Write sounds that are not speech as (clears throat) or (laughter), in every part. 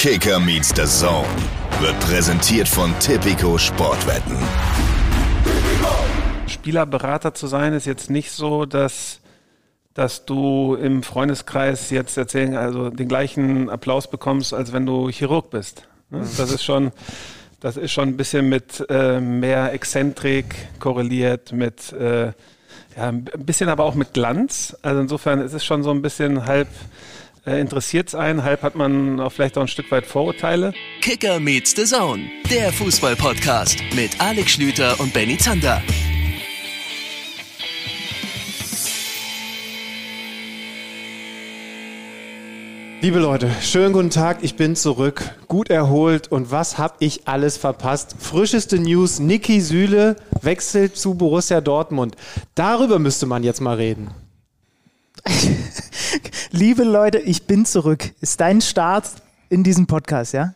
Kicker meets the Zone wird präsentiert von Tipico Sportwetten. Spielerberater zu sein ist jetzt nicht so, dass, dass du im Freundeskreis jetzt erzählen, also den gleichen Applaus bekommst, als wenn du Chirurg bist. Ne? Das ist schon, das ist schon ein bisschen mit äh, mehr Exzentrik korreliert, mit äh, ja, ein bisschen aber auch mit Glanz. Also insofern ist es schon so ein bisschen halb äh, interessiert es einen, halb hat man auch vielleicht auch ein Stück weit Vorurteile. Kicker meets the Zone, der Fußball-Podcast mit Alex Schlüter und Benny Zander. Liebe Leute, schönen guten Tag, ich bin zurück, gut erholt und was habe ich alles verpasst? Frischeste News, Niki Süle wechselt zu Borussia Dortmund. Darüber müsste man jetzt mal reden. (laughs) Liebe Leute, ich bin zurück. Ist dein Start in diesem Podcast, ja?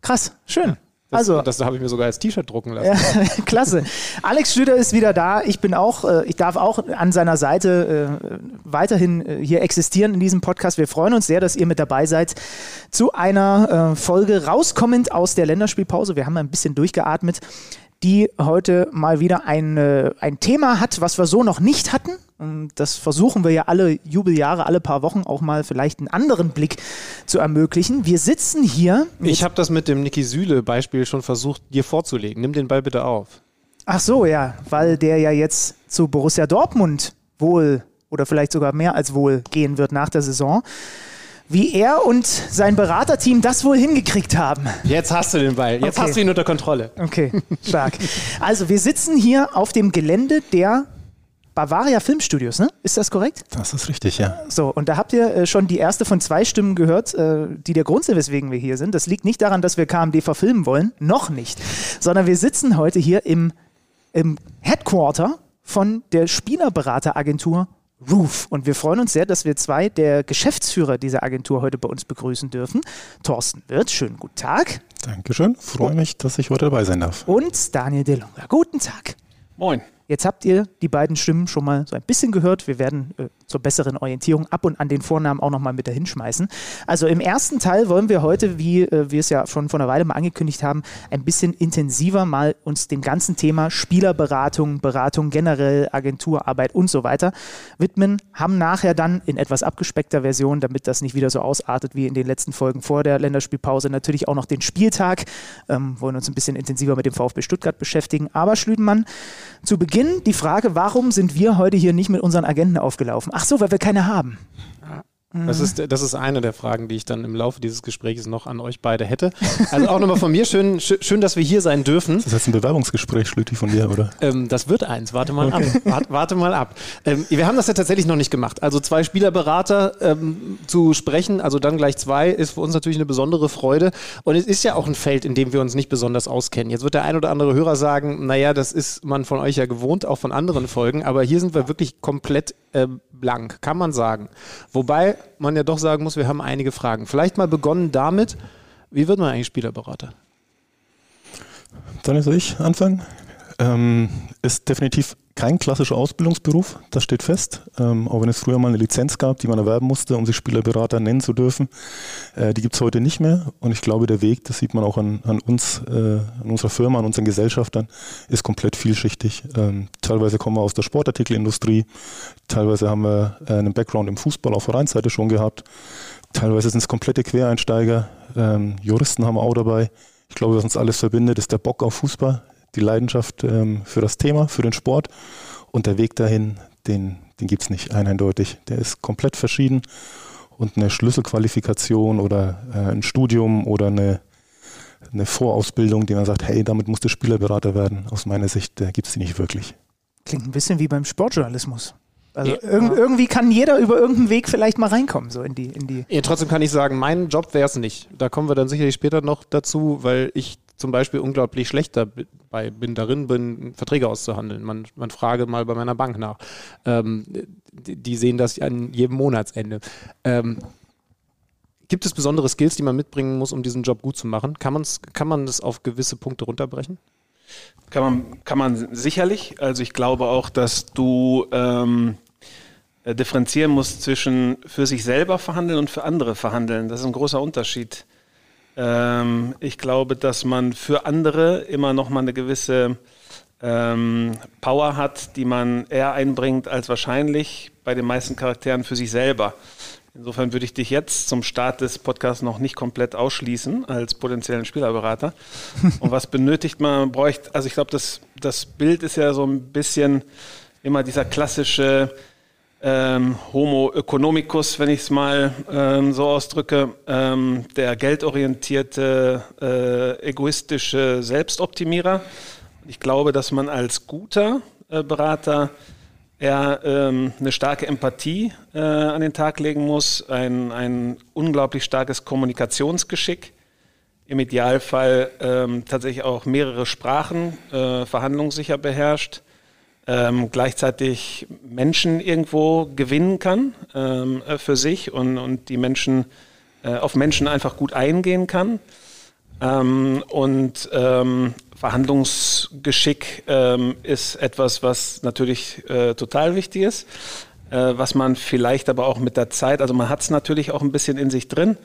Krass, schön. Das, also, das habe ich mir sogar als T-Shirt drucken lassen. Ja, (laughs) klasse. Alex Schlüter ist wieder da. Ich bin auch, äh, ich darf auch an seiner Seite äh, weiterhin äh, hier existieren in diesem Podcast. Wir freuen uns sehr, dass ihr mit dabei seid zu einer Folge rauskommend aus der Länderspielpause. Wir haben ein bisschen durchgeatmet die heute mal wieder ein, äh, ein Thema hat, was wir so noch nicht hatten. Und das versuchen wir ja alle Jubeljahre, alle paar Wochen auch mal vielleicht einen anderen Blick zu ermöglichen. Wir sitzen hier. Ich habe das mit dem Niki Süle-Beispiel schon versucht, dir vorzulegen. Nimm den Ball bitte auf. Ach so, ja, weil der ja jetzt zu Borussia Dortmund wohl oder vielleicht sogar mehr als wohl gehen wird nach der Saison wie er und sein Beraterteam das wohl hingekriegt haben. Jetzt hast du den Ball. Jetzt okay. hast du ihn unter Kontrolle. Okay, stark. Also wir sitzen hier auf dem Gelände der Bavaria Filmstudios, ne? Ist das korrekt? Das ist richtig, ja. So, und da habt ihr äh, schon die erste von zwei Stimmen gehört, äh, die der Grund sind, weswegen wir hier sind. Das liegt nicht daran, dass wir KMD verfilmen wollen, noch nicht, sondern wir sitzen heute hier im, im Headquarter von der Spielerberateragentur Roof. Und wir freuen uns sehr, dass wir zwei der Geschäftsführer dieser Agentur heute bei uns begrüßen dürfen. Thorsten Wirth, schönen guten Tag. Dankeschön, freue mich, dass ich heute dabei sein darf. Und Daniel Delonga, guten Tag. Moin. Jetzt habt ihr die beiden Stimmen schon mal so ein bisschen gehört. Wir werden äh, zur besseren Orientierung ab und an den Vornamen auch nochmal mit dahin schmeißen. Also im ersten Teil wollen wir heute, wie äh, wir es ja schon vor einer Weile mal angekündigt haben, ein bisschen intensiver mal uns dem ganzen Thema Spielerberatung, Beratung generell, Agenturarbeit und so weiter widmen. Haben nachher dann in etwas abgespeckter Version, damit das nicht wieder so ausartet wie in den letzten Folgen vor der Länderspielpause, natürlich auch noch den Spieltag. Ähm, wollen uns ein bisschen intensiver mit dem VfB Stuttgart beschäftigen. Aber Schlüdenmann, zu Beginn Beginn die Frage, warum sind wir heute hier nicht mit unseren Agenten aufgelaufen? Ach so, weil wir keine haben. Das ist, das ist eine der Fragen, die ich dann im Laufe dieses Gesprächs noch an euch beide hätte. Also auch nochmal von mir, schön, schön, dass wir hier sein dürfen. Das ist jetzt ein Bewerbungsgespräch, Schlüti, von dir, oder? Ähm, das wird eins, warte mal okay. ab. Warte, warte, mal ab. Ähm, wir haben das ja tatsächlich noch nicht gemacht. Also zwei Spielerberater ähm, zu sprechen, also dann gleich zwei, ist für uns natürlich eine besondere Freude. Und es ist ja auch ein Feld, in dem wir uns nicht besonders auskennen. Jetzt wird der ein oder andere Hörer sagen, naja, das ist man von euch ja gewohnt, auch von anderen Folgen, aber hier sind wir wirklich komplett äh, blank, kann man sagen. Wobei man ja doch sagen muss, wir haben einige Fragen. Vielleicht mal begonnen damit, wie wird man eigentlich Spielerberater? Dann soll ich anfangen. Ähm, ist definitiv kein klassischer Ausbildungsberuf, das steht fest. Ähm, auch wenn es früher mal eine Lizenz gab, die man erwerben musste, um sich Spielerberater nennen zu dürfen. Äh, die gibt es heute nicht mehr. Und ich glaube, der Weg, das sieht man auch an, an uns, äh, an unserer Firma, an unseren Gesellschaftern, ist komplett vielschichtig. Ähm, teilweise kommen wir aus der Sportartikelindustrie, teilweise haben wir äh, einen Background im Fußball auf Vereinsseite schon gehabt. Teilweise sind es komplette Quereinsteiger. Ähm, Juristen haben wir auch dabei. Ich glaube, was uns alles verbindet, ist der Bock auf Fußball die Leidenschaft ähm, für das Thema, für den Sport. Und der Weg dahin, den, den gibt es nicht eindeutig. Der ist komplett verschieden. Und eine Schlüsselqualifikation oder äh, ein Studium oder eine, eine Vorausbildung, die man sagt, hey, damit musst du Spielerberater werden, aus meiner Sicht äh, gibt es die nicht wirklich. Klingt ein bisschen wie beim Sportjournalismus. Also ja. irg irgendwie kann jeder über irgendeinen Weg vielleicht mal reinkommen, so in die. In die ja, trotzdem kann ich sagen, mein Job wäre es nicht. Da kommen wir dann sicherlich später noch dazu, weil ich zum Beispiel unglaublich schlecht dabei bin, darin bin, Verträge auszuhandeln. Man, man frage mal bei meiner Bank nach. Ähm, die, die, sehen das an jedem Monatsende. Ähm, gibt es besondere Skills, die man mitbringen muss, um diesen Job gut zu machen? Kann, man's, kann man das auf gewisse Punkte runterbrechen? Kann man, kann man sicherlich. Also ich glaube auch, dass du ähm, differenzieren musst zwischen für sich selber verhandeln und für andere verhandeln. Das ist ein großer Unterschied. Ähm, ich glaube, dass man für andere immer noch mal eine gewisse ähm, Power hat, die man eher einbringt als wahrscheinlich bei den meisten Charakteren für sich selber. Insofern würde ich dich jetzt zum Start des Podcasts noch nicht komplett ausschließen als potenziellen Spielerberater. (laughs) Und was benötigt man? Bräuchte, also ich glaube, das, das Bild ist ja so ein bisschen immer dieser klassische ähm, Homo economicus, wenn ich es mal ähm, so ausdrücke, ähm, der geldorientierte, äh, egoistische Selbstoptimierer. Ich glaube, dass man als guter äh, Berater eher ähm, eine starke Empathie äh, an den Tag legen muss, ein, ein unglaublich starkes Kommunikationsgeschick, im Idealfall ähm, tatsächlich auch mehrere Sprachen äh, verhandlungssicher beherrscht ähm, gleichzeitig Menschen irgendwo gewinnen kann ähm, äh, für sich und, und die Menschen äh, auf Menschen einfach gut eingehen kann. Ähm, und ähm, Verhandlungsgeschick ähm, ist etwas, was natürlich äh, total wichtig ist, äh, was man vielleicht aber auch mit der Zeit, also man hat es natürlich auch ein bisschen in sich drin,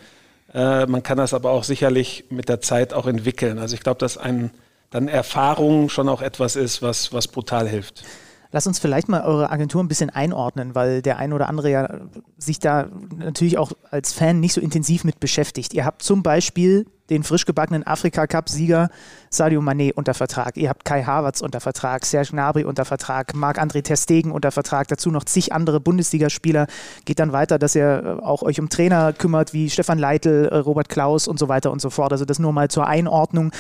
äh, man kann das aber auch sicherlich mit der Zeit auch entwickeln. Also ich glaube, dass ein dann Erfahrung schon auch etwas ist, was, was brutal hilft. Lass uns vielleicht mal eure Agentur ein bisschen einordnen, weil der ein oder andere ja sich da natürlich auch als Fan nicht so intensiv mit beschäftigt. Ihr habt zum Beispiel den frisch gebackenen Afrika-Cup-Sieger Sadio Mané unter Vertrag. Ihr habt Kai Havertz unter Vertrag, Serge Gnabry unter Vertrag, Marc-André Testegen unter Vertrag, dazu noch zig andere Bundesligaspieler. Geht dann weiter, dass ihr äh, auch euch um Trainer kümmert, wie Stefan Leitl, äh, Robert Klaus und so weiter und so fort. Also das nur mal zur Einordnung.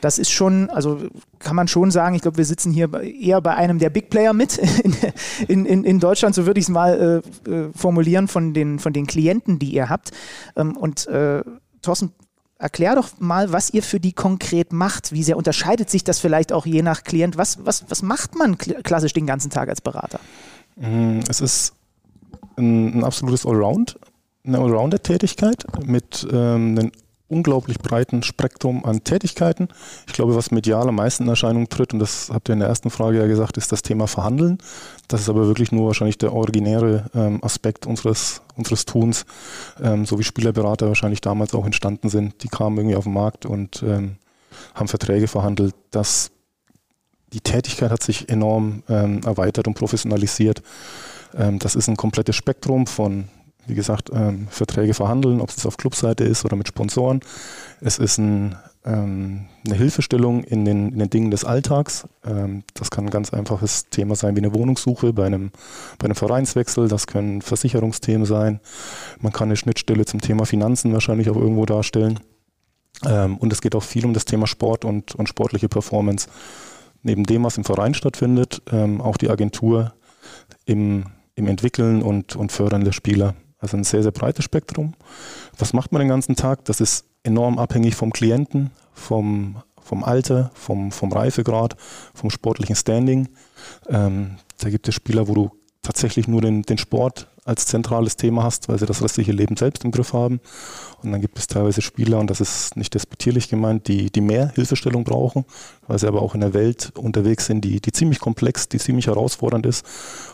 Das ist schon, also kann man schon sagen, ich glaube, wir sitzen hier eher bei einem der Big Player mit (laughs) in, in, in Deutschland, so würde ich es mal äh, äh, formulieren, von den, von den Klienten, die ihr habt. Ähm, und äh, Thorsten, erklär doch mal, was ihr für die konkret macht. Wie sehr unterscheidet sich das vielleicht auch je nach Klient? Was, was, was macht man klassisch den ganzen Tag als Berater? Mm, es ist ein, ein absolutes Allround, eine Allrounder-Tätigkeit mit ähm, einem unglaublich breiten Spektrum an Tätigkeiten. Ich glaube, was medial am meisten in Erscheinung tritt, und das habt ihr in der ersten Frage ja gesagt, ist das Thema Verhandeln. Das ist aber wirklich nur wahrscheinlich der originäre ähm, Aspekt unseres, unseres Tuns, ähm, so wie Spielerberater wahrscheinlich damals auch entstanden sind. Die kamen irgendwie auf den Markt und ähm, haben Verträge verhandelt. Das, die Tätigkeit hat sich enorm ähm, erweitert und professionalisiert. Ähm, das ist ein komplettes Spektrum von wie gesagt, ähm, Verträge verhandeln, ob es auf Clubseite ist oder mit Sponsoren. Es ist ein, ähm, eine Hilfestellung in den, in den Dingen des Alltags. Ähm, das kann ein ganz einfaches Thema sein wie eine Wohnungssuche bei einem, bei einem Vereinswechsel. Das können Versicherungsthemen sein. Man kann eine Schnittstelle zum Thema Finanzen wahrscheinlich auch irgendwo darstellen. Ähm, und es geht auch viel um das Thema Sport und, und sportliche Performance. Neben dem, was im Verein stattfindet, ähm, auch die Agentur im, im Entwickeln und, und Fördern der Spieler. Also ein sehr, sehr breites Spektrum. Was macht man den ganzen Tag? Das ist enorm abhängig vom Klienten, vom, vom Alter, vom, vom Reifegrad, vom sportlichen Standing. Ähm, da gibt es Spieler, wo du tatsächlich nur den, den Sport als zentrales Thema hast, weil sie das restliche Leben selbst im Griff haben. Und dann gibt es teilweise Spieler, und das ist nicht despektierlich gemeint, die, die mehr Hilfestellung brauchen, weil sie aber auch in der Welt unterwegs sind, die, die ziemlich komplex, die ziemlich herausfordernd ist.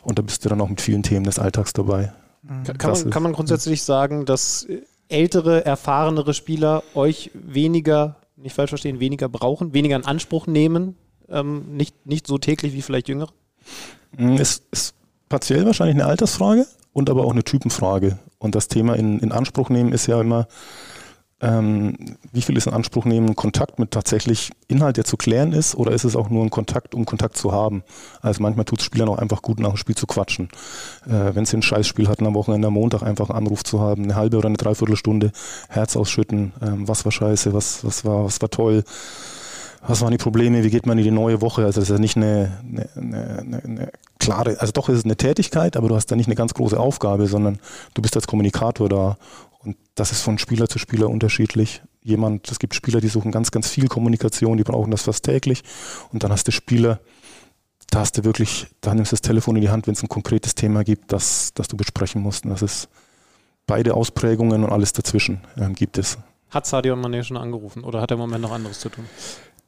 Und da bist du dann auch mit vielen Themen des Alltags dabei. Kann, kann, man, kann man grundsätzlich sagen, dass ältere, erfahrenere Spieler euch weniger, nicht falsch verstehen, weniger brauchen, weniger in Anspruch nehmen, ähm, nicht, nicht so täglich wie vielleicht jüngere? Mm, es ist partiell wahrscheinlich eine Altersfrage und aber auch eine Typenfrage. Und das Thema in, in Anspruch nehmen ist ja immer, ähm, wie viel ist in Anspruch nehmen, Kontakt mit tatsächlich Inhalt, der zu klären ist, oder ist es auch nur ein Kontakt, um Kontakt zu haben? Also manchmal tut es Spielern auch einfach gut, nach dem Spiel zu quatschen. Äh, Wenn sie ein Scheißspiel hatten am Wochenende, am Montag einfach einen Anruf zu haben, eine halbe oder eine Dreiviertelstunde Herz ausschütten, ähm, was war scheiße, was, was, war, was war toll was waren die Probleme, wie geht man in die neue Woche? Also das ist ja nicht eine, eine, eine, eine, klare, also doch ist es eine Tätigkeit, aber du hast da nicht eine ganz große Aufgabe, sondern du bist als Kommunikator da und das ist von Spieler zu Spieler unterschiedlich. Jemand, es gibt Spieler, die suchen ganz, ganz viel Kommunikation, die brauchen das fast täglich. Und dann hast du Spieler, da hast du wirklich, da nimmst du das Telefon in die Hand, wenn es ein konkretes Thema gibt, das, das du besprechen musst. Und das ist beide Ausprägungen und alles dazwischen ähm, gibt es. Hat Sadio Mané schon angerufen oder hat er im Moment noch anderes zu tun?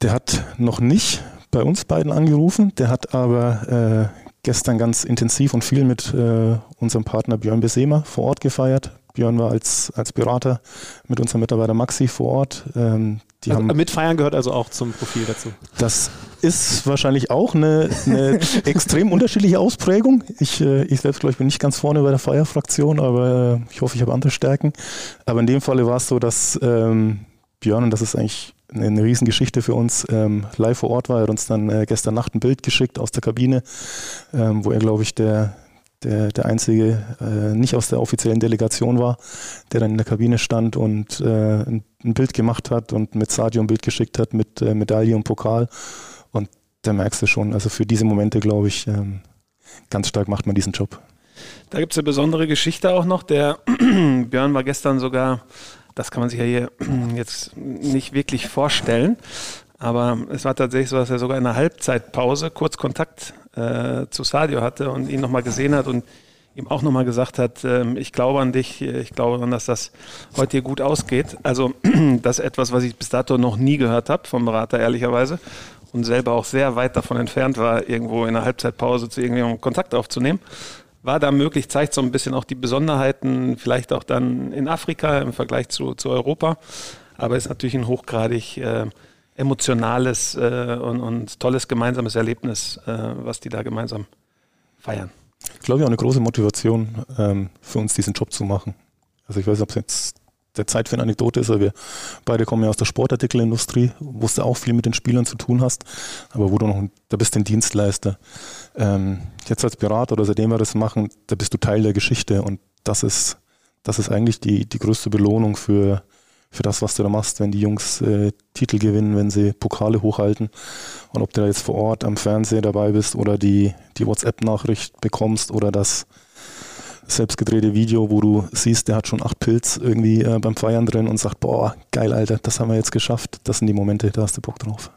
Der hat noch nicht bei uns beiden angerufen, der hat aber äh, gestern ganz intensiv und viel mit äh, unserem Partner Björn Besema vor Ort gefeiert Björn war als, als Berater mit unserem Mitarbeiter Maxi vor Ort. Ähm, die also haben, mitfeiern gehört also auch zum Profil dazu. Das ist wahrscheinlich auch eine, eine (laughs) extrem unterschiedliche Ausprägung. Ich, äh, ich selbst glaube ich bin nicht ganz vorne bei der Feierfraktion, aber äh, ich hoffe, ich habe andere Stärken. Aber in dem Falle war es so, dass ähm, Björn, und das ist eigentlich eine, eine Riesengeschichte für uns, ähm, live vor Ort war. Er hat uns dann äh, gestern Nacht ein Bild geschickt aus der Kabine, ähm, wo er, glaube ich, der, der, der einzige äh, nicht aus der offiziellen Delegation war, der dann in der Kabine stand und äh, ein, ein, Bild gemacht hat und mit Sadio ein Bild geschickt hat mit äh, Medaille und Pokal. Und da merkst du schon, also für diese Momente, glaube ich, ähm, ganz stark macht man diesen Job. Da gibt es eine besondere Geschichte auch noch. Der (clears throat) Björn war gestern sogar, das kann man sich ja hier (clears throat) jetzt nicht wirklich vorstellen, aber es war tatsächlich so, dass er sogar in einer Halbzeitpause kurz Kontakt äh, zu Sadio hatte und ihn nochmal gesehen hat und ihm auch nochmal gesagt hat, äh, ich glaube an dich, ich glaube daran, dass das heute hier gut ausgeht. Also (clears throat) das ist etwas, was ich bis dato noch nie gehört habe vom Berater, ehrlicherweise. Und selber auch sehr weit davon entfernt war, irgendwo in einer Halbzeitpause zu irgendjemandem Kontakt aufzunehmen. War da möglich, zeigt so ein bisschen auch die Besonderheiten, vielleicht auch dann in Afrika im Vergleich zu, zu Europa. Aber ist natürlich ein hochgradig äh, emotionales äh, und, und, tolles gemeinsames Erlebnis, äh, was die da gemeinsam feiern. Ich glaube, auch eine große Motivation ähm, für uns, diesen Job zu machen. Also ich weiß nicht, ob es jetzt der Zeit für eine Anekdote ist, aber wir beide kommen ja aus der Sportartikelindustrie, wo du auch viel mit den Spielern zu tun hast, aber wo du noch, da bist du ein Dienstleister. Ähm, jetzt als Berater oder seitdem wir das machen, da bist du Teil der Geschichte und das ist, das ist eigentlich die, die größte Belohnung für, für das, was du da machst, wenn die Jungs äh, Titel gewinnen, wenn sie Pokale hochhalten. Und ob du da jetzt vor Ort am Fernseher dabei bist oder die, die WhatsApp-Nachricht bekommst oder das selbstgedrehte Video, wo du siehst, der hat schon acht Pilz irgendwie äh, beim Feiern drin und sagt, boah, geil, Alter, das haben wir jetzt geschafft. Das sind die Momente, da hast du Bock drauf.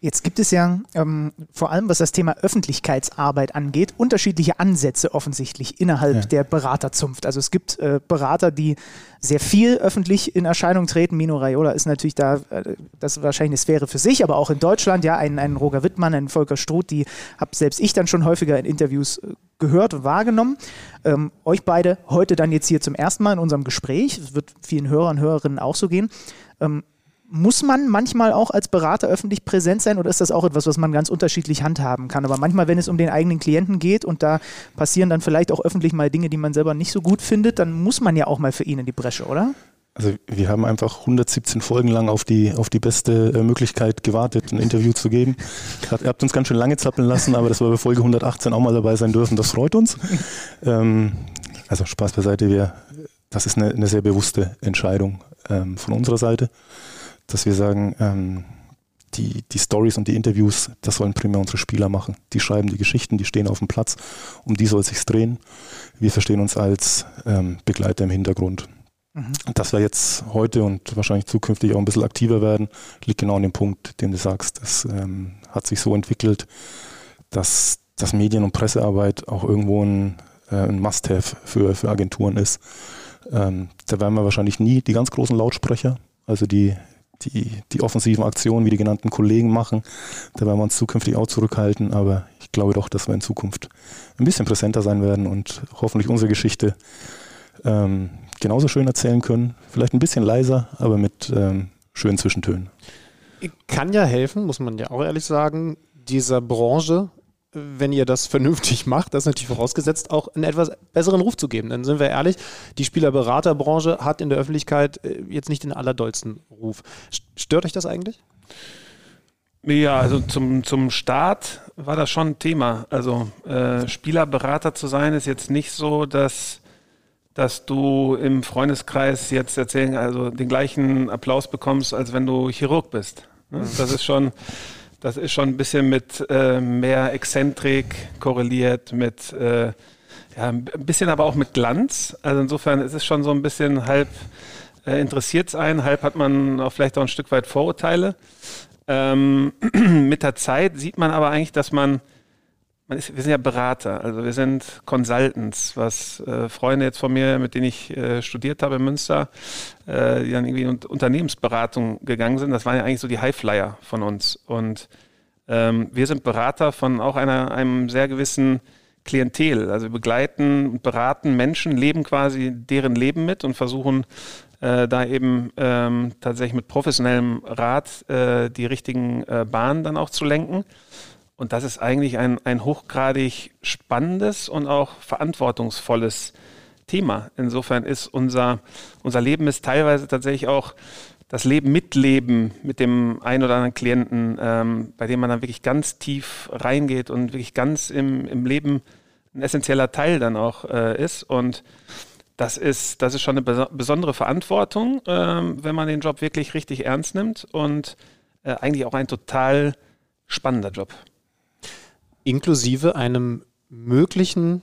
Jetzt gibt es ja ähm, vor allem, was das Thema Öffentlichkeitsarbeit angeht, unterschiedliche Ansätze offensichtlich innerhalb ja. der Beraterzunft. Also es gibt äh, Berater, die sehr viel öffentlich in Erscheinung treten. Mino Raiola ist natürlich da, äh, das ist wahrscheinlich eine Sphäre für sich, aber auch in Deutschland, ja, ein, ein Roger Wittmann, ein Volker Struth, die habe selbst ich dann schon häufiger in Interviews äh, gehört und wahrgenommen. Ähm, euch beide heute dann jetzt hier zum ersten Mal in unserem Gespräch. Es wird vielen Hörern und Hörerinnen auch so gehen. Ähm, muss man manchmal auch als Berater öffentlich präsent sein oder ist das auch etwas, was man ganz unterschiedlich handhaben kann? Aber manchmal, wenn es um den eigenen Klienten geht und da passieren dann vielleicht auch öffentlich mal Dinge, die man selber nicht so gut findet, dann muss man ja auch mal für ihn in die Bresche, oder? Also wir haben einfach 117 Folgen lang auf die, auf die beste äh, Möglichkeit gewartet, ein Interview zu geben. Ihr habt uns ganz schön lange zappeln lassen, aber dass wir bei Folge 118 auch mal dabei sein dürfen, das freut uns. Ähm, also Spaß beiseite, wir, das ist eine, eine sehr bewusste Entscheidung ähm, von unserer Seite dass wir sagen, ähm, die, die Stories und die Interviews, das sollen primär unsere Spieler machen. Die schreiben die Geschichten, die stehen auf dem Platz, um die soll es sich drehen. Wir verstehen uns als ähm, Begleiter im Hintergrund. Mhm. Dass wir jetzt heute und wahrscheinlich zukünftig auch ein bisschen aktiver werden, liegt genau an dem Punkt, den du sagst. Es ähm, hat sich so entwickelt, dass, dass Medien- und Pressearbeit auch irgendwo ein, äh, ein Must-Have für, für Agenturen ist. Ähm, da werden wir wahrscheinlich nie die ganz großen Lautsprecher, also die, die, die offensiven Aktionen, wie die genannten Kollegen machen. Da werden wir uns zukünftig auch zurückhalten, aber ich glaube doch, dass wir in Zukunft ein bisschen präsenter sein werden und hoffentlich unsere Geschichte ähm, genauso schön erzählen können. Vielleicht ein bisschen leiser, aber mit ähm, schönen Zwischentönen. Kann ja helfen, muss man ja auch ehrlich sagen, dieser Branche wenn ihr das (laughs) vernünftig macht, das ist natürlich vorausgesetzt, auch einen etwas besseren Ruf zu geben. Dann sind wir ehrlich, die Spielerberaterbranche hat in der Öffentlichkeit äh, jetzt nicht den allerdollsten Ruf. Stört euch das eigentlich? Ja, also zum, zum Start war das schon ein Thema. Also äh, Spielerberater zu sein ist jetzt nicht so, dass, dass du im Freundeskreis jetzt erzählen, also den gleichen Applaus bekommst, als wenn du Chirurg bist. Ne? Das ist schon das ist schon ein bisschen mit äh, mehr Exzentrik korreliert, mit äh, ja, ein bisschen aber auch mit Glanz. Also insofern ist es schon so ein bisschen halb äh, interessiert es einen, halb hat man auch vielleicht auch ein Stück weit Vorurteile. Ähm, (clears throat) mit der Zeit sieht man aber eigentlich, dass man ist, wir sind ja Berater, also wir sind Consultants, was äh, Freunde jetzt von mir, mit denen ich äh, studiert habe in Münster, äh, die dann irgendwie in Unternehmensberatung gegangen sind, das waren ja eigentlich so die Highflyer von uns. Und ähm, wir sind Berater von auch einer, einem sehr gewissen Klientel. Also wir begleiten und beraten Menschen, leben quasi deren Leben mit und versuchen äh, da eben ähm, tatsächlich mit professionellem Rat äh, die richtigen äh, Bahnen dann auch zu lenken. Und das ist eigentlich ein, ein hochgradig spannendes und auch verantwortungsvolles Thema. Insofern ist unser, unser Leben ist teilweise tatsächlich auch das Leben mitleben mit dem einen oder anderen Klienten, ähm, bei dem man dann wirklich ganz tief reingeht und wirklich ganz im, im Leben ein essentieller Teil dann auch äh, ist. Und das ist, das ist schon eine besondere Verantwortung, äh, wenn man den Job wirklich richtig ernst nimmt und äh, eigentlich auch ein total spannender Job. Inklusive einem möglichen,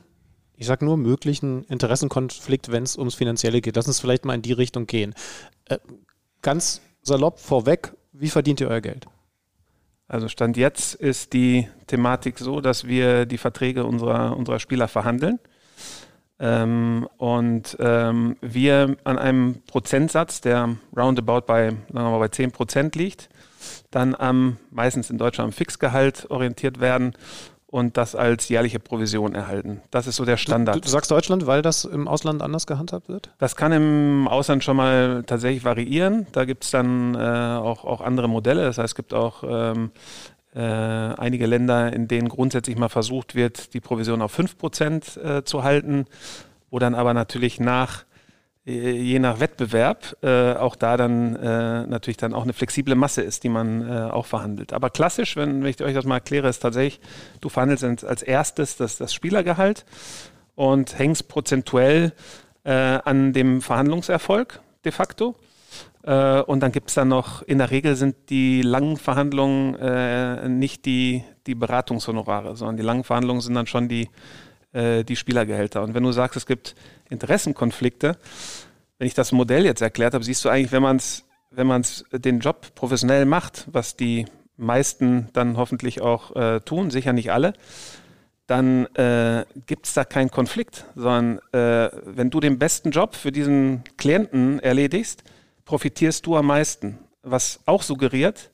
ich sage nur möglichen Interessenkonflikt, wenn es ums Finanzielle geht. Lass uns vielleicht mal in die Richtung gehen. Äh, ganz salopp vorweg, wie verdient ihr euer Geld? Also Stand jetzt ist die Thematik so, dass wir die Verträge unserer, unserer Spieler verhandeln. Ähm, und ähm, wir an einem Prozentsatz, der roundabout bei, sagen wir mal, bei 10 Prozent liegt, dann am, meistens in Deutschland am Fixgehalt orientiert werden und das als jährliche Provision erhalten. Das ist so der Standard. Du, du, sagst Deutschland, weil das im Ausland anders gehandhabt wird? Das kann im Ausland schon mal tatsächlich variieren. Da gibt es dann äh, auch, auch andere Modelle. Das heißt, es gibt auch ähm, äh, einige Länder, in denen grundsätzlich mal versucht wird, die Provision auf 5% äh, zu halten, wo dann aber natürlich nach je nach Wettbewerb äh, auch da dann äh, natürlich dann auch eine flexible Masse ist, die man äh, auch verhandelt. Aber klassisch, wenn, wenn, ich euch das mal erkläre, ist tatsächlich, du verhandelst als erstes das, das Spielergehalt und hängst prozentuell äh, an dem Verhandlungserfolg de facto. Äh, und dann gibt es dann noch, in der Regel sind die langen Verhandlungen nicht die, die Beratungshonorare, sondern die langen Verhandlungen sind dann schon die, die Spielergehälter. Und wenn du sagst, es gibt Interessenkonflikte. Wenn ich das Modell jetzt erklärt habe, siehst du eigentlich, wenn man es wenn man's den Job professionell macht, was die meisten dann hoffentlich auch äh, tun, sicher nicht alle, dann äh, gibt es da keinen Konflikt, sondern äh, wenn du den besten Job für diesen Klienten erledigst, profitierst du am meisten. Was auch suggeriert,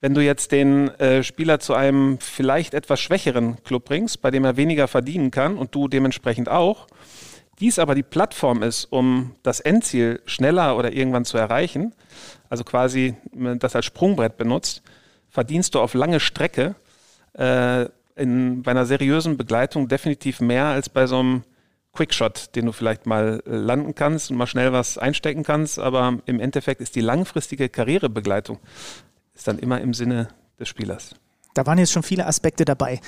wenn du jetzt den äh, Spieler zu einem vielleicht etwas schwächeren Club bringst, bei dem er weniger verdienen kann und du dementsprechend auch, dies aber die Plattform ist, um das Endziel schneller oder irgendwann zu erreichen, also quasi das als Sprungbrett benutzt, verdienst du auf lange Strecke äh, in, bei einer seriösen Begleitung definitiv mehr als bei so einem Quickshot, den du vielleicht mal landen kannst und mal schnell was einstecken kannst, aber im Endeffekt ist die langfristige Karrierebegleitung ist dann immer im Sinne des Spielers. Da waren jetzt schon viele Aspekte dabei.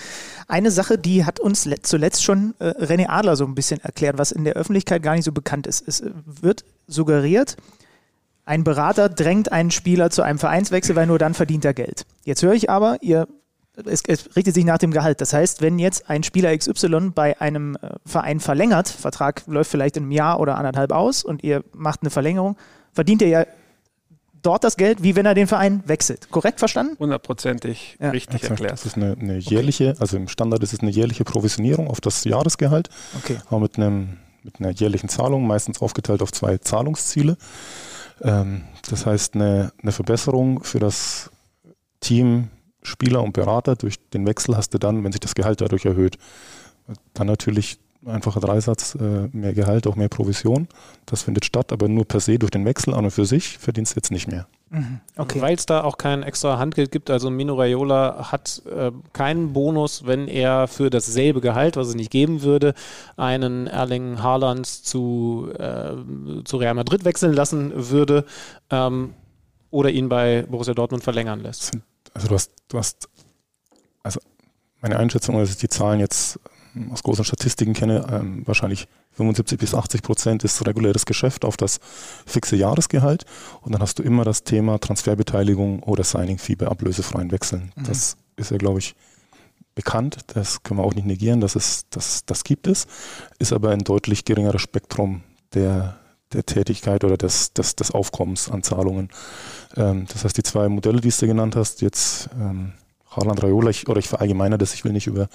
Eine Sache, die hat uns zuletzt schon äh, René Adler so ein bisschen erklärt, was in der Öffentlichkeit gar nicht so bekannt ist. Es äh, wird suggeriert, ein Berater drängt einen Spieler zu einem Vereinswechsel, weil nur dann verdient er Geld. Jetzt höre ich aber, ihr, es, es, richtet sich nach dem Gehalt. Das heißt, wenn jetzt ein Spieler XY bei einem äh, Verein verlängert, Vertrag läuft vielleicht in einem Jahr oder anderthalb aus und ihr macht eine Verlängerung, verdient er ja dort das Geld, wie wenn er den Verein wechselt. Korrekt verstanden? Hundertprozentig ja. richtig Exakt. erklärt. Das ist eine, eine jährliche, okay. also im Standard ist es eine jährliche Provisionierung auf das Jahresgehalt, okay. aber mit, einem, mit einer jährlichen Zahlung, meistens aufgeteilt auf zwei Zahlungsziele. Ähm, das heißt, eine, eine Verbesserung für das Team, Spieler und Berater durch den Wechsel hast du dann, wenn sich das Gehalt dadurch erhöht. Dann natürlich einfacher Dreisatz, äh, mehr Gehalt, auch mehr Provision. Das findet statt, aber nur per se durch den Wechsel an und für sich verdienst du jetzt nicht mehr. Mhm. Okay. Weil es da auch kein extra Handgeld gibt, also Mino Raiola hat äh, keinen Bonus, wenn er für dasselbe Gehalt, was es nicht geben würde, einen Erling Haaland zu, äh, zu Real Madrid wechseln lassen würde ähm, oder ihn bei Borussia Dortmund verlängern lässt. Also du hast, du hast also meine Einschätzung ist, dass die Zahlen jetzt aus großen Statistiken kenne, ähm, wahrscheinlich 75 bis 80 Prozent ist reguläres Geschäft auf das fixe Jahresgehalt. Und dann hast du immer das Thema Transferbeteiligung oder Signing-Fee bei ablösefreien Wechseln. Mhm. Das ist ja, glaube ich, bekannt. Das können wir auch nicht negieren, dass es, das, das gibt es. Ist aber ein deutlich geringeres Spektrum der, der Tätigkeit oder des, des, des Aufkommens an Zahlungen. Ähm, das heißt, die zwei Modelle, die du genannt hast, jetzt ähm, Harland Raiola, ich, oder ich verallgemeine das, ich will nicht über,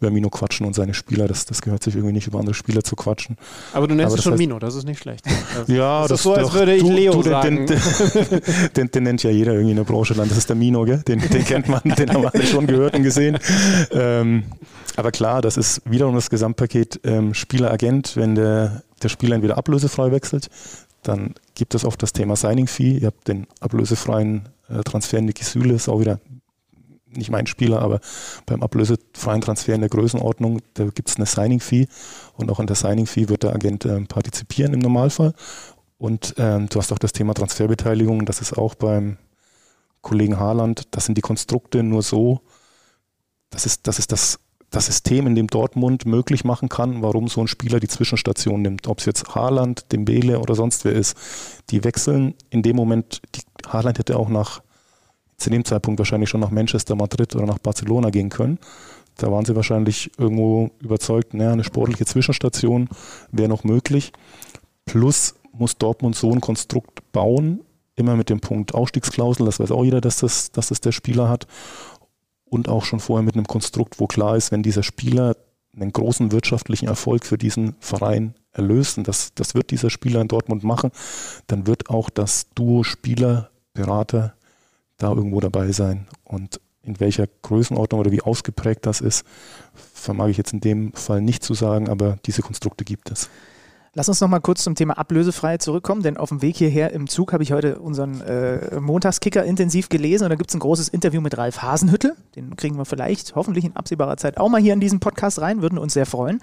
über Mino quatschen und seine Spieler, das, das gehört sich irgendwie nicht über andere Spieler zu quatschen. Aber du nennst Aber es schon heißt- Mino, das ist nicht schlecht. (laughs) Ja, das das ist so, als doch- würde ich du- Leo du, den, sagen. Den, (laughs) den, den nennt ja jeder irgendwie in der Branche. Das ist der Mino, gell? Den, kennt man, den haben wir alle schon gehört und gesehen. Ähm, aber klar, das ist wiederum das Gesamtpaket ähm, Spieler-Agent. Wenn der, der Spieler entweder ablösefrei wechselt, dann gibt es oft das Thema Signing-Fee. Ihr habt den ablösefreien äh, Transfer Niki Süle, ist auch wieder nicht mein Spieler, aber beim ablösefreien Transfer in der Größenordnung, da gibt es eine Signing-Fee und auch an der Signing-Fee wird der Agent ähm, partizipieren im Normalfall. Und ähm, du hast auch das Thema Transferbeteiligung, das ist auch beim Kollegen Haaland, das sind die Konstrukte nur so, das ist, das ist das, das System, in dem Dortmund möglich machen kann, warum so ein Spieler die Zwischenstation nimmt. Ob es jetzt Haaland, Dembele oder sonst wer ist. Die wechseln in dem Moment, die, Haaland hätte auch nach, zu dem Zeitpunkt wahrscheinlich schon nach Manchester, Madrid oder nach Barcelona gehen können. Da waren sie wahrscheinlich irgendwo überzeugt, naja, eine sportliche Zwischenstation wäre noch möglich. Plus muss Dortmund so ein Konstrukt bauen, immer mit dem Punkt Ausstiegsklausel, das weiß auch jeder, dass das, dass das der Spieler hat. Und auch schon vorher mit einem Konstrukt, wo klar ist, wenn dieser Spieler einen großen wirtschaftlichen Erfolg für diesen Verein erlöst, und das, das wird dieser Spieler in Dortmund machen, dann wird auch das Duo Spieler, Berater da irgendwo dabei sein. Und in welcher Größenordnung oder wie ausgeprägt das ist, vermag ich jetzt in dem Fall nicht zu sagen, aber diese Konstrukte gibt es. Lass uns noch mal kurz zum Thema Ablösefreiheit zurückkommen, denn auf dem Weg hierher im Zug habe ich heute unseren äh, Montagskicker intensiv gelesen und da gibt es ein großes Interview mit Ralf Hasenhüttel. Den kriegen wir vielleicht hoffentlich in absehbarer Zeit auch mal hier in diesen Podcast rein, würden uns sehr freuen.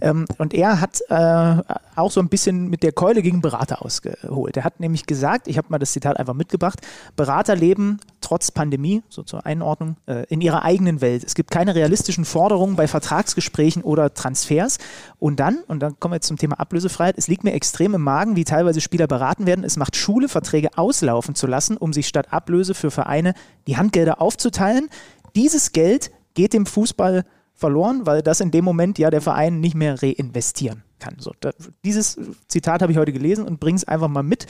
Ähm, und er hat äh, auch so ein bisschen mit der Keule gegen Berater ausgeholt. Er hat nämlich gesagt, ich habe mal das Zitat einfach mitgebracht, Berater leben trotz Pandemie, so zur Einordnung, äh, in ihrer eigenen Welt. Es gibt keine realistischen Forderungen bei Vertragsgesprächen oder Transfers. Und dann, und dann kommen wir jetzt zum Thema Ablösefreiheit, es liegt mir extrem im Magen, wie teilweise Spieler beraten werden. Es macht Schule, Verträge auslaufen zu lassen, um sich statt Ablöse für Vereine die Handgelder aufzuteilen. Dieses Geld geht dem Fußball verloren, weil das in dem Moment ja der Verein nicht mehr reinvestieren kann. So, da, dieses Zitat habe ich heute gelesen und bringe es einfach mal mit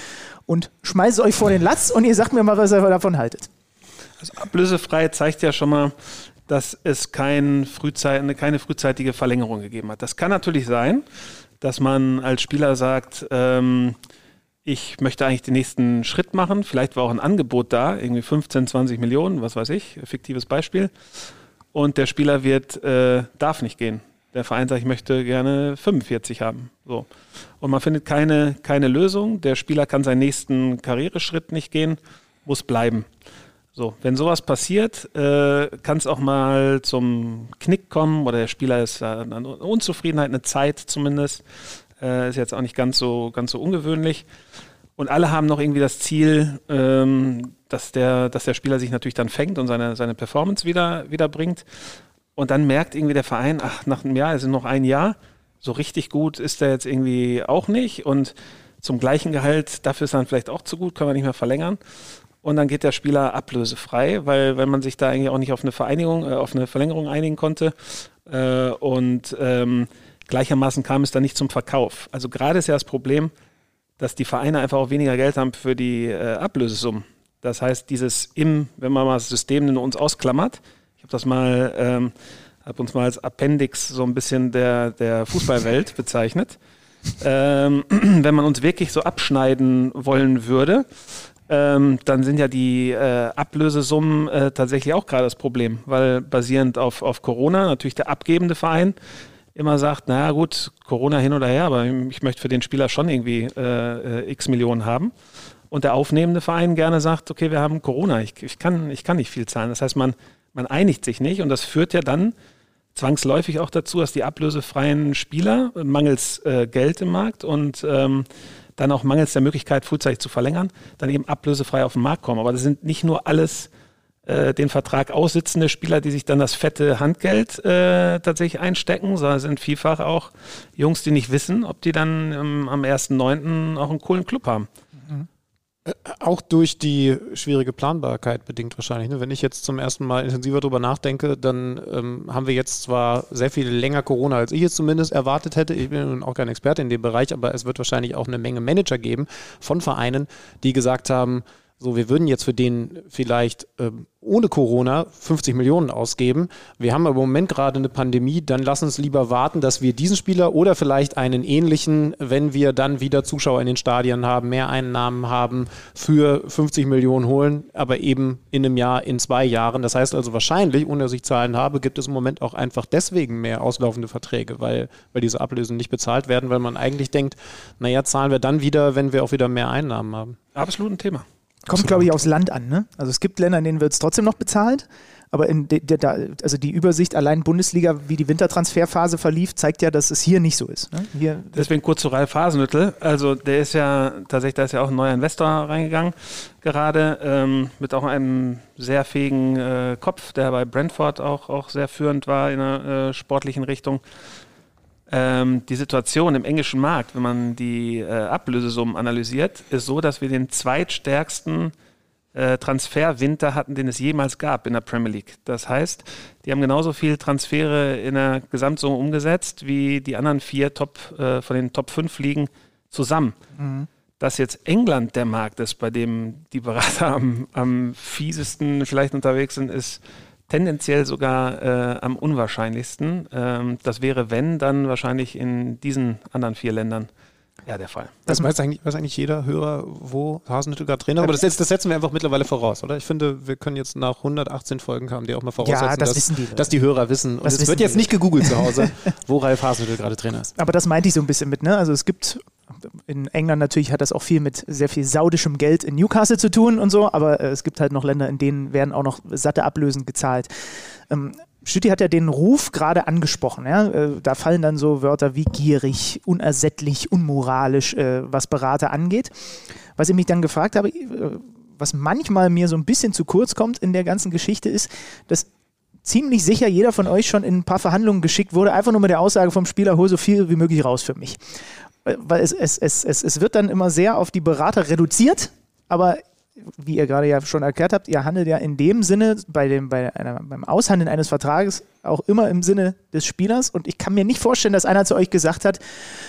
und schmeiße es euch vor den Latz und ihr sagt mir mal, was ihr davon haltet. Also ablösefrei zeigt ja schon mal, dass es kein Frühzeit, keine frühzeitige Verlängerung gegeben hat. Das kann natürlich sein, dass man als Spieler sagt, ähm, ich möchte eigentlich den nächsten Schritt machen. Vielleicht war auch ein Angebot da, irgendwie 15, 20 Millionen, was weiß ich, fiktives Beispiel. Und der Spieler wird, äh, darf nicht gehen. Der Verein sagt, ich möchte gerne 45 haben. So. Und man findet keine, keine Lösung. Der Spieler kann seinen nächsten Karriereschritt nicht gehen, muss bleiben. So, wenn sowas passiert, äh, kann es auch mal zum Knick kommen oder der Spieler ist äh, an Unzufriedenheit, eine Zeit zumindest. Äh, ist jetzt auch nicht ganz so, ganz so ungewöhnlich. Und alle haben noch irgendwie das Ziel, ähm, dass, der, dass der Spieler sich natürlich dann fängt und seine, seine Performance wieder, wieder bringt. Und dann merkt irgendwie der Verein, ach, nach einem Jahr, es ist noch ein Jahr, so richtig gut ist der jetzt irgendwie auch nicht. Und zum gleichen Gehalt, dafür ist er dann vielleicht auch zu gut, können wir nicht mehr verlängern. Und dann geht der Spieler ablösefrei, weil, weil man sich da eigentlich auch nicht auf eine Vereinigung, äh, auf eine Verlängerung einigen konnte. Äh, und ähm, gleichermaßen kam es dann nicht zum Verkauf. Also gerade ist ja das Problem, dass die Vereine einfach auch weniger Geld haben für die äh, Ablösesummen. Das heißt, dieses im, wenn man mal das System in uns ausklammert, ich habe das mal, ähm, habe uns mal als Appendix so ein bisschen der, der Fußballwelt (laughs) bezeichnet. Ähm, (clears throat) wenn man uns wirklich so abschneiden wollen würde, ähm, dann sind ja die äh, Ablösesummen äh, tatsächlich auch gerade das Problem, weil basierend auf, auf Corona natürlich der abgebende Verein immer sagt, naja gut, Corona hin oder her, aber ich möchte für den Spieler schon irgendwie äh, äh, x Millionen haben. Und der aufnehmende Verein gerne sagt, okay, wir haben Corona, ich, ich, kann, ich kann nicht viel zahlen. Das heißt, man, man einigt sich nicht und das führt ja dann zwangsläufig auch dazu, dass die ablösefreien Spieler mangels äh, Geld im Markt und ähm, dann auch mangels der Möglichkeit, frühzeitig zu verlängern, dann eben ablösefrei auf den Markt kommen. Aber das sind nicht nur alles äh, den Vertrag aussitzende Spieler, die sich dann das fette Handgeld äh, tatsächlich einstecken, sondern sind vielfach auch Jungs, die nicht wissen, ob die dann ähm, am 1.9. auch einen coolen Club haben. Auch durch die schwierige Planbarkeit bedingt wahrscheinlich. Ne? Wenn ich jetzt zum ersten Mal intensiver darüber nachdenke, dann ähm, haben wir jetzt zwar sehr viel länger Corona, als ich es zumindest erwartet hätte. Ich bin auch kein Experte in dem Bereich, aber es wird wahrscheinlich auch eine Menge Manager geben von Vereinen, die gesagt haben, so, wir würden jetzt für den vielleicht ähm, ohne Corona 50 Millionen ausgeben. Wir haben aber im Moment gerade eine Pandemie, dann lass uns lieber warten, dass wir diesen Spieler oder vielleicht einen ähnlichen, wenn wir dann wieder Zuschauer in den Stadien haben, mehr Einnahmen haben, für 50 Millionen holen, aber eben in einem Jahr, in zwei Jahren. Das heißt also wahrscheinlich, ohne dass ich Zahlen habe, gibt es im Moment auch einfach deswegen mehr auslaufende Verträge, weil, weil diese Ablösen nicht bezahlt werden, weil man eigentlich denkt, naja, zahlen wir dann wieder, wenn wir auch wieder mehr Einnahmen haben. Absolut ein Thema. Kommt, glaube ich, aufs Land an. Ne? Also es gibt Länder, in denen wird es trotzdem noch bezahlt. Aber de, de, de, also die Übersicht allein Bundesliga, wie die Wintertransferphase verlief, zeigt ja, dass es hier nicht so ist. Ne? Hier, Deswegen kurz zu Ralf Hasenhüttl. Also der ist ja tatsächlich, da ist ja auch ein neuer Investor reingegangen gerade ähm, mit auch einem sehr fähigen äh, Kopf, der bei Brentford auch, auch sehr führend war in der äh, sportlichen Richtung. Ähm, die Situation im englischen Markt, wenn man die äh, Ablösesummen analysiert, ist so, dass wir den zweitstärksten äh, Transferwinter hatten, den es jemals gab in der Premier League. Das heißt, die haben genauso viel Transfere in der Gesamtsumme umgesetzt wie die anderen vier Top äh, von den Top 5 Ligen zusammen. Mhm. Dass jetzt England der Markt ist, bei dem die Berater (laughs) am, am fiesesten vielleicht unterwegs sind, ist tendenziell sogar äh, am unwahrscheinlichsten. Ähm, das wäre, wenn, dann wahrscheinlich in diesen anderen vier Ländern ja, der Fall. Das weiß eigentlich, weiß eigentlich jeder Hörer, wo Hasenhüttl gerade Trainer ist. Aber das, das, setzen wir einfach mittlerweile voraus, oder? Ich finde, wir können jetzt nach 118 Folgen haben, die auch mal voraussetzen, ja, das dass, die, dass, die, Hörer wissen. Und es wird jetzt nicht gegoogelt zu Hause, wo Ralf Hasenhüttl gerade Trainer ist. Aber das meinte ich so ein bisschen mit, ne? Also es gibt in England natürlich hat das auch viel mit sehr viel saudischem Geld in Newcastle zu tun und so, aber äh, es gibt halt noch Länder, in denen werden auch noch satte Ablösen gezahlt. Ähm, Stütti hat ja den Ruf gerade angesprochen. Ja? Äh, da fallen dann so Wörter wie gierig, unersättlich, unmoralisch, äh, was Berater angeht. Was ich mich dann gefragt habe, was manchmal mir so ein bisschen zu kurz kommt in der ganzen Geschichte ist, dass ziemlich sicher jeder von euch schon in ein paar Verhandlungen geschickt wurde, einfach nur mit der Aussage vom Spieler, hol so viel wie möglich raus für mich. Weil es, es, es, es, es wird dann immer sehr auf die Berater reduziert, aber wie ihr gerade ja schon erklärt habt, ihr handelt ja in dem Sinne bei dem, bei einer, beim Aushandeln eines Vertrages auch immer im Sinne des Spielers. Und ich kann mir nicht vorstellen, dass einer zu euch gesagt hat,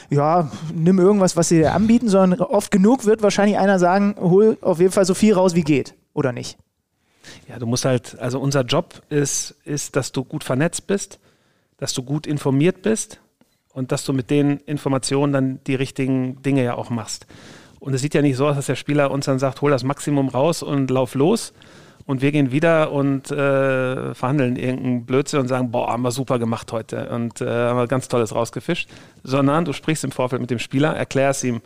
ja, nimm irgendwas, was sie dir anbieten, sondern oft genug wird wahrscheinlich einer sagen, hol auf jeden Fall so viel raus, wie geht. Oder nicht? Ja, du musst halt, also unser Job ist, ist, dass du gut vernetzt bist, dass du gut informiert bist und dass du mit den Informationen dann die richtigen Dinge ja auch machst. Und es sieht ja nicht so aus, dass der Spieler uns dann sagt, hol das Maximum raus und lauf los. Und wir gehen wieder und äh, verhandeln irgendeinen Blödsinn und sagen, boah, haben wir super gemacht heute und äh, haben wir ganz Tolles rausgefischt. Sondern du sprichst im Vorfeld mit dem Spieler, erklärst ihm,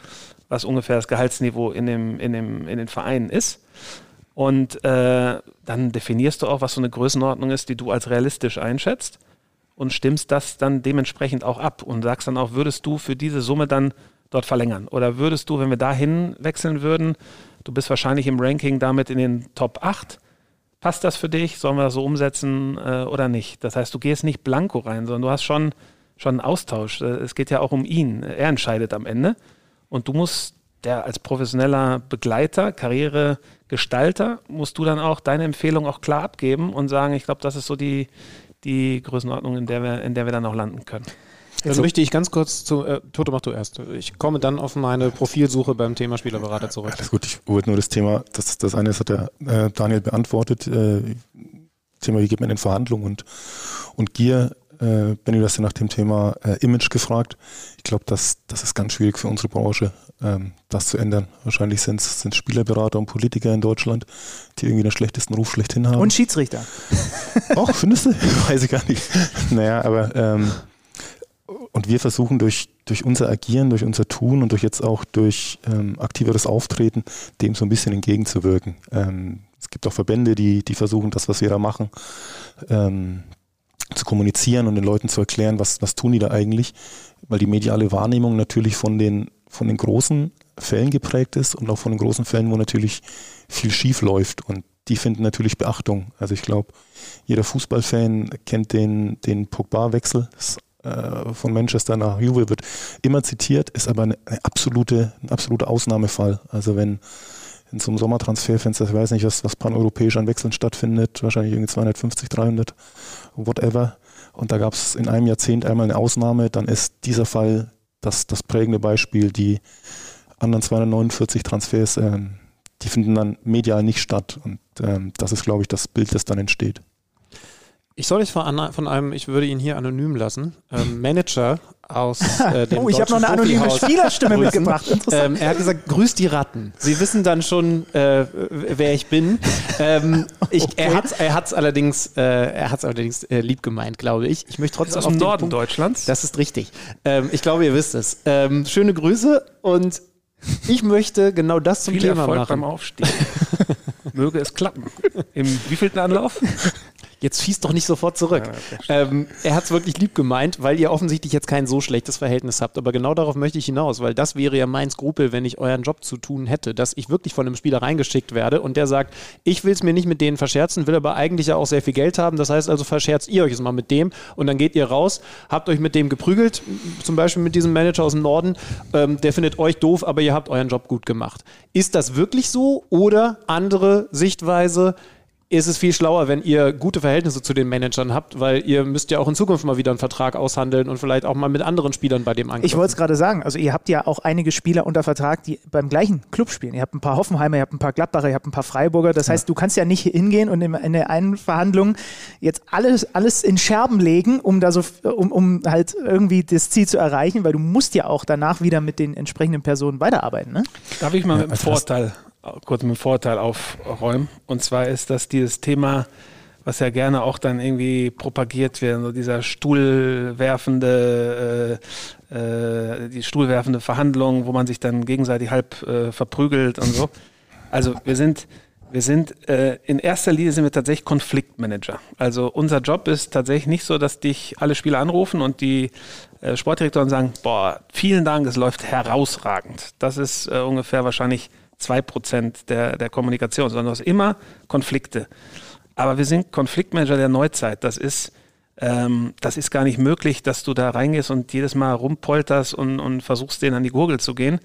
was ungefähr das Gehaltsniveau in, dem, in, dem, in den Vereinen ist. Und äh, dann definierst du auch, was so eine Größenordnung ist, die du als realistisch einschätzt und stimmst das dann dementsprechend auch ab und sagst dann auch, würdest du für diese Summe dann dort verlängern? Oder würdest du, wenn wir dahin wechseln würden, du bist wahrscheinlich im Ranking damit in den Top 8, passt das für dich? Sollen wir das so umsetzen äh, oder nicht? Das heißt, du gehst nicht blanko rein, sondern du hast schon, schon einen Austausch. Äh, es geht ja auch um ihn. Er entscheidet am Ende. Und du musst, der als professioneller Begleiter, Karrieregestalter, musst du dann auch deine Empfehlung auch klar abgeben und sagen, ich glaube, das ist so die, die Größenordnung, in der wir, in der wir dann auch landen können. Dann so. möchte ich ganz kurz zu, äh, Toto, mach du erst. Ich komme dann auf meine Profilsuche beim Thema Spielerberater zurück. Alles gut, ich wollte nur das Thema, das, das eine das hat der äh, Daniel beantwortet, äh, Thema, wie geht man in Verhandlungen und, und Gier. Äh, Benny, du hast ja nach dem Thema äh, Image gefragt. Ich glaube, das, das ist ganz schwierig für unsere Branche, ähm, das zu ändern. Wahrscheinlich sind es Spielerberater und Politiker in Deutschland, die irgendwie den schlechtesten Ruf schlechthin haben. Und Schiedsrichter. (laughs) Auch, findest du? (laughs) Weiß ich gar nicht. Naja, aber ähm, und wir versuchen durch, durch unser Agieren, durch unser Tun und durch jetzt auch durch ähm, aktiveres Auftreten dem so ein bisschen entgegenzuwirken. Ähm, es gibt auch Verbände, die, die versuchen, das, was wir da machen, ähm, zu kommunizieren und den Leuten zu erklären, was, was tun die da eigentlich, weil die mediale Wahrnehmung natürlich von den, von den großen Fällen geprägt ist und auch von den großen Fällen, wo natürlich viel schief läuft und die finden natürlich Beachtung. Also ich glaube, jeder Fußballfan kennt den, den Pogba-Wechsel. Äh, von Manchester nach Juve wird immer zitiert, ist aber eine, eine absolute, ein absoluter Ausnahmefall. Also wenn in so einem Sommertransferfenster, ich weiß nicht, was, was paneuropäisch an Wechseln stattfindet, wahrscheinlich irgendwie 250, 300, whatever. Und da gab es in einem Jahrzehnt einmal eine Ausnahme, dann ist dieser Fall das, das prägende Beispiel. Die anderen 249 Transfers, äh, die finden dann medial nicht statt. Und ähm, das ist, glaube ich, das Bild, das dann entsteht. Ich soll euch von, von einem, ich würde ihn hier anonym lassen, ähm, Manager aus (laughs) äh, dem Oh, ich habe noch eine anonyme Spielerstimme mitgebracht. Ähm, er hat gesagt, grüß die Ratten. Sie wissen dann schon, äh, wer ich bin. Ähm, ich, okay. Er hat es er hat's allerdings, äh, er hat's allerdings äh, lieb gemeint, glaube ich. Ich möchte trotzdem aus dem Norden Punkt, Deutschlands. Das ist richtig. Ähm, ich glaube, ihr wisst es. Ähm, schöne Grüße und ich möchte genau das zum Viel Thema Erfolg machen. beim Aufstieg. Möge es klappen. (laughs) Im wievielten Anlauf? Jetzt schießt doch nicht sofort zurück. Ja, ähm, er hat es wirklich lieb gemeint, weil ihr offensichtlich jetzt kein so schlechtes Verhältnis habt. Aber genau darauf möchte ich hinaus, weil das wäre ja mein Skrupel, wenn ich euren Job zu tun hätte, dass ich wirklich von einem Spieler reingeschickt werde und der sagt, ich will es mir nicht mit denen verscherzen, will aber eigentlich ja auch sehr viel Geld haben. Das heißt also, verscherzt ihr euch es mal mit dem und dann geht ihr raus, habt euch mit dem geprügelt, zum Beispiel mit diesem Manager aus dem Norden. Ähm, der findet euch doof, aber ihr habt euren Job gut gemacht. Ist das wirklich so oder andere Sichtweise? Ist es viel schlauer, wenn ihr gute Verhältnisse zu den Managern habt, weil ihr müsst ja auch in Zukunft mal wieder einen Vertrag aushandeln und vielleicht auch mal mit anderen Spielern bei dem angehen. Ich wollte es gerade sagen, also ihr habt ja auch einige Spieler unter Vertrag, die beim gleichen Club spielen. Ihr habt ein paar Hoffenheimer, ihr habt ein paar Gladbacher, ihr habt ein paar Freiburger. Das heißt, du kannst ja nicht hingehen und in, in der einen Verhandlung jetzt alles, alles in Scherben legen, um da so, um, um halt irgendwie das Ziel zu erreichen, weil du musst ja auch danach wieder mit den entsprechenden Personen weiterarbeiten. Ne? Darf ich mal ja, mit einem Vorteil kurz mit einem Vorteil aufräumen. Und zwar ist das dieses Thema, was ja gerne auch dann irgendwie propagiert wird, so dieser stuhlwerfende, äh, äh, die stuhlwerfende Verhandlung, wo man sich dann gegenseitig halb äh, verprügelt und so. Also wir sind, wir sind äh, in erster Linie sind wir tatsächlich Konfliktmanager. Also unser Job ist tatsächlich nicht so, dass dich alle Spieler anrufen und die äh, Sportdirektoren sagen, boah, vielen Dank, es läuft herausragend. Das ist äh, ungefähr wahrscheinlich zwei Prozent der, der Kommunikation, sondern du hast immer Konflikte. Aber wir sind Konfliktmanager der Neuzeit. Das ist, ähm, das ist gar nicht möglich, dass du da reingehst und jedes Mal rumpolterst und, und versuchst, denen an die Gurgel zu gehen.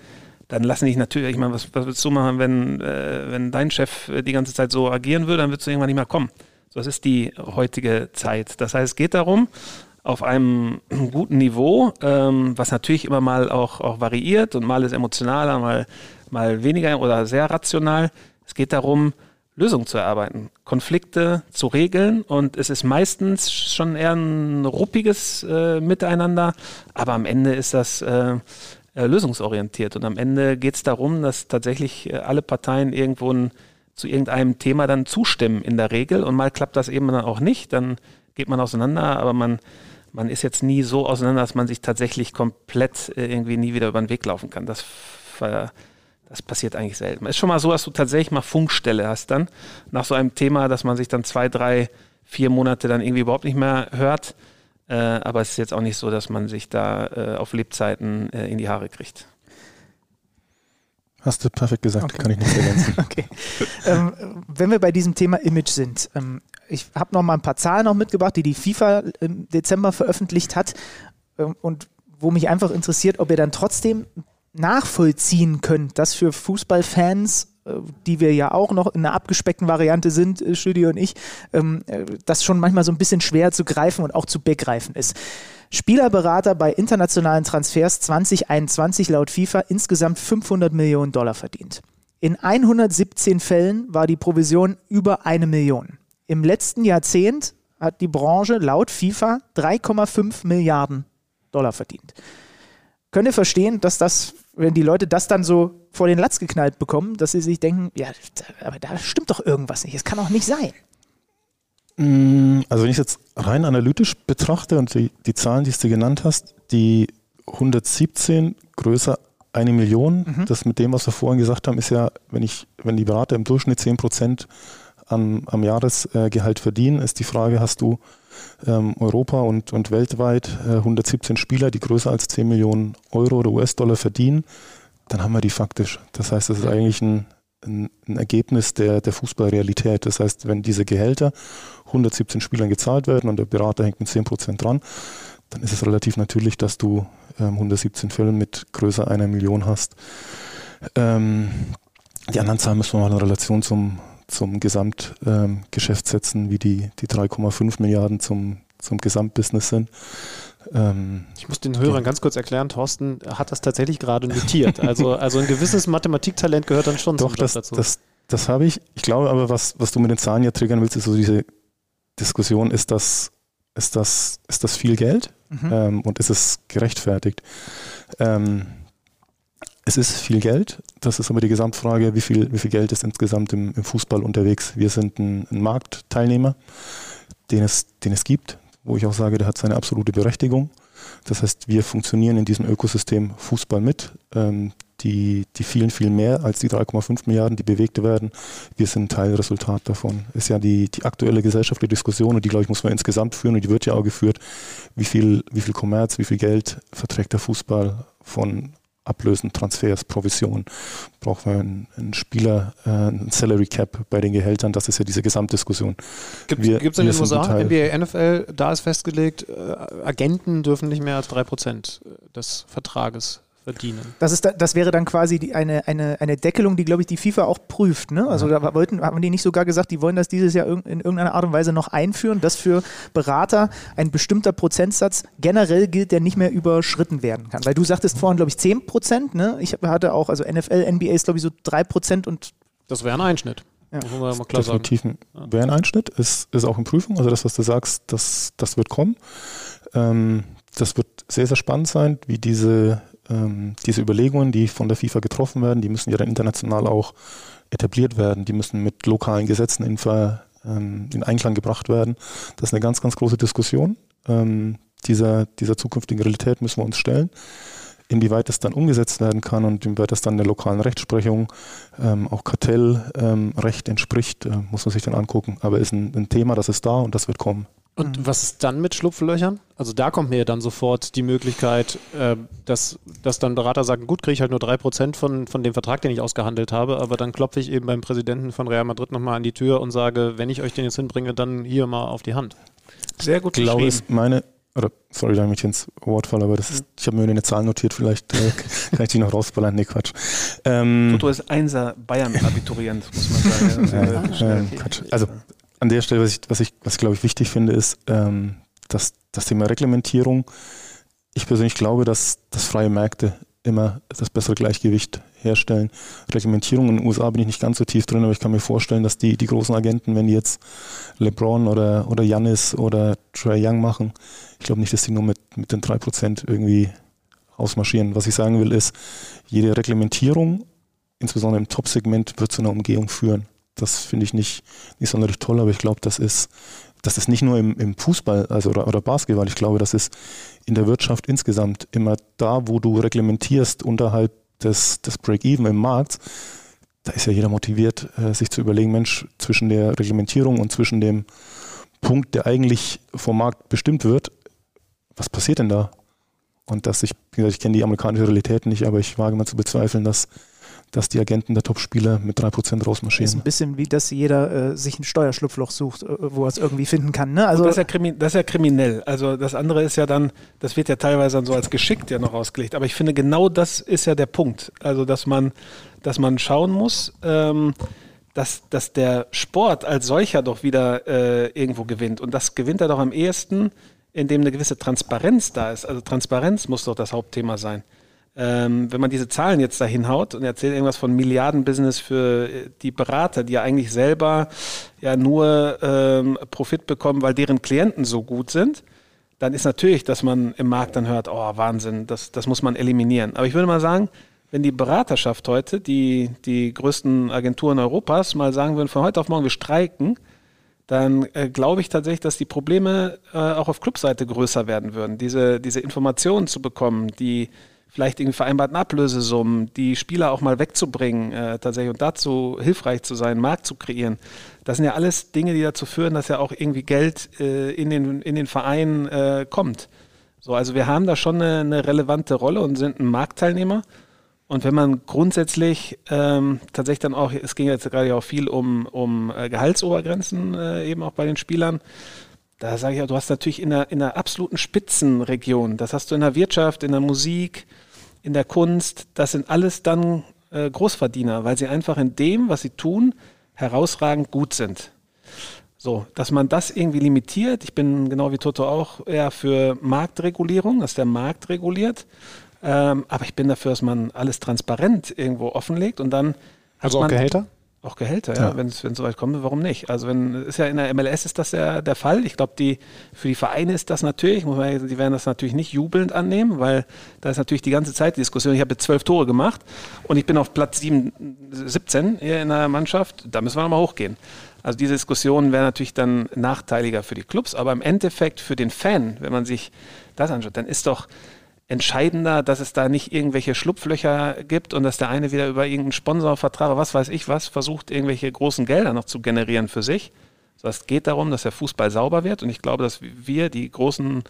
Dann lassen dich natürlich, ich meine, was, was würdest du machen, wenn, äh, wenn dein Chef die ganze Zeit so agieren würde, dann würdest du irgendwann nicht mehr kommen. So, das ist die heutige Zeit. Das heißt, es geht darum, auf einem (clears throat) guten Niveau, ähm, was natürlich immer mal auch, auch variiert und mal ist emotionaler, mal mal weniger oder sehr rational. Es geht darum, Lösungen zu erarbeiten, Konflikte zu regeln und es ist meistens schon eher ein ruppiges äh, Miteinander, aber am Ende ist das äh, äh lösungsorientiert und am Ende geht es darum, dass tatsächlich äh, alle Parteien irgendwo ein, zu irgendeinem Thema dann zustimmen in der Regel und mal klappt das eben dann auch nicht, dann geht man auseinander, aber man, man ist jetzt nie so auseinander, dass man sich tatsächlich komplett äh, irgendwie nie wieder über den Weg laufen kann. Das ver das passiert eigentlich selten. Es ist schon mal so, dass du tatsächlich mal Funkstelle hast dann nach so einem Thema, dass man sich dann zwei, drei, vier Monate dann irgendwie überhaupt nicht mehr hört. Äh, aber es ist jetzt auch nicht so, dass man sich da äh, auf Lebzeiten äh, in die Haare kriegt. Hast du perfekt gesagt, okay. kann ich nicht ergänzen. (laughs) okay. ähm, wenn wir bei diesem Thema Image sind, ähm, ich habe noch mal ein paar Zahlen noch mitgebracht, die die FIFA im Dezember veröffentlicht hat ähm, und wo mich einfach interessiert, ob ihr dann trotzdem nachvollziehen könnt, dass für Fußballfans äh, die wir ja auch noch in einer abgespeckten Variante sind, äh, Studio und ich, ähm, äh, das schon manchmal so ein bisschen schwer zu greifen und auch zu begreifen ist. Spielerberater bei internationalen Transfers 2021 laut FIFA insgesamt 500 Millionen Dollar verdient. In 117 Fällen war die Provision über eine Million. Im letzten Jahrzehnt hat die Branche laut FIFA 3,5 Milliarden Dollar verdient. Könnt ihr verstehen, dass das wenn die Leute das dann so vor den Latz geknallt bekommen, dass sie sich denken, ja, aber da stimmt doch irgendwas nicht. Es kann auch nicht sein. Mm, also wenn ich es jetzt rein analytisch betrachte und die, die Zahlen, die du genannt hast, die 117 größer eine Million, mhm. das mit dem, was wir vorhin gesagt haben, ist ja, wenn ich, wenn die Berater im Durchschnitt 10 Prozent am, am Jahresgehalt verdienen, ist die Frage, hast du ähm, Europa und, und weltweit äh, 117 Spieler, die größer als 10 Millionen Euro oder US-Dollar verdienen, dann haben wir die faktisch. Das heißt, das ist eigentlich ein, ein, ein, Ergebnis der, der Fußballrealität. Das heißt, wenn diese Gehälter 117 Spielern gezahlt werden und der Berater hängt mit 10 Prozent dran, dann ist es relativ natürlich, dass du ähm, 117 Fälle mit größer einer Million hast. Ähm, die anderen Zahlen müssen wir mal in Relation zum, zum Gesamtgeschäft ähm, setzen, wie die, die 3,5 Milliarden zum, zum Gesamtbusiness sind. Ähm, ich muss den Hörern ganz kurz erklären, Thorsten hat das tatsächlich gerade notiert. Also, also ein gewisses Mathematiktalent gehört dann schon Doch, das, dazu. Das, das habe ich. Ich glaube aber, was, was du mit den Zahlen ja triggern willst, ist so diese Diskussion, ist das, ist das, ist das viel Geld mhm. ähm, und ist es gerechtfertigt? Ähm, es ist viel Geld. Das ist aber die Gesamtfrage, wie viel, wie viel Geld ist insgesamt im, im Fußball unterwegs. Wir sind ein, ein Marktteilnehmer, den es, den es gibt, wo ich auch sage, der hat seine absolute Berechtigung. Das heißt, wir funktionieren in diesem Ökosystem Fußball mit. Ähm, die, die vielen, viel mehr als die 3,5 Milliarden, die bewegt werden. Wir sind Teilresultat davon. Ist ja die, die aktuelle gesellschaftliche Diskussion und die, glaube ich, muss man insgesamt führen und die wird ja auch geführt. Wie viel, wie viel Kommerz, wie viel Geld verträgt der Fußball von Ablösen, Transfers, Provision, brauchen wir einen, einen Spieler, äh, einen Salary Cap bei den Gehältern, das ist ja diese Gesamtdiskussion. Gibt es in den USA, NBA, NFL, da ist festgelegt, äh, Agenten dürfen nicht mehr als 3% des Vertrages verdienen. Das, ist, das wäre dann quasi die, eine, eine, eine Deckelung, die, glaube ich, die FIFA auch prüft. Ne? Also ja. da wollten, haben die nicht sogar gesagt, die wollen das dieses Jahr in irgendeiner Art und Weise noch einführen, dass für Berater ein bestimmter Prozentsatz generell gilt, der nicht mehr überschritten werden kann. Weil du sagtest vorhin, glaube ich, 10 Prozent. Ne? Ich hatte auch, also NFL, NBA ist, glaube ich, so 3 Prozent und. Das wäre ein Einschnitt. Ja. Definitiv sagen. wäre ein Einschnitt, ist, ist auch in Prüfung. Also das, was du sagst, das, das wird kommen. Ähm, das wird sehr, sehr spannend sein, wie diese ähm, diese Überlegungen, die von der FIFA getroffen werden, die müssen ja dann international auch etabliert werden. Die müssen mit lokalen Gesetzen in, Ver, ähm, in Einklang gebracht werden. Das ist eine ganz, ganz große Diskussion. Ähm, dieser, dieser zukünftigen Realität müssen wir uns stellen. Inwieweit das dann umgesetzt werden kann und inwieweit das dann der lokalen Rechtsprechung, ähm, auch Kartellrecht entspricht, äh, muss man sich dann angucken. Aber ist ein, ein Thema, das ist da und das wird kommen. Und mhm. was ist dann mit Schlupflöchern? Also da kommt mir dann sofort die Möglichkeit, äh, dass, dass dann Berater sagen, gut, kriege ich halt nur 3% von, von dem Vertrag, den ich ausgehandelt habe, aber dann klopfe ich eben beim Präsidenten von Real Madrid nochmal an die Tür und sage, wenn ich euch den jetzt hinbringe, dann hier mal auf die Hand. Sehr gut. Ich glaube, ist meine, oder sorry, da ich ins Wort falle, aber das ist, ich habe mir eine Zahl notiert, vielleicht äh, (laughs) kann ich die noch rausballern. Nee, Quatsch. Ähm, Toto ist Einser Bayern-Abiturient, muss man sagen. (laughs) ja, äh, Quatsch. Also an der Stelle, was ich, was ich, was ich glaube ich wichtig finde, ist, ähm, dass das Thema Reglementierung. Ich persönlich glaube, dass, dass freie Märkte immer das bessere Gleichgewicht herstellen. Reglementierung in den USA bin ich nicht ganz so tief drin, aber ich kann mir vorstellen, dass die, die großen Agenten, wenn die jetzt LeBron oder, oder Giannis oder Trey Young machen, ich glaube nicht, dass die nur mit, mit den 3% irgendwie ausmarschieren. Was ich sagen will, ist, jede Reglementierung, insbesondere im Top-Segment, wird zu einer Umgehung führen. Das finde ich nicht, nicht sonderlich toll, aber ich glaube, das ist, das ist nicht nur im, im Fußball also, oder, oder Basketball. Ich glaube, das ist in der Wirtschaft insgesamt immer da, wo du reglementierst unterhalb des, des Break-Even im Markt. Da ist ja jeder motiviert, äh, sich zu überlegen, Mensch, zwischen der Reglementierung und zwischen dem Punkt, der eigentlich vom Markt bestimmt wird, was passiert denn da? Und dass ich, wie gesagt, ich kenne die amerikanische Realität nicht, aber ich wage mal zu bezweifeln, dass dass die Agenten der Topspieler mit 3% rausmarschieren. Das ist ein bisschen wie, dass jeder äh, sich ein Steuerschlupfloch sucht, äh, wo er es irgendwie finden kann. Ne? Also das ist, ja das ist ja kriminell. Also das andere ist ja dann, das wird ja teilweise dann so als geschickt ja noch ausgelegt. Aber ich finde, genau das ist ja der Punkt. Also dass man, dass man schauen muss, ähm, dass, dass der Sport als solcher doch wieder äh, irgendwo gewinnt. Und das gewinnt er doch am ehesten, indem eine gewisse Transparenz da ist. Also Transparenz muss doch das Hauptthema sein ähm, wenn man diese Zahlen jetzt da hinhaut und erzählt irgendwas von Milliardenbusiness für äh, die Berater, die ja eigentlich selber ja nur ähm, Profit bekommen, weil deren Klienten so gut sind, dann ist natürlich, dass man im Markt dann hört, oh Wahnsinn, das, das muss man eliminieren. Aber ich würde mal sagen, wenn die Beraterschaft heute, die, die größten Agenturen Europas, mal sagen würden, von heute auf morgen wir streiken, dann äh, glaube ich tatsächlich, dass die Probleme äh, auch auf Clubseite größer werden würden. Diese, diese Informationen zu bekommen, die vielleicht irgendwie vereinbarten Ablösesummen, die Spieler auch mal wegzubringen, äh, tatsächlich und dazu hilfreich zu sein, Markt zu kreieren. Das sind ja alles Dinge, die dazu führen, dass ja auch irgendwie Geld äh, in, den, in den Verein äh, kommt. So, also wir haben da schon eine, eine, relevante Rolle und sind ein Marktteilnehmer. Und wenn man grundsätzlich ähm, tatsächlich dann auch, es ging jetzt gerade auch viel um, um äh, Gehaltsobergrenzen äh, eben auch bei den Spielern, da sage ich ja, du hast natürlich in einer, in einer absoluten Spitzenregion, das hast du in der Wirtschaft, in der Musik, in der Kunst, das sind alles dann äh, Großverdiener, weil sie einfach in dem, was sie tun, herausragend gut sind. So, dass man das irgendwie limitiert. Ich bin genau wie Toto auch eher für Marktregulierung, dass der Markt reguliert. Ähm, aber ich bin dafür, dass man alles transparent irgendwo offenlegt und dann. Also auch Gehälter? Auch Gehälter, ja, ja. wenn es soweit kommt, warum nicht? Also wenn ist ja in der MLS ist das ja der Fall. Ich glaube, die für die Vereine ist das natürlich, muss man, die werden das natürlich nicht jubelnd annehmen, weil da ist natürlich die ganze Zeit die Diskussion. Ich habe jetzt zwölf Tore gemacht und ich bin auf Platz 7, 17 hier in der Mannschaft. Da müssen wir nochmal hochgehen. Also diese Diskussion wäre natürlich dann nachteiliger für die Clubs, aber im Endeffekt für den Fan, wenn man sich das anschaut, dann ist doch entscheidender, dass es da nicht irgendwelche Schlupflöcher gibt und dass der eine wieder über irgendeinen Sponsorvertrag, was weiß ich was, versucht, irgendwelche großen Gelder noch zu generieren für sich. es geht darum, dass der Fußball sauber wird und ich glaube, dass wir, die großen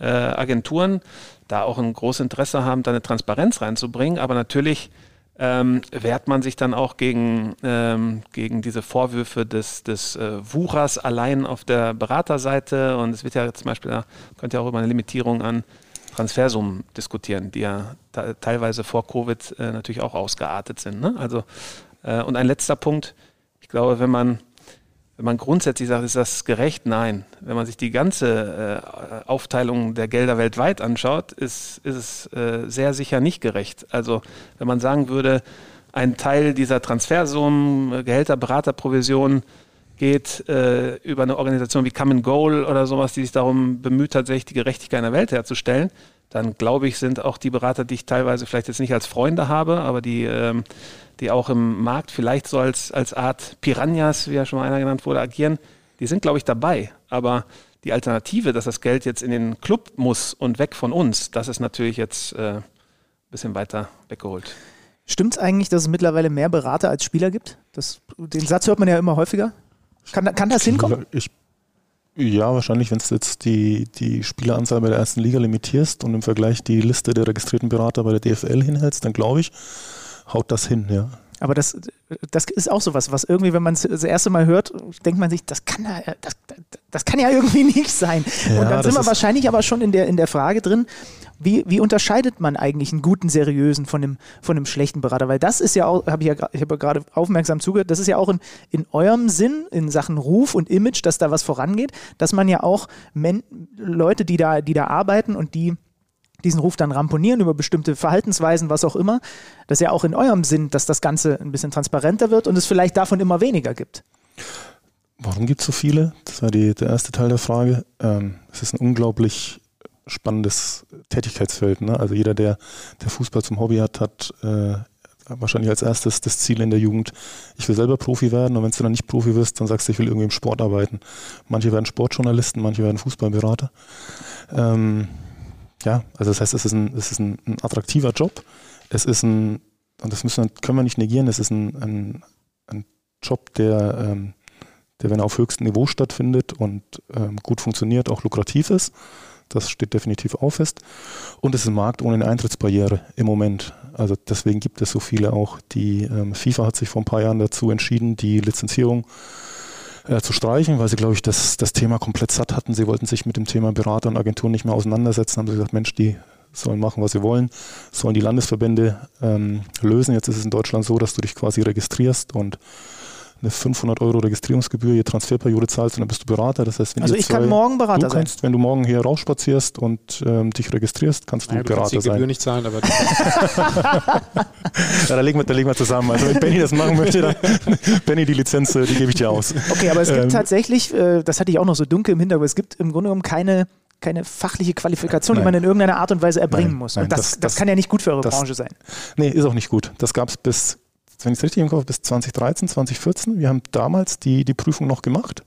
äh, Agenturen, da auch ein großes Interesse haben, da eine Transparenz reinzubringen, aber natürlich ähm, wehrt man sich dann auch gegen, ähm, gegen diese Vorwürfe des, des äh, Wuchers allein auf der Beraterseite und es wird ja zum Beispiel, da könnte ja auch über eine Limitierung an Transfersummen diskutieren, die ja teilweise vor Covid äh, natürlich auch ausgeartet sind. Ne? Also, äh, und ein letzter Punkt, ich glaube, wenn man, wenn man grundsätzlich sagt, ist das gerecht? Nein. Wenn man sich die ganze äh, Aufteilung der Gelder weltweit anschaut, ist, ist es äh, sehr sicher nicht gerecht. Also wenn man sagen würde, ein Teil dieser Transfersummen, Gehälter, Beraterprovisionen, geht äh, über eine Organisation wie Common Goal oder sowas, die sich darum bemüht, tatsächlich die Gerechtigkeit in der Welt herzustellen, dann glaube ich, sind auch die Berater, die ich teilweise vielleicht jetzt nicht als Freunde habe, aber die, ähm, die auch im Markt vielleicht so als, als Art Piranhas, wie ja schon mal einer genannt wurde, agieren, die sind, glaube ich, dabei. Aber die Alternative, dass das Geld jetzt in den Club muss und weg von uns, das ist natürlich jetzt äh, ein bisschen weiter weggeholt. Stimmt es eigentlich, dass es mittlerweile mehr Berater als Spieler gibt? Das, den Satz hört man ja immer häufiger. Kann, kann das hinkommen? Ich, ja, wahrscheinlich, wenn du jetzt die, die Spieleranzahl bei der ersten Liga limitierst und im Vergleich die Liste der registrierten Berater bei der DFL hinhältst, dann glaube ich, haut das hin, ja. Aber das, das ist auch sowas, was irgendwie, wenn man es das erste Mal hört, denkt man sich, das kann, das, das kann ja irgendwie (laughs) nicht sein. Ja, und dann sind wir wahrscheinlich aber schon in der, in der Frage drin, wie, wie unterscheidet man eigentlich einen guten, seriösen von einem, von einem schlechten Berater? Weil das ist ja auch, habe ich ja ich habe gerade aufmerksam zugehört, das ist ja auch in, in eurem Sinn, in Sachen Ruf und Image, dass da was vorangeht, dass man ja auch Men Leute, die da, die da arbeiten und die diesen Ruf dann ramponieren über bestimmte Verhaltensweisen, was auch immer. Das ist ja auch in eurem Sinn, dass das Ganze ein bisschen transparenter wird und es vielleicht davon immer weniger gibt. Warum gibt es so viele? Das war die, der erste Teil der Frage. Ähm, es ist ein unglaublich spannendes Tätigkeitsfeld. Ne? Also jeder, der, der Fußball zum Hobby hat, hat äh, wahrscheinlich als erstes das Ziel in der Jugend, ich will selber Profi werden und wenn du dann nicht Profi wirst, dann sagst du, ich will irgendwie im Sport arbeiten. Manche werden Sportjournalisten, manche werden Fußballberater. Ähm, ja, also das heißt, es ist ein, es ist ein, ein attraktiver Job. Es ist ein, und das müssen, können wir nicht negieren, es ist ein, ein, ein Job, der, ähm, der, wenn er auf höchstem Niveau stattfindet und ähm, gut funktioniert, auch lukrativ ist. Das steht definitiv auch fest. Und es ist ein Markt ohne eine Eintrittsbarriere im Moment. Also deswegen gibt es so viele auch. Die ähm, FIFA hat sich vor ein paar Jahren dazu entschieden, die Lizenzierung zu streichen, weil sie, glaube ich, das, das Thema komplett satt hatten. Sie wollten sich mit dem Thema Berater und Agenturen nicht mehr auseinandersetzen, haben sie gesagt, Mensch, die sollen machen, was sie wollen, sollen die Landesverbände ähm, lösen. Jetzt ist es in Deutschland so, dass du dich quasi registrierst und eine 500 Euro Registrierungsgebühr je Transferperiode zahlst und dann bist du Berater. Das heißt, wenn also ich zwei, kann morgen Berater du kannst, sein. Wenn du morgen hier rausspazierst und ähm, dich registrierst, kannst du naja, Berater du kannst die sein. Gebühr nicht zahlen, aber (laughs) ja, da, legen wir, da legen wir zusammen. Also wenn Benny das machen möchte, dann (laughs) Benny die Lizenz, äh, die gebe ich dir aus. Okay, aber es gibt ähm, tatsächlich, äh, das hatte ich auch noch so dunkel im Hintergrund, es gibt im Grunde genommen keine keine fachliche Qualifikation, nein. die man in irgendeiner Art und Weise erbringen nein, muss. Und das, das, das, das, kann ja nicht gut für eure das, Branche sein. Nee, ist auch nicht gut. Das gab es bis wenn ich es richtig im Kopf habe, bis 2013, 2014. Wir haben damals die, die Prüfung noch gemacht.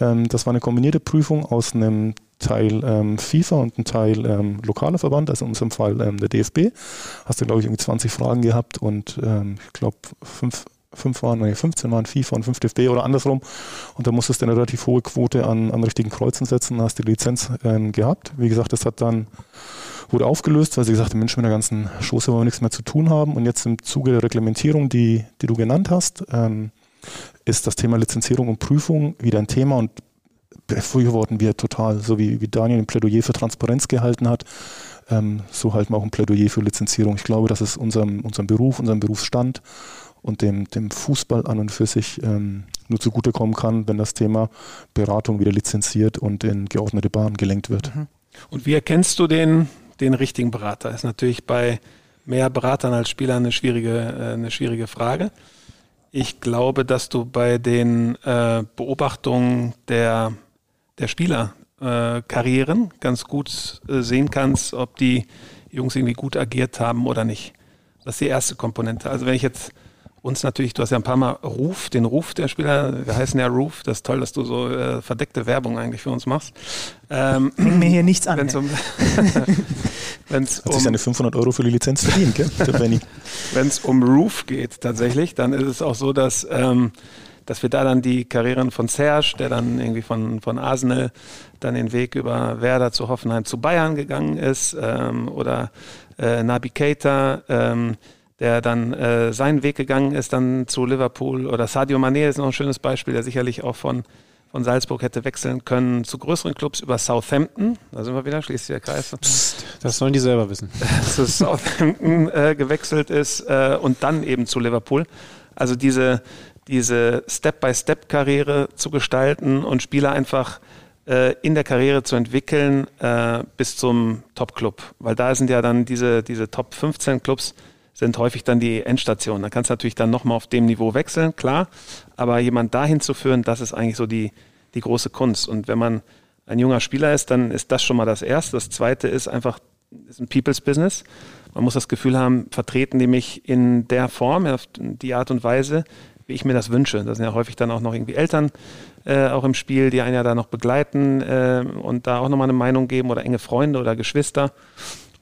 Ähm, das war eine kombinierte Prüfung aus einem Teil ähm, FIFA und einem Teil ähm, lokaler Verband, also in unserem Fall ähm, der DFB. Hast du, glaube ich, irgendwie 20 Fragen gehabt und ähm, ich glaube, fünf, fünf waren, nee, 15 waren FIFA und fünf DFB oder andersrum. Und da musstest du eine relativ hohe Quote an, an richtigen Kreuzen setzen, hast die Lizenz ähm, gehabt. Wie gesagt, das hat dann wurde aufgelöst, weil sie gesagt haben, Mensch, mit der ganzen Schoße wollen wir nichts mehr zu tun haben. Und jetzt im Zuge der Reglementierung, die, die du genannt hast, ähm, ist das Thema Lizenzierung und Prüfung wieder ein Thema und befürworten wir total, so wie, wie Daniel ein Plädoyer für Transparenz gehalten hat, ähm, so halten wir auch ein Plädoyer für Lizenzierung. Ich glaube, das ist unserem, unserem Beruf, unserem Berufsstand und dem, dem Fußball an und für sich ähm, nur zugutekommen kann, wenn das Thema Beratung wieder lizenziert und in geordnete Bahnen gelenkt wird. Mhm. Und wie erkennst du den, den richtigen Berater? Ist natürlich bei mehr Beratern als Spielern eine schwierige, äh, eine schwierige Frage. Ich glaube, dass du bei den äh, Beobachtungen der, der Spielerkarrieren äh, ganz gut äh, sehen kannst, ob die Jungs irgendwie gut agiert haben oder nicht. Das ist die erste Komponente. Also wenn ich jetzt uns natürlich, du hast ja ein paar Mal Ruf, den Ruf der Spieler, wir heißen ja Ruf, das ist toll, dass du so äh, verdeckte Werbung eigentlich für uns machst. Ähm, Bring mir hier nichts an. Wenn's um, (laughs) wenn's Hat sich seine 500 Euro für die Lizenz verdient, gell. Wenn es um Roof geht tatsächlich, dann ist es auch so, dass, ähm, dass wir da dann die Karrieren von Serge, der dann irgendwie von, von Arsenal dann den Weg über Werder zu Hoffenheim zu Bayern gegangen ist ähm, oder äh, Nabi Keita, ähm, der dann äh, seinen Weg gegangen ist, dann zu Liverpool. Oder Sadio Mané ist noch ein schönes Beispiel, der sicherlich auch von, von Salzburg hätte wechseln können zu größeren Clubs über Southampton. Da sind wir wieder, schließt der Kreis. Psst, das sollen die selber wissen. (laughs) zu Southampton äh, gewechselt ist äh, und dann eben zu Liverpool. Also diese, diese Step-by-Step-Karriere zu gestalten und Spieler einfach äh, in der Karriere zu entwickeln äh, bis zum Top-Club. Weil da sind ja dann diese, diese Top 15 Clubs, sind häufig dann die Endstationen. Da kannst du natürlich dann nochmal auf dem Niveau wechseln, klar. Aber jemand dahin zu führen, das ist eigentlich so die, die große Kunst. Und wenn man ein junger Spieler ist, dann ist das schon mal das Erste. Das Zweite ist einfach, ist ein People's Business. Man muss das Gefühl haben, vertreten die mich in der Form, auf die Art und Weise, wie ich mir das wünsche. Da sind ja häufig dann auch noch irgendwie Eltern äh, auch im Spiel, die einen ja da noch begleiten äh, und da auch nochmal eine Meinung geben oder enge Freunde oder Geschwister.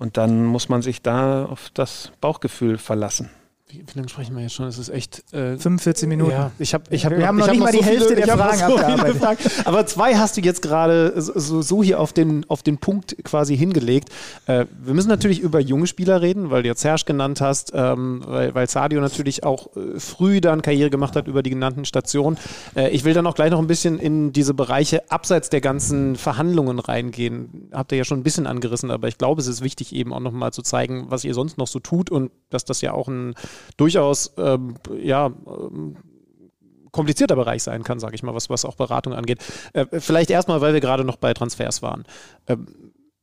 Und dann muss man sich da auf das Bauchgefühl verlassen. Wie, lange sprechen wir jetzt schon? Es ist echt. Äh, 45 Minuten. Ja, ich hab, ich hab wir noch, haben noch nicht mal die so Hälfte viele, der Fragen so abgearbeitet. Aber zwei hast du jetzt gerade so, so, hier auf den, auf den Punkt quasi hingelegt. Äh, wir müssen natürlich über junge Spieler reden, weil du jetzt Serge genannt hast, ähm, weil, weil Sadio natürlich auch äh, früh dann Karriere gemacht hat über die genannten Stationen. Äh, ich will dann auch gleich noch ein bisschen in diese Bereiche abseits der ganzen Verhandlungen reingehen. Habt ihr ja schon ein bisschen angerissen, aber ich glaube, es ist wichtig, eben auch nochmal zu zeigen, was ihr sonst noch so tut und dass das ja auch ein durchaus ähm, ja, ähm, komplizierter Bereich sein kann, sage ich mal, was, was auch Beratung angeht. Äh, vielleicht erstmal, weil wir gerade noch bei Transfers waren. Ähm,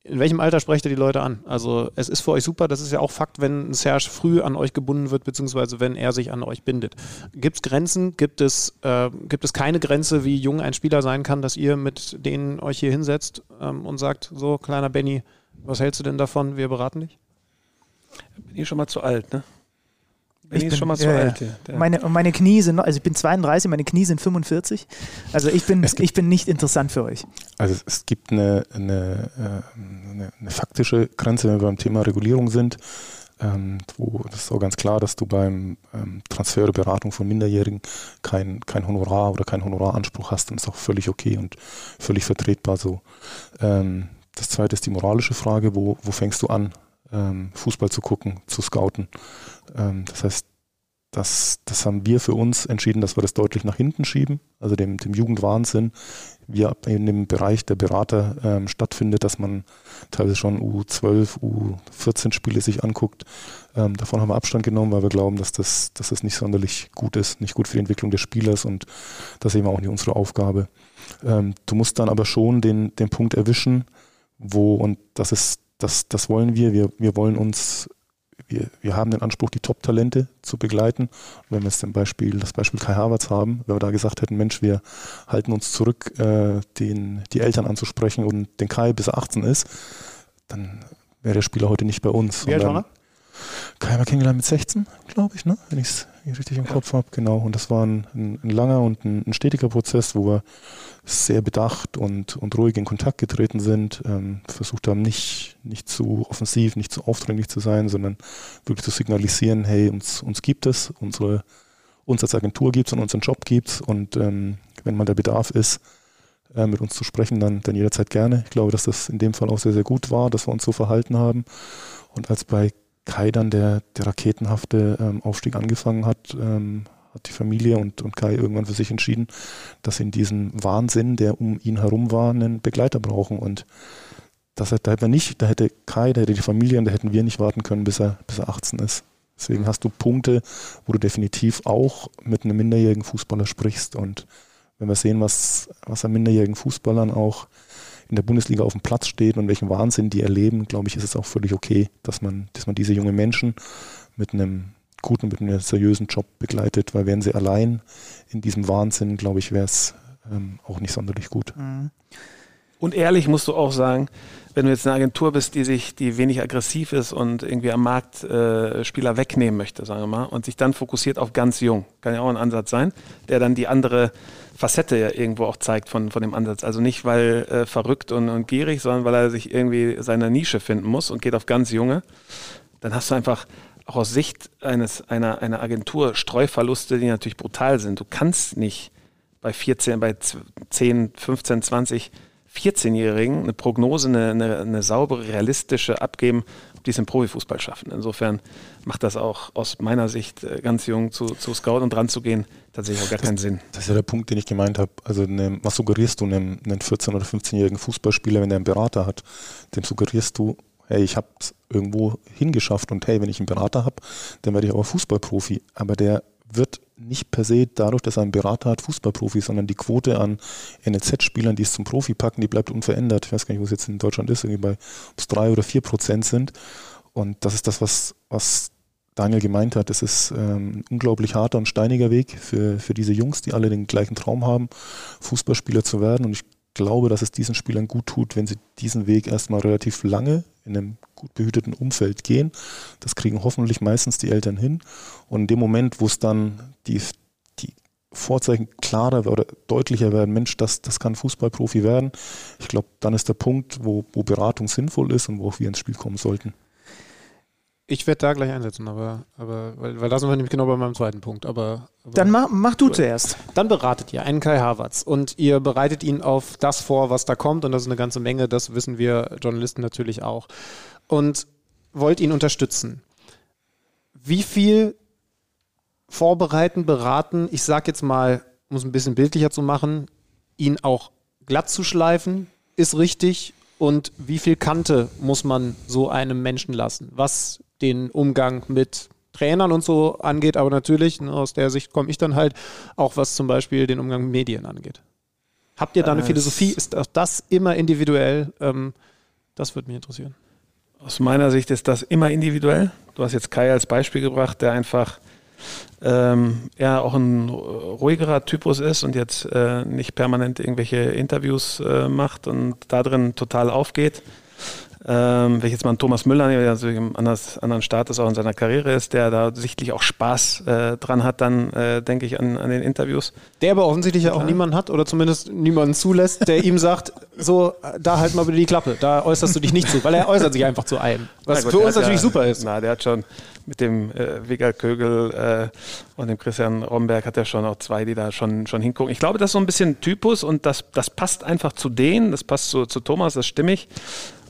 in welchem Alter sprecht ihr die Leute an? Also es ist für euch super, das ist ja auch Fakt, wenn ein Serge früh an euch gebunden wird, beziehungsweise wenn er sich an euch bindet. Gibt es Grenzen? Gibt es, äh, gibt es keine Grenze, wie jung ein Spieler sein kann, dass ihr mit denen euch hier hinsetzt ähm, und sagt, so kleiner Benny, was hältst du denn davon? Wir beraten dich? Bin ich schon mal zu alt, ne? Ich bin schon mal so ja, alt. Ja. Meine, meine Knie sind, also ich bin 32, meine Knie sind 45. Also ich bin, ich bin nicht interessant für euch. Also es gibt eine, eine, äh, eine, eine faktische Grenze, wenn wir beim Thema Regulierung sind. Ähm, wo das ist auch ganz klar, dass du beim ähm, Transfer oder Beratung von Minderjährigen kein, kein Honorar oder keinen Honoraranspruch hast, dann ist auch völlig okay und völlig vertretbar so. Ähm, das zweite ist die moralische Frage, wo, wo fängst du an, ähm, Fußball zu gucken, zu scouten? Ähm, das heißt, das, das haben wir für uns entschieden, dass wir das deutlich nach hinten schieben, also dem, dem Jugendwahnsinn, wie in dem Bereich der Berater ähm, stattfindet, dass man teilweise schon U12, U14 Spiele sich anguckt. Ähm, davon haben wir Abstand genommen, weil wir glauben, dass das, dass das nicht sonderlich gut ist, nicht gut für die Entwicklung des Spielers und das ist eben auch nicht unsere Aufgabe. Ähm, du musst dann aber schon den, den Punkt erwischen, wo, und das ist, das, das wollen wir, wir, wir wollen uns wir, wir haben den Anspruch, die Top-Talente zu begleiten. Und wenn wir jetzt zum Beispiel das Beispiel Kai Havertz haben, wenn wir da gesagt hätten, Mensch, wir halten uns zurück, äh, den, die Eltern anzusprechen und den Kai bis er 18 ist, dann wäre der Spieler heute nicht bei uns. Wie alt war er? Kai wir kennengelernt mit 16, glaube ich, ne? wenn ich es richtig im. Kopf habe. Genau. Und das war ein, ein, ein langer und ein, ein, stetiger Prozess, wo wir sehr bedacht und, und ruhig in Kontakt getreten sind, ähm, versucht haben, nicht, nicht zu offensiv, nicht zu aufdringlich zu sein, sondern wirklich zu signalisieren, hey, uns, uns gibt es, unsere, uns als Agentur gibt es und unseren Job gibt es und ähm, wenn mal der Bedarf ist, äh, mit uns zu sprechen, dann, dann jederzeit gerne. Ich glaube, dass das in dem Fall auch sehr, sehr gut war, dass wir uns so verhalten haben. Und als bei Kai dann der, der raketenhafte ähm, Aufstieg angefangen hat, ähm, hat die Familie und, und Kai irgendwann für sich entschieden, dass sie in diesem Wahnsinn, der um ihn herum war, einen Begleiter brauchen. Und das, da hätte man nicht, da hätte Kai, da hätte die Familie und da hätten wir nicht warten können, bis er, bis er 18 ist. Deswegen hast du Punkte, wo du definitiv auch mit einem minderjährigen Fußballer sprichst. Und wenn wir sehen, was, was an minderjährigen Fußballern auch in der Bundesliga auf dem Platz steht und welchen Wahnsinn die erleben, glaube ich, ist es auch völlig okay, dass man, dass man diese jungen Menschen mit einem guten, mit einem seriösen Job begleitet, weil wären sie allein in diesem Wahnsinn, glaube ich, wäre es ähm, auch nicht sonderlich gut. Mhm. Und ehrlich musst du auch sagen, wenn du jetzt eine Agentur bist, die sich, die wenig aggressiv ist und irgendwie am Markt äh, Spieler wegnehmen möchte, sagen wir mal, und sich dann fokussiert auf ganz jung, kann ja auch ein Ansatz sein, der dann die andere Facette ja irgendwo auch zeigt von, von dem Ansatz. Also nicht, weil äh, verrückt und, und gierig, sondern weil er sich irgendwie seine Nische finden muss und geht auf ganz junge. Dann hast du einfach auch aus Sicht eines, einer, einer Agentur Streuverluste, die natürlich brutal sind. Du kannst nicht bei 14, bei 10, 15, 20 14-Jährigen eine Prognose, eine, eine, eine, saubere, realistische abgeben, ob die es im Profifußball schaffen. Insofern macht das auch aus meiner Sicht äh, ganz jung zu, zu Scout und dran zu gehen tatsächlich auch gar das, keinen Sinn. Das ist ja der Punkt, den ich gemeint habe. Also ne, was suggerierst du einem, einem 14- oder 15-jährigen Fußballspieler, wenn er einen Berater hat? Dem suggerierst du, hey, ich habe es irgendwo hingeschafft und hey, wenn ich einen Berater habe, dann werde ich auch Fußballprofi. Aber der wird nicht per se dadurch, dass er einen Berater hat, Fußballprofi, sondern die Quote an NLZ-Spielern, die es zum Profi packen, die bleibt unverändert. Ich weiß gar nicht, wo es jetzt in Deutschland ist, irgendwie bei ob es drei oder vier Prozent sind. Und das ist das, was, was Daniel gemeint hat. Es ist ähm, ein unglaublich harter und steiniger Weg für, für diese Jungs, die alle den gleichen Traum haben, Fußballspieler zu werden. Und ich glaube, dass es diesen Spielern gut tut, wenn sie diesen Weg erstmal relativ lange in einem gut behüteten Umfeld gehen. Das kriegen hoffentlich meistens die Eltern hin. Und in dem Moment, wo es dann die, die Vorzeichen klarer oder deutlicher werden, Mensch, das, das kann Fußballprofi werden, ich glaube, dann ist der Punkt, wo, wo Beratung sinnvoll ist und wo auch wir ins Spiel kommen sollten. Ich werde da gleich einsetzen, aber, aber weil, weil da sind wir nämlich genau bei meinem zweiten Punkt. Aber, aber dann mach, mach du zuerst. Dann beratet ihr einen Kai Havertz und ihr bereitet ihn auf das vor, was da kommt und das ist eine ganze Menge. Das wissen wir Journalisten natürlich auch und wollt ihn unterstützen. Wie viel vorbereiten, beraten, ich sage jetzt mal, um es ein bisschen bildlicher zu machen, ihn auch glatt zu schleifen, ist richtig und wie viel Kante muss man so einem Menschen lassen? Was den Umgang mit Trainern und so angeht, aber natürlich, ne, aus der Sicht komme ich dann halt auch, was zum Beispiel den Umgang mit Medien angeht. Habt ihr da eine äh, Philosophie? Ist auch das immer individuell? Ähm, das würde mich interessieren. Aus meiner Sicht ist das immer individuell. Du hast jetzt Kai als Beispiel gebracht, der einfach ähm, ja auch ein ruhigerer Typus ist und jetzt äh, nicht permanent irgendwelche Interviews äh, macht und da drin total aufgeht. Ähm, wenn ich jetzt mal einen Thomas Müller, der also im anderen Status auch in seiner Karriere ist, der da sichtlich auch Spaß äh, dran hat, dann äh, denke ich an, an den Interviews. Der aber offensichtlich ja auch niemanden hat oder zumindest niemanden zulässt, der ihm sagt, (laughs) so, da halt mal bitte die Klappe, da äußerst du dich nicht zu, weil er äußert sich einfach zu allem. Was gut, für uns natürlich ja, super ist. Na, der hat schon mit dem äh, Vega Kögel äh, und dem Christian Romberg hat er schon auch zwei, die da schon, schon hingucken. Ich glaube, das ist so ein bisschen Typus und das, das passt einfach zu denen, das passt zu, zu Thomas, das stimmig.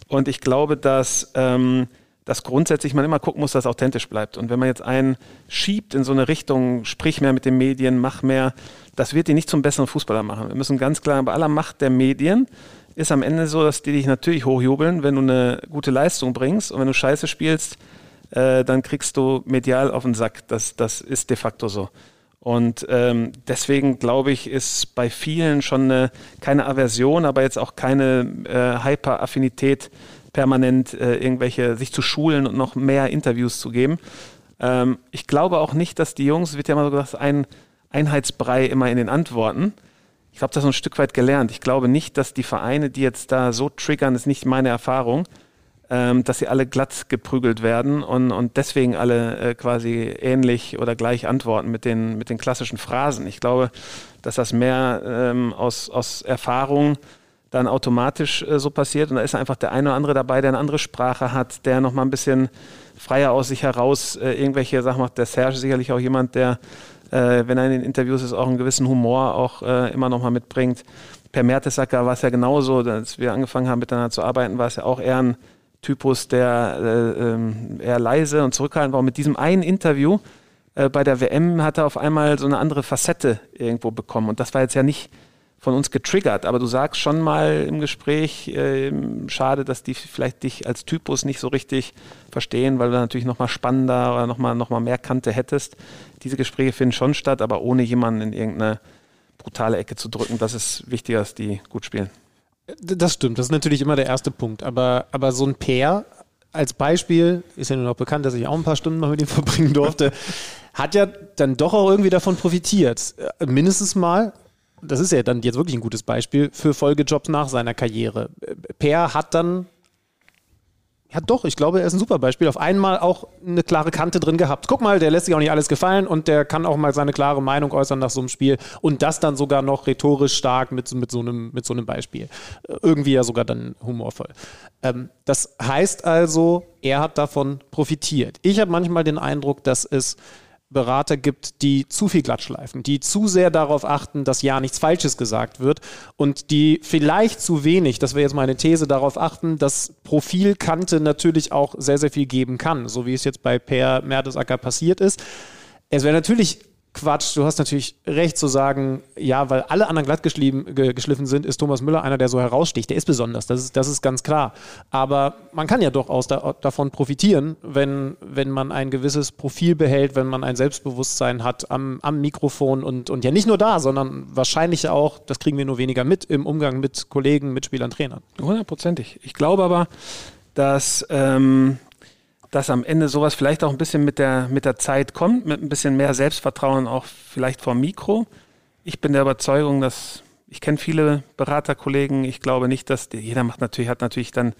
Und ich glaube, dass, ähm, dass grundsätzlich man immer gucken muss, dass es authentisch bleibt. Und wenn man jetzt einen schiebt in so eine Richtung, sprich mehr mit den Medien, mach mehr, das wird ihn nicht zum besseren Fußballer machen. Wir müssen ganz klar, bei aller Macht der Medien ist am Ende so, dass die dich natürlich hochjubeln, wenn du eine gute Leistung bringst. Und wenn du Scheiße spielst, äh, dann kriegst du medial auf den Sack. Das, das ist de facto so. Und ähm, deswegen glaube ich, ist bei vielen schon eine, keine Aversion, aber jetzt auch keine äh, Hyper-Affinität, permanent äh, irgendwelche, sich zu schulen und noch mehr Interviews zu geben. Ähm, ich glaube auch nicht, dass die Jungs, wird ja immer so gesagt, ein Einheitsbrei immer in den Antworten. Ich glaube, das ein Stück weit gelernt. Ich glaube nicht, dass die Vereine, die jetzt da so triggern, ist nicht meine Erfahrung, ähm, dass sie alle glatt geprügelt werden und, und deswegen alle äh, quasi ähnlich oder gleich antworten mit den, mit den klassischen Phrasen. Ich glaube, dass das mehr ähm, aus, aus Erfahrung dann automatisch äh, so passiert und da ist einfach der eine oder andere dabei, der eine andere Sprache hat, der nochmal ein bisschen freier aus sich heraus äh, irgendwelche Sachen macht. Der Serge ist sicherlich auch jemand, der, äh, wenn er in den Interviews ist, auch einen gewissen Humor auch äh, immer nochmal mitbringt. Per Mertesacker war es ja genauso, als wir angefangen haben miteinander zu arbeiten, war es ja auch eher ein Typus, der äh, ähm, eher leise und zurückhaltend war. Und mit diesem einen Interview äh, bei der WM hat er auf einmal so eine andere Facette irgendwo bekommen. Und das war jetzt ja nicht von uns getriggert. Aber du sagst schon mal im Gespräch, äh, schade, dass die vielleicht dich als Typus nicht so richtig verstehen, weil du natürlich nochmal spannender oder nochmal noch mal mehr Kante hättest. Diese Gespräche finden schon statt, aber ohne jemanden in irgendeine brutale Ecke zu drücken. Das ist wichtiger, dass die gut spielen. Das stimmt, das ist natürlich immer der erste Punkt. Aber, aber so ein Pair als Beispiel, ist ja nur noch bekannt, dass ich auch ein paar Stunden mal mit ihm (laughs) verbringen durfte, hat ja dann doch auch irgendwie davon profitiert. Äh, mindestens mal, das ist ja dann jetzt wirklich ein gutes Beispiel für Folgejobs nach seiner Karriere. Per hat dann ja, doch, ich glaube, er ist ein super Beispiel. Auf einmal auch eine klare Kante drin gehabt. Guck mal, der lässt sich auch nicht alles gefallen und der kann auch mal seine klare Meinung äußern nach so einem Spiel. Und das dann sogar noch rhetorisch stark mit, mit, so, einem, mit so einem Beispiel. Irgendwie ja sogar dann humorvoll. Ähm, das heißt also, er hat davon profitiert. Ich habe manchmal den Eindruck, dass es Berater gibt, die zu viel glattschleifen, die zu sehr darauf achten, dass ja nichts Falsches gesagt wird und die vielleicht zu wenig, das wäre jetzt meine These, darauf achten, dass Profilkante natürlich auch sehr, sehr viel geben kann, so wie es jetzt bei Per Mertesacker passiert ist. Es wäre natürlich Quatsch. Du hast natürlich recht zu sagen, ja, weil alle anderen glatt geschliffen sind, ist Thomas Müller einer, der so heraussticht. Der ist besonders, das ist, das ist ganz klar. Aber man kann ja durchaus da, davon profitieren, wenn, wenn man ein gewisses Profil behält, wenn man ein Selbstbewusstsein hat am, am Mikrofon und, und ja nicht nur da, sondern wahrscheinlich auch, das kriegen wir nur weniger mit, im Umgang mit Kollegen, Mitspielern, Trainern. Hundertprozentig. Ich glaube aber, dass. Ähm dass am Ende sowas vielleicht auch ein bisschen mit der, mit der Zeit kommt, mit ein bisschen mehr Selbstvertrauen auch vielleicht vor Mikro. Ich bin der Überzeugung, dass ich kenne viele Beraterkollegen. Ich glaube nicht, dass jeder macht natürlich, hat natürlich dann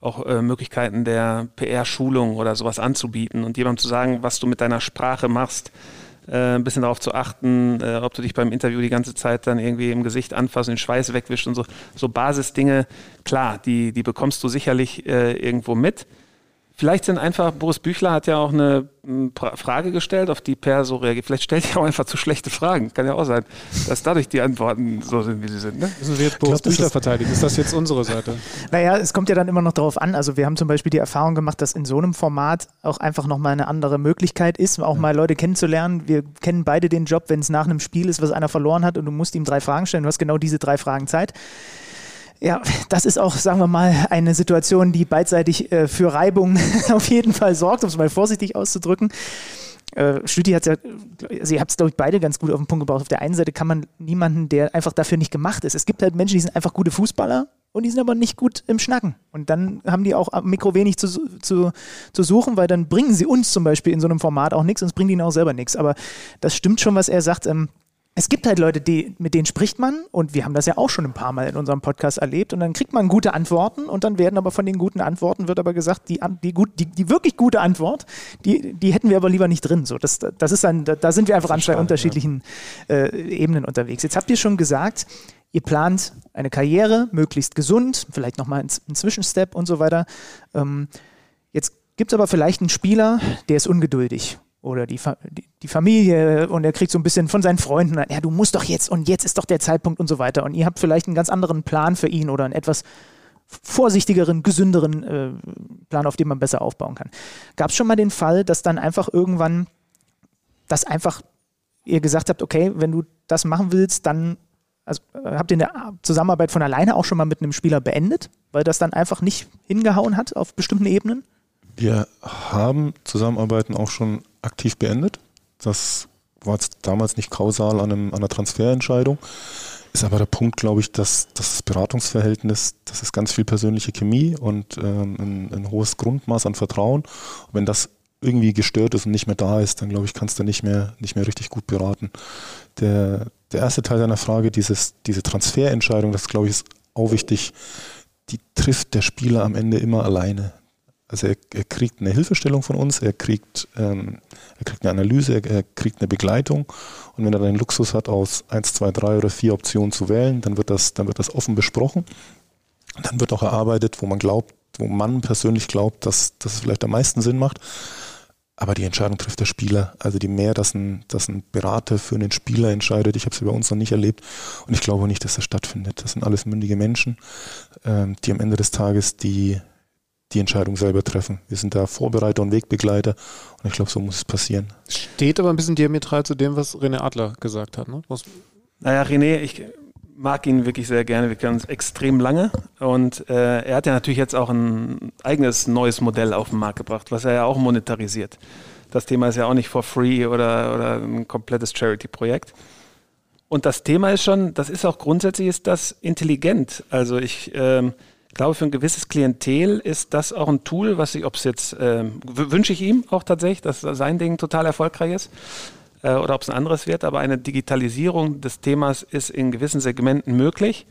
auch äh, Möglichkeiten der PR-Schulung oder sowas anzubieten und jemandem zu sagen, was du mit deiner Sprache machst, äh, ein bisschen darauf zu achten, äh, ob du dich beim Interview die ganze Zeit dann irgendwie im Gesicht anfasst den Schweiß wegwischst und so. So Basisdinge, klar, die, die bekommst du sicherlich äh, irgendwo mit. Vielleicht sind einfach, Boris Büchler hat ja auch eine hm, Frage gestellt, auf die Per so reagiert. Vielleicht stellt er auch einfach zu schlechte Fragen. Kann ja auch sein, dass dadurch die Antworten so sind, wie sie sind. Ne? Müssen wir jetzt Boris glaub, Büchler verteidigen? Ist das jetzt unsere Seite? Naja, es kommt ja dann immer noch darauf an. Also wir haben zum Beispiel die Erfahrung gemacht, dass in so einem Format auch einfach nochmal eine andere Möglichkeit ist, auch mal Leute kennenzulernen. Wir kennen beide den Job, wenn es nach einem Spiel ist, was einer verloren hat und du musst ihm drei Fragen stellen. Du hast genau diese drei Fragen Zeit. Ja, das ist auch, sagen wir mal, eine Situation, die beidseitig äh, für Reibung (laughs) auf jeden Fall sorgt, um es mal vorsichtig auszudrücken. Äh, Stütti hat ja, ihr habt es, glaube ich, beide ganz gut auf den Punkt gebracht. Auf der einen Seite kann man niemanden, der einfach dafür nicht gemacht ist. Es gibt halt Menschen, die sind einfach gute Fußballer und die sind aber nicht gut im Schnacken. Und dann haben die auch am Mikro wenig zu, zu, zu suchen, weil dann bringen sie uns zum Beispiel in so einem Format auch nichts und es bringt ihnen auch selber nichts. Aber das stimmt schon, was er sagt. Ähm, es gibt halt Leute, die, mit denen spricht man und wir haben das ja auch schon ein paar Mal in unserem Podcast erlebt und dann kriegt man gute Antworten und dann werden aber von den guten Antworten wird aber gesagt, die, die, gut, die, die wirklich gute Antwort, die, die hätten wir aber lieber nicht drin. So, das, das ist dann, da sind wir einfach an zwei unterschiedlichen äh, Ebenen unterwegs. Jetzt habt ihr schon gesagt, ihr plant eine Karriere, möglichst gesund, vielleicht nochmal einen, einen Zwischenstep und so weiter. Ähm, jetzt gibt es aber vielleicht einen Spieler, der ist ungeduldig oder die, die, die, Familie und er kriegt so ein bisschen von seinen Freunden, ja, du musst doch jetzt und jetzt ist doch der Zeitpunkt und so weiter. Und ihr habt vielleicht einen ganz anderen Plan für ihn oder einen etwas vorsichtigeren, gesünderen äh, Plan, auf dem man besser aufbauen kann. Gab es schon mal den Fall, dass dann einfach irgendwann das einfach ihr gesagt habt, okay, wenn du das machen willst, dann also, äh, habt ihr eine Zusammenarbeit von alleine auch schon mal mit einem Spieler beendet, weil das dann einfach nicht hingehauen hat auf bestimmten Ebenen? Wir haben Zusammenarbeiten auch schon aktiv beendet. Das war damals nicht kausal an, einem, an einer Transferentscheidung. Ist aber der Punkt, glaube ich, dass, dass das Beratungsverhältnis, das ist ganz viel persönliche Chemie und ähm, ein, ein, hohes Grundmaß an Vertrauen. Und wenn das irgendwie gestört ist und nicht mehr da ist, dann glaube ich, kannst du nicht mehr, nicht mehr richtig gut beraten. Der, der erste Teil deiner Frage, dieses, diese Transferentscheidung, das glaube ich ist auch wichtig, die trifft der Spieler am Ende immer alleine. Also er, er, kriegt eine Hilfestellung von uns, er kriegt, ähm, er kriegt eine Analyse, er, er, kriegt eine Begleitung und wenn er den Luxus hat, aus 1, 2, 3 oder 4 Optionen zu wählen, dann wird das, dann wird das offen besprochen. Dann wird auch erarbeitet, wo man glaubt, wo man persönlich glaubt, dass, dass es vielleicht am meisten Sinn macht. Aber die Entscheidung trifft der Spieler. Also die mehr, dass ein, dass ein Berater für einen Spieler entscheidet, ich habe es bei uns noch nicht erlebt und ich glaube nicht, dass das stattfindet. Das sind alles mündige Menschen, ähm, die am Ende des Tages die, die Entscheidung selber treffen. Wir sind da Vorbereiter und Wegbegleiter und ich glaube, so muss es passieren. Steht aber ein bisschen diametral zu dem, was René Adler gesagt hat. Ne? Was naja, René, ich mag ihn wirklich sehr gerne. Wir kennen uns extrem lange. Und äh, er hat ja natürlich jetzt auch ein eigenes neues Modell auf den Markt gebracht, was er ja auch monetarisiert. Das Thema ist ja auch nicht for free oder, oder ein komplettes Charity-Projekt. Und das Thema ist schon, das ist auch grundsätzlich ist das intelligent. Also ich ähm, glaube, für ein gewisses Klientel ist das auch ein Tool, was ich, ob es jetzt, ähm, wünsche ich ihm auch tatsächlich, dass sein Ding total erfolgreich ist äh, oder ob es ein anderes wird, aber eine Digitalisierung des Themas ist in gewissen Segmenten möglich,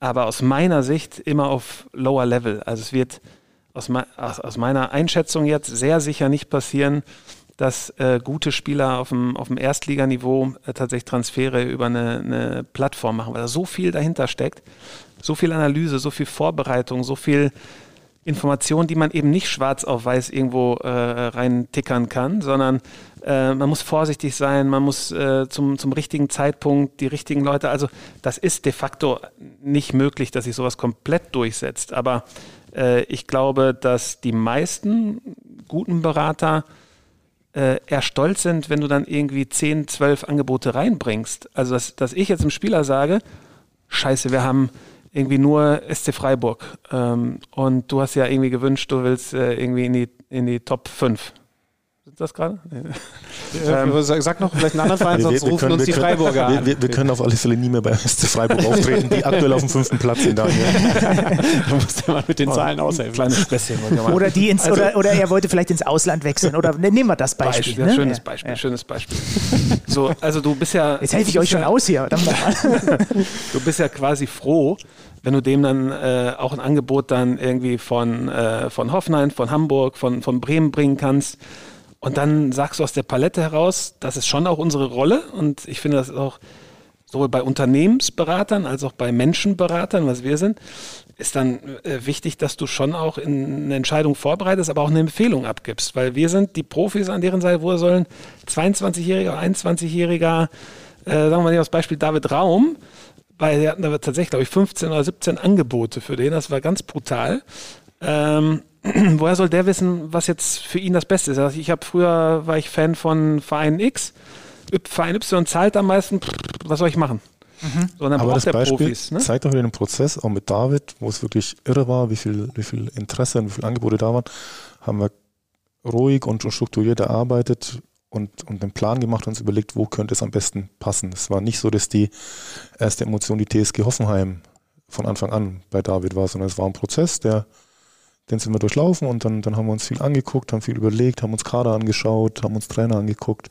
aber aus meiner Sicht immer auf lower level. Also es wird aus, aus, aus meiner Einschätzung jetzt sehr sicher nicht passieren, dass äh, gute Spieler auf dem, auf dem Erstliganiveau äh, tatsächlich Transfere über eine, eine Plattform machen, weil da so viel dahinter steckt, so viel Analyse, so viel Vorbereitung, so viel Information, die man eben nicht schwarz auf weiß irgendwo äh, rein tickern kann, sondern äh, man muss vorsichtig sein, man muss äh, zum, zum richtigen Zeitpunkt die richtigen Leute, also das ist de facto nicht möglich, dass sich sowas komplett durchsetzt. Aber äh, ich glaube, dass die meisten guten Berater äh, eher stolz sind, wenn du dann irgendwie 10, 12 Angebote reinbringst. Also dass, dass ich jetzt dem Spieler sage, scheiße, wir haben irgendwie nur SC Freiburg. Ähm, und du hast ja irgendwie gewünscht, du willst äh, irgendwie in die, in die Top 5 das gerade? (laughs) ähm, sag noch vielleicht einen anderen Verein, sonst wir, wir rufen können, uns die können, Freiburger an. Wir, wir, können auf alle Fälle nie mehr bei SC Freiburg (laughs) auftreten, die aktuell auf dem fünften Platz sind. (laughs) da musst du mal mit den oh, Zahlen aushelfen. Kleines Späßchen. Oder, die ins, also, oder, oder er wollte vielleicht ins Ausland wechseln. Oder ne, nehmen wir das Beispiel. Beispiel ne? Schönes Beispiel, ja. schönes Beispiel. So, also du bist ja... Jetzt helfe ich euch schon ja, aus hier. du bist ja quasi froh, wenn du dem dann äh, auch ein Angebot dann irgendwie von, äh, von Hoffenheim, von Hamburg, von, von Bremen bringen kannst, und dann sagst du aus der Palette heraus, das ist schon auch unsere Rolle. Und ich finde das auch sowohl bei Unternehmensberatern als auch bei Menschenberatern, was wir sind, ist dann äh, wichtig, dass du schon auch in eine Entscheidung vorbereitest, aber auch eine Empfehlung abgibst. Weil wir sind die Profis an deren Seite, wo sollen 22-Jähriger, 21-Jähriger, äh, sagen wir mal das Beispiel David Raum, weil der hatten da tatsächlich, glaube ich, 15 oder 17 Angebote für den. Das war ganz brutal. Ähm, (clears throat) woher soll der wissen, was jetzt für ihn das Beste ist? Also ich habe früher war ich Fan von Verein X, Verein Y zahlt am meisten, was soll ich machen? Mhm. So, Aber das Beispiel Profis, ne? zeigt auch wieder den Prozess, auch mit David, wo es wirklich irre war, wie viel, wie viel Interesse und wie viele Angebote da waren, haben wir ruhig und strukturiert erarbeitet und, und einen Plan gemacht und uns überlegt, wo könnte es am besten passen. Es war nicht so, dass die erste Emotion die TSG Hoffenheim von Anfang an bei David war, sondern es war ein Prozess, der den sind wir durchlaufen und dann, dann haben wir uns viel angeguckt, haben viel überlegt, haben uns Kader angeschaut, haben uns Trainer angeguckt,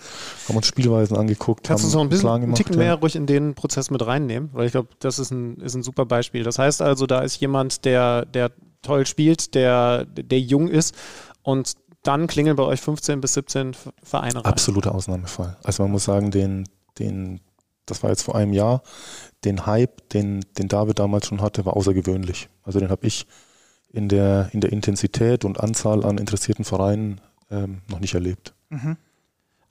haben uns Spielweisen angeguckt. Kannst du uns noch ein bisschen einen Ticken mehr ruhig in den Prozess mit reinnehmen? Weil ich glaube, das ist ein, ist ein super Beispiel. Das heißt also, da ist jemand, der, der toll spielt, der, der jung ist und dann klingeln bei euch 15 bis 17 Vereine rein. Absoluter Ausnahmefall. Also man muss sagen, den, den, das war jetzt vor einem Jahr, den Hype, den, den David damals schon hatte, war außergewöhnlich. Also den habe ich in der, in der Intensität und Anzahl an interessierten Vereinen ähm, noch nicht erlebt. Mhm.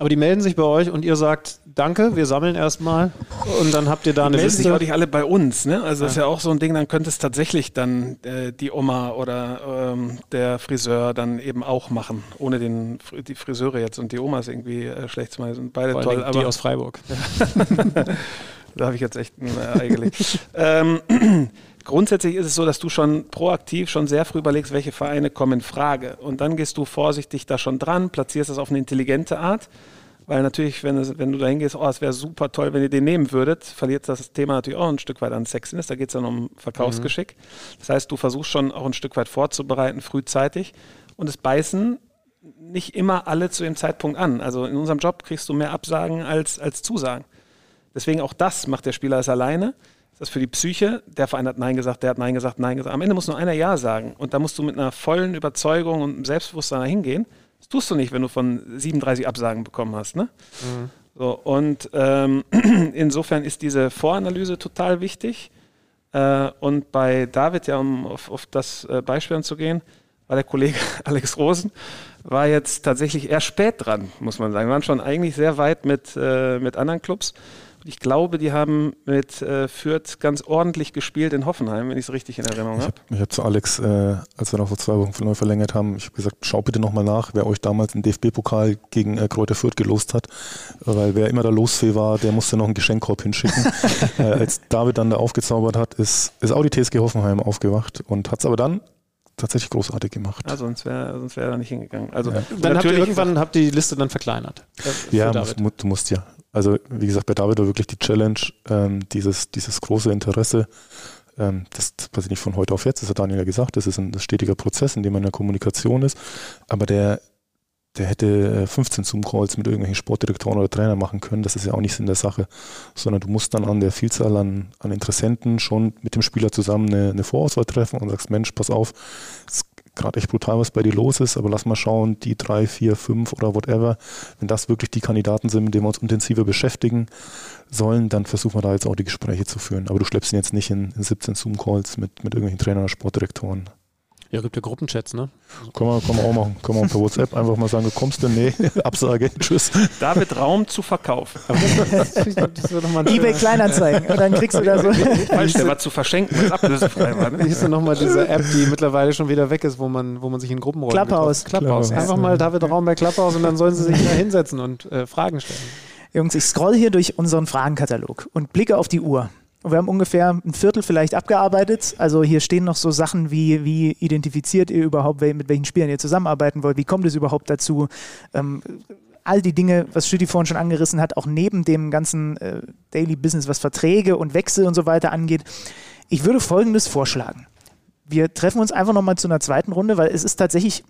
Aber die melden sich bei euch und ihr sagt, danke, wir sammeln erstmal und dann habt ihr da eine melden Liste. melden sich auch nicht alle bei uns, ne? Also ja. das ist ja auch so ein Ding, dann könnte es tatsächlich dann äh, die Oma oder ähm, der Friseur dann eben auch machen, ohne den, die Friseure jetzt und die Omas irgendwie äh, schlecht zu machen. Sind beide Vor toll. Aber die aus Freiburg. (laughs) da habe ich jetzt echt ein äh, Ei gelegt. (laughs) ähm, Grundsätzlich ist es so, dass du schon proaktiv schon sehr früh überlegst, welche Vereine kommen in Frage. Und dann gehst du vorsichtig da schon dran, platzierst das auf eine intelligente Art. Weil natürlich, wenn, es, wenn du da hingehst, oh, es wäre super toll, wenn ihr den nehmen würdet, verliert das Thema natürlich auch ein Stück weit an Sexiness. Da geht es dann um Verkaufsgeschick. Mhm. Das heißt, du versuchst schon auch ein Stück weit vorzubereiten, frühzeitig. Und es beißen nicht immer alle zu dem Zeitpunkt an. Also in unserem Job kriegst du mehr Absagen als, als Zusagen. Deswegen auch das macht der Spieler es alleine das für die Psyche. Der Verein hat Nein gesagt, der hat Nein gesagt, Nein gesagt. Am Ende muss nur einer Ja sagen. Und da musst du mit einer vollen Überzeugung und Selbstbewusstsein dahin gehen. Das tust du nicht, wenn du von 37 Absagen bekommen hast. Ne? Mhm. So, und ähm, (clears throat) insofern ist diese Voranalyse total wichtig. Äh, und bei David, ja, um auf, auf das äh, Beispiel anzugehen, war der Kollege (laughs) Alex Rosen, war jetzt tatsächlich eher spät dran, muss man sagen. Wir waren schon eigentlich sehr weit mit, äh, mit anderen Clubs. Ich glaube, die haben mit äh, Fürth ganz ordentlich gespielt in Hoffenheim, wenn ich es richtig in Erinnerung habe. Ich habe hab zu Alex, äh, als wir noch vor zwei Wochen neu verlängert haben, ich habe gesagt, schau bitte nochmal nach, wer euch damals im DFB-Pokal gegen äh, Kräuter Fürth gelost hat. Weil wer immer der Losfee war, der musste noch einen Geschenkkorb hinschicken. (laughs) äh, als David dann da aufgezaubert hat, ist, ist auch die TSG Hoffenheim aufgewacht und hat es aber dann tatsächlich großartig gemacht. Ja, sonst wäre sonst wär er nicht hingegangen. Also ja. Dann habt ihr irgendwann habt ihr die Liste dann verkleinert. Äh, ja, musst, du musst ja. Also wie gesagt, bei David war wirklich die Challenge, ähm, dieses, dieses große Interesse. Ähm, das passiert nicht von heute auf jetzt, das hat Daniel ja gesagt, das ist ein stetiger Prozess, in dem man in der Kommunikation ist. Aber der, der hätte 15 Zoom-Calls mit irgendwelchen Sportdirektoren oder Trainern machen können. Das ist ja auch nicht Sinn der Sache, sondern du musst dann an der Vielzahl an, an Interessenten schon mit dem Spieler zusammen eine, eine Vorauswahl treffen und sagst, Mensch, pass auf, es gerade echt brutal, was bei dir los ist, aber lass mal schauen, die drei, vier, fünf oder whatever, wenn das wirklich die Kandidaten sind, mit denen wir uns intensiver beschäftigen sollen, dann versuchen wir da jetzt auch die Gespräche zu führen. Aber du schleppst ihn jetzt nicht in, in 17 Zoom-Calls mit, mit irgendwelchen Trainern oder Sportdirektoren. Ja, gibt ja Gruppenchats, ne? Können wir, können wir auch machen. Können wir per WhatsApp einfach mal sagen, kommst du? Nee, (laughs) Absage, tschüss. David Raum zu verkaufen. (laughs) Ebay Kleinanzeigen. Und dann kriegst du da so. Falsch, der war zu verschenken, weil es ablösefrei war. Ne? Hier ist nochmal diese App, die mittlerweile schon wieder weg ist, wo man, wo man sich in Gruppenräumen Klapphaus. Klapphaus. Einfach mal David Raum bei Klapphaus und dann sollen sie sich da hinsetzen und äh, Fragen stellen. Jungs, ich scroll hier durch unseren Fragenkatalog und blicke auf die Uhr. Wir haben ungefähr ein Viertel vielleicht abgearbeitet. Also hier stehen noch so Sachen wie, wie identifiziert ihr überhaupt, mit welchen Spielern ihr zusammenarbeiten wollt, wie kommt es überhaupt dazu? Ähm, all die Dinge, was Stüdi vorhin schon angerissen hat, auch neben dem ganzen äh, Daily Business, was Verträge und Wechsel und so weiter angeht. Ich würde Folgendes vorschlagen. Wir treffen uns einfach nochmal zu einer zweiten Runde, weil es ist tatsächlich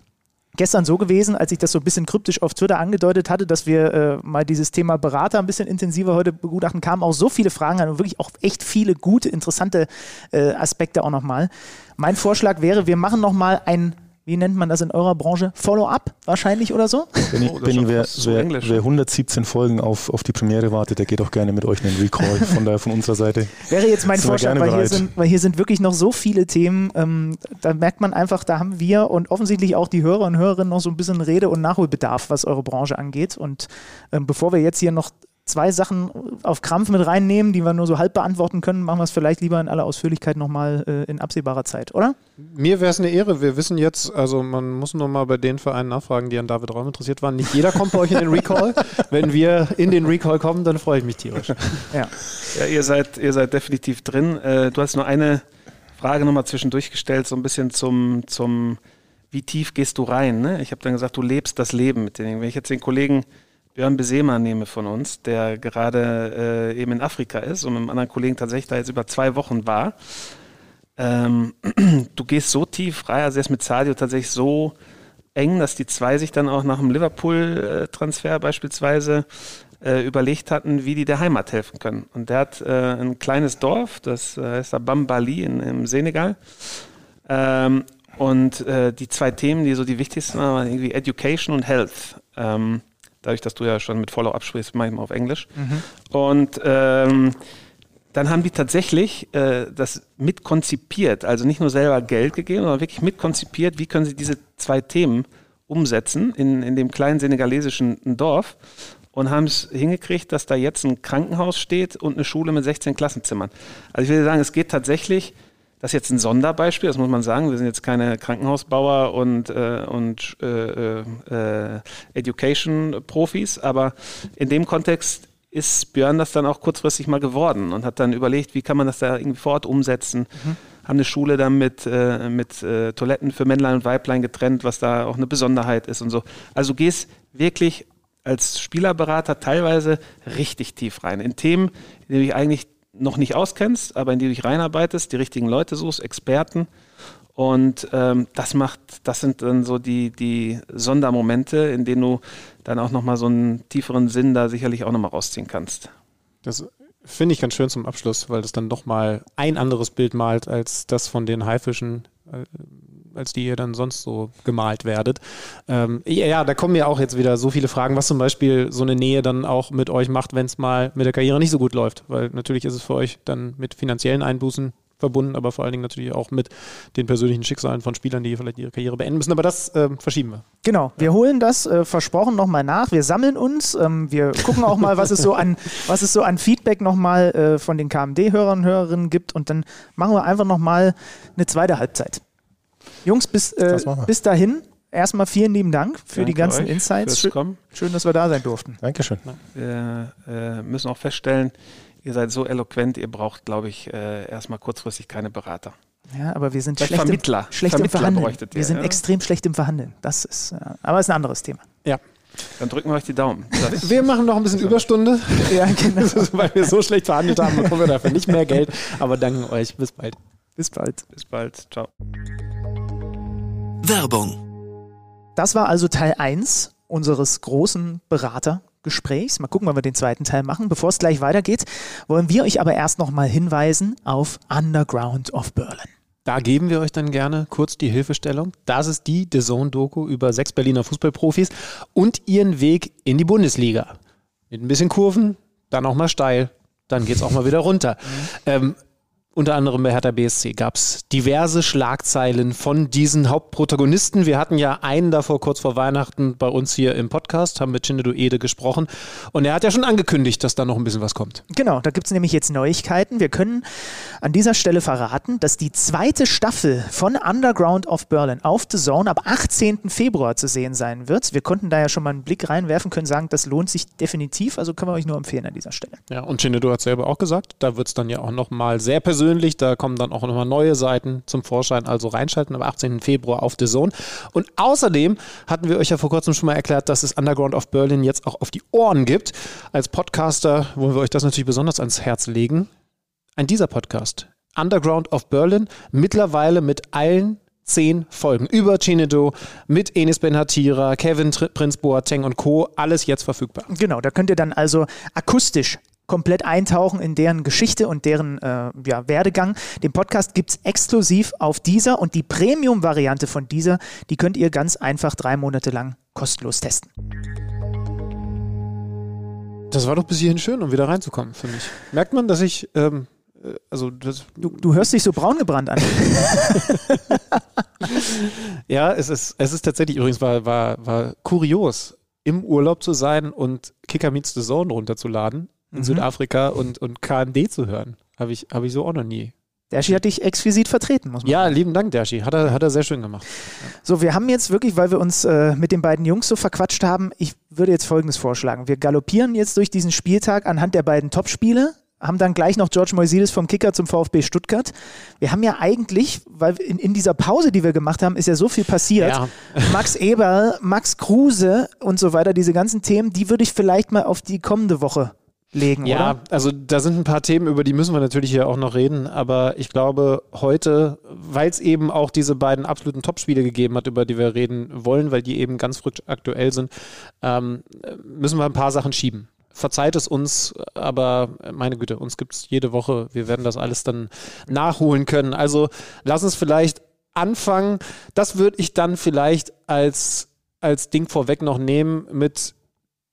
gestern so gewesen, als ich das so ein bisschen kryptisch auf Twitter angedeutet hatte, dass wir äh, mal dieses Thema Berater ein bisschen intensiver heute begutachten, kamen auch so viele Fragen an und wirklich auch echt viele gute, interessante äh, Aspekte auch nochmal. Mein Vorschlag wäre, wir machen nochmal ein wie nennt man das in eurer Branche? Follow-up wahrscheinlich oder so? Benny, oh, Benny wer, so wer, wer, 117 Folgen auf, auf die Premiere wartet, der geht auch gerne mit euch einen Recall. (laughs) Von daher von unserer Seite. Wäre jetzt mein Vorschlag, weil hier, sind, weil hier sind wirklich noch so viele Themen. Ähm, da merkt man einfach, da haben wir und offensichtlich auch die Hörer und Hörerinnen noch so ein bisschen Rede- und Nachholbedarf, was eure Branche angeht. Und ähm, bevor wir jetzt hier noch zwei Sachen auf Krampf mit reinnehmen, die wir nur so halb beantworten können, machen wir es vielleicht lieber in aller Ausführlichkeit nochmal äh, in absehbarer Zeit, oder? Mir wäre es eine Ehre. Wir wissen jetzt, also man muss nur mal bei den Vereinen nachfragen, die an David Raum interessiert waren. Nicht jeder kommt bei euch in den Recall. Wenn wir in den Recall kommen, dann freue ich mich tierisch. Ja, ja ihr, seid, ihr seid definitiv drin. Äh, du hast nur eine Frage nochmal zwischendurch gestellt, so ein bisschen zum, zum wie tief gehst du rein? Ne? Ich habe dann gesagt, du lebst das Leben mit denen. Wenn ich jetzt den Kollegen Björn Besema nehme von uns, der gerade äh, eben in Afrika ist und mit einem anderen Kollegen tatsächlich da jetzt über zwei Wochen war. Ähm, (clears throat) du gehst so tief rein, also er ist mit Sadio tatsächlich so eng, dass die zwei sich dann auch nach dem Liverpool-Transfer beispielsweise äh, überlegt hatten, wie die der Heimat helfen können. Und der hat äh, ein kleines Dorf, das äh, heißt Bambali in, im Senegal. Ähm, und äh, die zwei Themen, die so die wichtigsten waren, waren irgendwie Education und Health. Ähm, dadurch, dass du ja schon mit Follow-up sprichst, manchmal auf Englisch. Mhm. Und ähm, dann haben die tatsächlich äh, das mitkonzipiert, also nicht nur selber Geld gegeben, sondern wirklich mitkonzipiert, wie können sie diese zwei Themen umsetzen in, in dem kleinen senegalesischen Dorf und haben es hingekriegt, dass da jetzt ein Krankenhaus steht und eine Schule mit 16 Klassenzimmern. Also ich will sagen, es geht tatsächlich das ist jetzt ein Sonderbeispiel, das muss man sagen. Wir sind jetzt keine Krankenhausbauer und, äh, und äh, äh, Education-Profis, aber in dem Kontext ist Björn das dann auch kurzfristig mal geworden und hat dann überlegt, wie kann man das da irgendwie vor Ort umsetzen. Mhm. Haben eine Schule dann mit, äh, mit äh, Toiletten für Männlein und Weiblein getrennt, was da auch eine Besonderheit ist und so. Also du gehst wirklich als Spielerberater teilweise richtig tief rein in Themen, in denen ich eigentlich noch nicht auskennst, aber in die du dich reinarbeitest, die richtigen Leute suchst, Experten. Und ähm, das macht, das sind dann so die, die Sondermomente, in denen du dann auch nochmal so einen tieferen Sinn da sicherlich auch nochmal rausziehen kannst. Das finde ich ganz schön zum Abschluss, weil das dann doch mal ein anderes Bild malt als das von den Haifischen, äh, als die ihr dann sonst so gemalt werdet. Ähm, ja, da kommen ja auch jetzt wieder so viele Fragen, was zum Beispiel so eine Nähe dann auch mit euch macht, wenn es mal mit der Karriere nicht so gut läuft. Weil natürlich ist es für euch dann mit finanziellen Einbußen verbunden, aber vor allen Dingen natürlich auch mit den persönlichen Schicksalen von Spielern, die vielleicht ihre Karriere beenden müssen. Aber das äh, verschieben wir. Genau, wir holen das äh, versprochen nochmal nach. Wir sammeln uns. Ähm, wir gucken auch mal, was es so an, (laughs) was es so an Feedback nochmal äh, von den KMD-Hörern und Hörerinnen gibt. Und dann machen wir einfach nochmal eine zweite Halbzeit. Jungs, bis, äh, bis dahin erstmal vielen lieben Dank für Danke die ganzen euch Insights. Kommen. Schön, dass wir da sein durften. Dankeschön. Wir äh, müssen auch feststellen, ihr seid so eloquent, ihr braucht, glaube ich, äh, erstmal kurzfristig keine Berater. Ja, aber wir sind Vielleicht schlecht, Vermittler. im, schlecht im Vermittler Verhandeln. bräuchtet ihr, wir sind ja? extrem schlecht im Verhandeln. Das ist, äh, aber ist ein anderes Thema. Ja. Dann drücken wir euch die Daumen. Das, (laughs) Wir machen noch ein bisschen Überstunde, (laughs) Ja, genau. (laughs) weil wir so schlecht verhandelt haben, bekommen wir dafür nicht mehr Geld. Aber danken euch. Bis bald. Bis bald. bis bald. Ciao. Werbung. Das war also Teil 1 unseres großen Beratergesprächs. Mal gucken, wann wir den zweiten Teil machen. Bevor es gleich weitergeht, wollen wir euch aber erst nochmal hinweisen auf Underground of Berlin. Da geben wir euch dann gerne kurz die Hilfestellung. Das ist die The Zone-Doku über sechs Berliner Fußballprofis und ihren Weg in die Bundesliga. Mit ein bisschen Kurven, dann auch mal steil, dann geht es auch mal wieder runter. Ähm, unter anderem bei Hertha BSC gab es diverse Schlagzeilen von diesen Hauptprotagonisten. Wir hatten ja einen davor kurz vor Weihnachten bei uns hier im Podcast, haben mit Shindedo Ede gesprochen. Und er hat ja schon angekündigt, dass da noch ein bisschen was kommt. Genau, da gibt es nämlich jetzt Neuigkeiten. Wir können an dieser Stelle verraten, dass die zweite Staffel von Underground of Berlin auf The Zone ab 18. Februar zu sehen sein wird. Wir konnten da ja schon mal einen Blick reinwerfen, können sagen, das lohnt sich definitiv. Also können wir euch nur empfehlen an dieser Stelle. Ja, und Shindedo hat selber auch gesagt, da wird es dann ja auch nochmal sehr persönlich. Da kommen dann auch nochmal neue Seiten zum Vorschein. Also reinschalten am 18. Februar auf The Zone. Und außerdem hatten wir euch ja vor kurzem schon mal erklärt, dass es Underground of Berlin jetzt auch auf die Ohren gibt. Als Podcaster wollen wir euch das natürlich besonders ans Herz legen. Ein dieser Podcast, Underground of Berlin, mittlerweile mit allen zehn Folgen über Chinedo mit Enis Ben Hatira, Kevin Tr Prinz Boateng und Co. Alles jetzt verfügbar. Genau, da könnt ihr dann also akustisch komplett eintauchen in deren Geschichte und deren äh, ja, Werdegang. Den Podcast gibt es exklusiv auf dieser und die Premium-Variante von dieser, die könnt ihr ganz einfach drei Monate lang kostenlos testen. Das war doch bis hierhin schön, um wieder reinzukommen, finde ich. Merkt man, dass ich, ähm, äh, also das, Du, du hörst dich so braun gebrannt an. (laughs) ja, es ist, es ist tatsächlich übrigens war, war, war kurios, im Urlaub zu sein und Kicker Meets the Zone runterzuladen in Südafrika und, und KMD zu hören. Habe ich, hab ich so auch noch nie. Der Ski hat dich exquisit vertreten, muss man Ja, sagen. lieben Dank, Dershi. Hat er, hat er sehr schön gemacht. So, wir haben jetzt wirklich, weil wir uns äh, mit den beiden Jungs so verquatscht haben, ich würde jetzt Folgendes vorschlagen. Wir galoppieren jetzt durch diesen Spieltag anhand der beiden Topspiele, haben dann gleich noch George Moisides vom Kicker zum VfB Stuttgart. Wir haben ja eigentlich, weil in, in dieser Pause, die wir gemacht haben, ist ja so viel passiert. Ja. (laughs) Max Eberl, Max Kruse und so weiter, diese ganzen Themen, die würde ich vielleicht mal auf die kommende Woche legen, Ja, oder? also da sind ein paar Themen, über die müssen wir natürlich hier auch noch reden, aber ich glaube heute, weil es eben auch diese beiden absoluten Topspiele gegeben hat, über die wir reden wollen, weil die eben ganz frisch aktuell sind, ähm, müssen wir ein paar Sachen schieben. Verzeiht es uns, aber meine Güte, uns gibt es jede Woche. Wir werden das alles dann nachholen können. Also lass uns vielleicht anfangen. Das würde ich dann vielleicht als, als Ding vorweg noch nehmen mit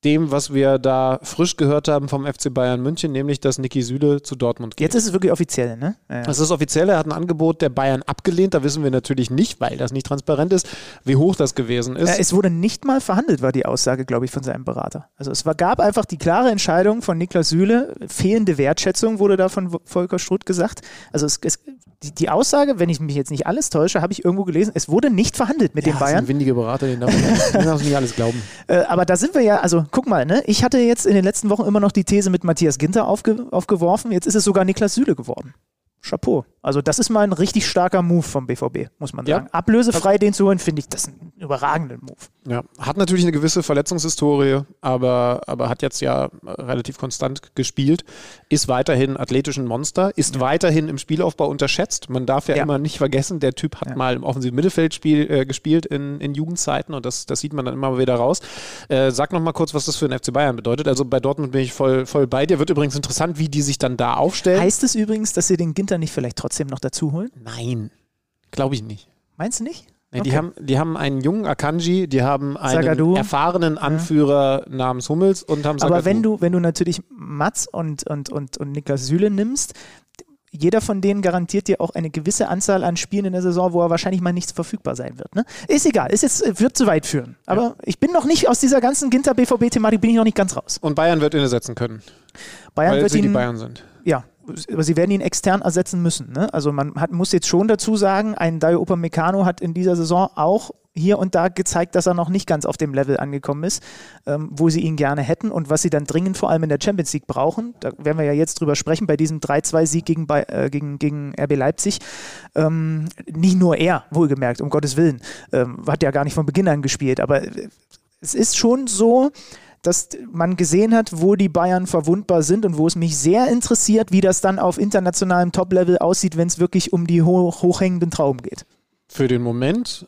dem, was wir da frisch gehört haben vom FC Bayern München, nämlich dass Niki Süle zu Dortmund geht. Jetzt ist es wirklich offiziell, ne? Ja. Das ist offiziell, er hat ein Angebot der Bayern abgelehnt. Da wissen wir natürlich nicht, weil das nicht transparent ist, wie hoch das gewesen ist. Es wurde nicht mal verhandelt, war die Aussage, glaube ich, von seinem Berater. Also es war, gab einfach die klare Entscheidung von Niklas Süle, fehlende Wertschätzung wurde da von Volker Struth gesagt. Also es, es, die, die Aussage, wenn ich mich jetzt nicht alles täusche, habe ich irgendwo gelesen, es wurde nicht verhandelt mit ja, den das ist Bayern. ein windiger Berater, den darf man den darf man nicht alles glauben. Äh, aber da sind wir ja, also guck mal, ne? ich hatte jetzt in den letzten Wochen immer noch die These mit Matthias Ginter aufge, aufgeworfen, jetzt ist es sogar Niklas Süle geworden. Chapeau. Also das ist mal ein richtig starker Move vom BVB, muss man Ja. sagen. Ablösefrei den zu holen, finde ich das einen überragenden Move. Ja, hat natürlich eine gewisse Verletzungshistorie, aber, aber hat jetzt ja relativ konstant gespielt, ist weiterhin athletisch ein Monster, ist weiterhin im Spielaufbau unterschätzt. Man darf ja, Ja. immer nicht vergessen, der Typ hat Ja. mal im offensiven Mittelfeld spiel, äh, gespielt in, in Jugendzeiten und das, das sieht man dann immer wieder raus. Äh, sag noch mal kurz, was das für den FC Bayern bedeutet. Also bei Dortmund bin ich voll, voll bei dir. Wird übrigens interessant, wie die sich dann da aufstellen. Heißt es übrigens, dass sie den Ginter nicht vielleicht trotzdem noch dazu holen? Nein, glaube ich nicht. Meinst du nicht? Nee, die, Okay. haben, die haben einen jungen Akanji, die haben einen Zagadou. erfahrenen Anführer namens Hummels und haben Aber Zagadou. wenn du, wenn du natürlich Mats und, und, und, und Niklas Süle nimmst, jeder von denen garantiert dir auch eine gewisse Anzahl an Spielen in der Saison, wo er wahrscheinlich mal nicht verfügbar sein wird. Ne? Ist egal, ist jetzt, wird zu weit führen. Aber ja. ich bin noch nicht aus dieser ganzen Ginter-BVB-Thematik, bin ich noch nicht ganz raus. Und Bayern wird ihn ersetzen können. Bayern weil wird sie ihn, die Bayern sind. Ja, aber sie werden ihn extern ersetzen müssen. Ne? Also man hat, muss jetzt schon dazu sagen, ein Dayo Upamecano hat in dieser Saison auch hier und da gezeigt, dass er noch nicht ganz auf dem Level angekommen ist, ähm, wo sie ihn gerne hätten und was sie dann dringend vor allem in der Champions League brauchen. Da werden wir ja jetzt drüber sprechen, bei diesem 3-2-Sieg gegen, äh, gegen, gegen RB Leipzig. Ähm, nicht nur er, wohlgemerkt, um Gottes Willen, ähm, hat ja gar nicht von Beginn an gespielt, aber es ist schon so, dass man gesehen hat, wo die Bayern verwundbar sind und wo es mich sehr interessiert, wie das dann auf internationalem Top-Level aussieht, wenn es wirklich um die hoch, hochhängenden Trauben geht. Für den Moment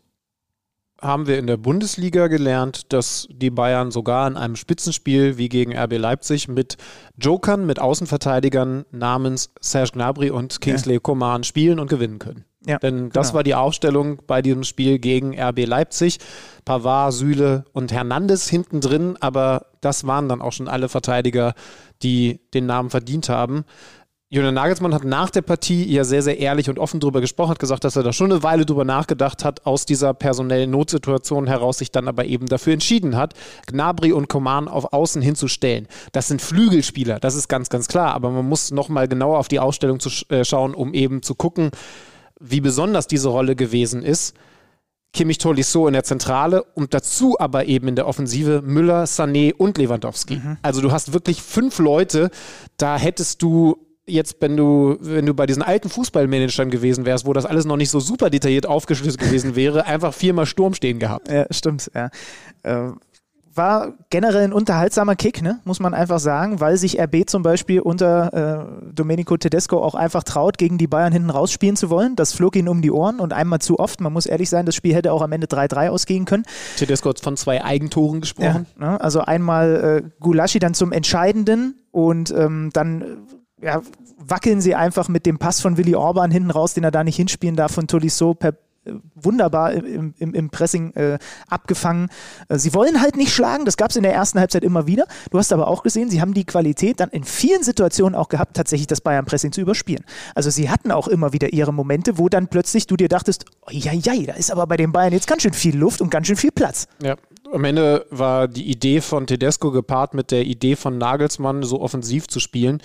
haben wir in der Bundesliga gelernt, dass die Bayern sogar in einem Spitzenspiel wie gegen RB Leipzig mit Jokern, mit Außenverteidigern namens Serge Gnabry und Kingsley ja. Coman spielen und gewinnen können. Ja, Denn das genau. war die Aufstellung bei diesem Spiel gegen RB Leipzig. Pavard, Süle und Hernandez hinten drin, aber das waren dann auch schon alle Verteidiger, die den Namen verdient haben. Julian Nagelsmann hat nach der Partie ja sehr, sehr ehrlich und offen darüber gesprochen, hat gesagt, dass er da schon eine Weile drüber nachgedacht hat, aus dieser personellen Notsituation heraus sich dann aber eben dafür entschieden hat, Gnabry und Coman auf Außen hinzustellen. Das sind Flügelspieler, das ist ganz, ganz klar, aber man muss nochmal genauer auf die Ausstellung zu äh, schauen, um eben zu gucken, wie besonders diese Rolle gewesen ist. Kimmich Tolisso in der Zentrale und dazu aber eben in der Offensive Müller, Sané und Lewandowski. Mhm. Also du hast wirklich fünf Leute, da hättest du jetzt, wenn du, wenn du bei diesen alten Fußballmanagern gewesen wärst, wo das alles noch nicht so super detailliert aufgeschlüsselt gewesen wäre, einfach viermal Sturm stehen gehabt. Ja, stimmt, ja. Äh, war generell ein unterhaltsamer Kick, ne? muss man einfach sagen, weil sich RB zum Beispiel unter äh, Domenico Tedesco auch einfach traut, gegen die Bayern hinten rausspielen zu wollen. Das flog ihnen um die Ohren und einmal zu oft. Man muss ehrlich sein, das Spiel hätte auch am Ende 3-3 ausgehen können. Tedesco hat von zwei Eigentoren gesprochen. Ja, ne? Also einmal äh, Gulaschi dann zum Entscheidenden und ähm, dann ja, wackeln sie einfach mit dem Pass von Willi Orban hinten raus, den er da nicht hinspielen darf, von Tolisso per wunderbar im, im, im Pressing äh, abgefangen. Äh, sie wollen halt nicht schlagen, das gab es in der ersten Halbzeit immer wieder. Du hast aber auch gesehen, sie haben die Qualität dann in vielen Situationen auch gehabt, tatsächlich das Bayern-Pressing zu überspielen. Also sie hatten auch immer wieder ihre Momente, wo dann plötzlich du dir dachtest, ja, ja, da ist aber bei den Bayern jetzt ganz schön viel Luft und ganz schön viel Platz. Ja, am Ende war die Idee von Tedesco gepaart mit der Idee von Nagelsmann, so offensiv zu spielen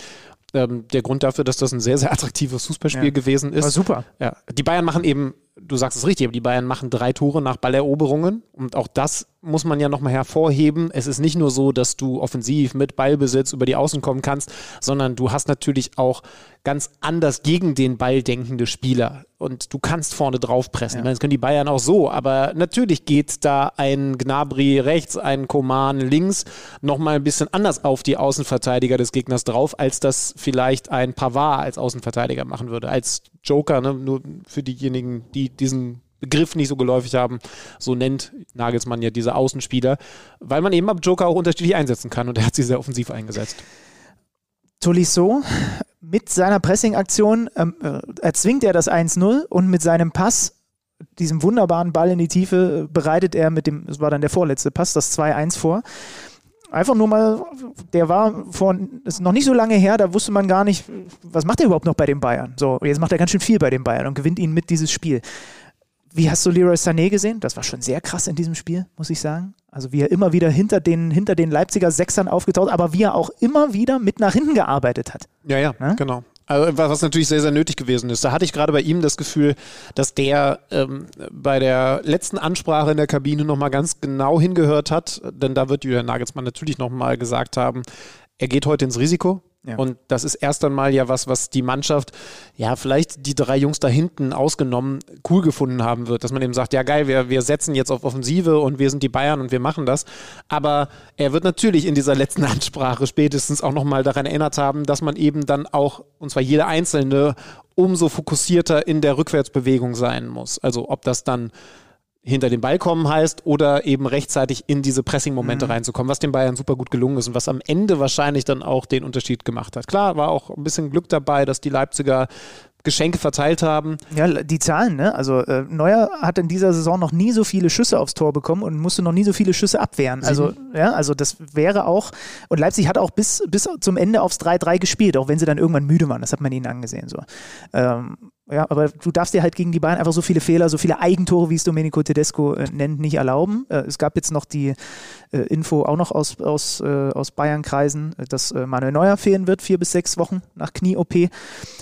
ähm, der Grund dafür, dass das ein sehr, sehr attraktives Fußballspiel ja. gewesen ist. War super. Ja. Die Bayern machen eben, du sagst es richtig, aber die Bayern machen drei Tore nach Balleroberungen und auch das muss man ja nochmal hervorheben. Es ist nicht nur so, dass du offensiv mit Ballbesitz über die Außen kommen kannst, sondern du hast natürlich auch ganz anders gegen den Ball denkende Spieler. Und du kannst vorne drauf pressen. Ja. Das können die Bayern auch so. Aber natürlich geht da ein Gnabry rechts, ein Koman links nochmal ein bisschen anders auf die Außenverteidiger des Gegners drauf, als das vielleicht ein Pavard als Außenverteidiger machen würde. Als Joker, ne? nur für diejenigen, die diesen Begriff nicht so geläufig haben, so nennt Nagelsmann ja diese Außenspieler, weil man eben ab Joker auch unterschiedlich einsetzen kann und er hat sie sehr offensiv eingesetzt. Tolisso mit seiner Pressing-Aktion ähm, äh, erzwingt er das 1-0 und mit seinem Pass, diesem wunderbaren Ball in die Tiefe, bereitet er mit dem, das war dann der vorletzte Pass, das 2-1 vor. Einfach nur mal, der war vor, ist noch nicht so lange her, da wusste man gar nicht, was macht er überhaupt noch bei den Bayern. So, jetzt macht er ganz schön viel bei den Bayern und gewinnt ihn mit dieses Spiel. Wie hast du Leroy Sané gesehen? Das war schon sehr krass in diesem Spiel, muss ich sagen. Also wie er immer wieder hinter den, hinter den Leipziger Sechsern aufgetaucht, aber wie er auch immer wieder mit nach hinten gearbeitet hat. Ja, ja, Na? genau. Also, was natürlich sehr, sehr nötig gewesen ist. Da hatte ich gerade bei ihm das Gefühl, dass der ähm, bei der letzten Ansprache in der Kabine nochmal ganz genau hingehört hat, denn da wird Julian Nagelsmann natürlich nochmal gesagt haben, er geht heute ins Risiko. Ja. Und das ist erst einmal ja was, was die Mannschaft, ja, vielleicht die drei Jungs da hinten ausgenommen, cool gefunden haben wird. Dass man eben sagt, ja geil, wir, wir setzen jetzt auf Offensive und wir sind die Bayern und wir machen das. Aber er wird natürlich in dieser letzten (laughs) Ansprache spätestens auch nochmal daran erinnert haben, dass man eben dann auch, und zwar jeder Einzelne, umso fokussierter in der Rückwärtsbewegung sein muss. Also ob das dann hinter den Ball kommen heißt oder eben rechtzeitig in diese Pressing-Momente mhm. reinzukommen, was den Bayern super gut gelungen ist und was am Ende wahrscheinlich dann auch den Unterschied gemacht hat. Klar, war auch ein bisschen Glück dabei, dass die Leipziger Geschenke verteilt haben. Ja, die Zahlen, ne? Also äh, Neuer hat in dieser Saison noch nie so viele Schüsse aufs Tor bekommen und musste noch nie so viele Schüsse abwehren. Also, ja, also das wäre auch, und Leipzig hat auch bis, bis zum Ende aufs 3-3 gespielt, auch wenn sie dann irgendwann müde waren. Das hat man ihnen angesehen. So. Ähm, ja, aber du darfst dir halt gegen die Bayern einfach so viele Fehler, so viele Eigentore, wie es Domenico Tedesco äh, nennt, nicht erlauben. Äh, es gab jetzt noch die äh, Info auch noch aus, aus, äh, aus Bayern-Kreisen, dass äh, Manuel Neuer fehlen wird, vier bis sechs Wochen nach Knie-OP.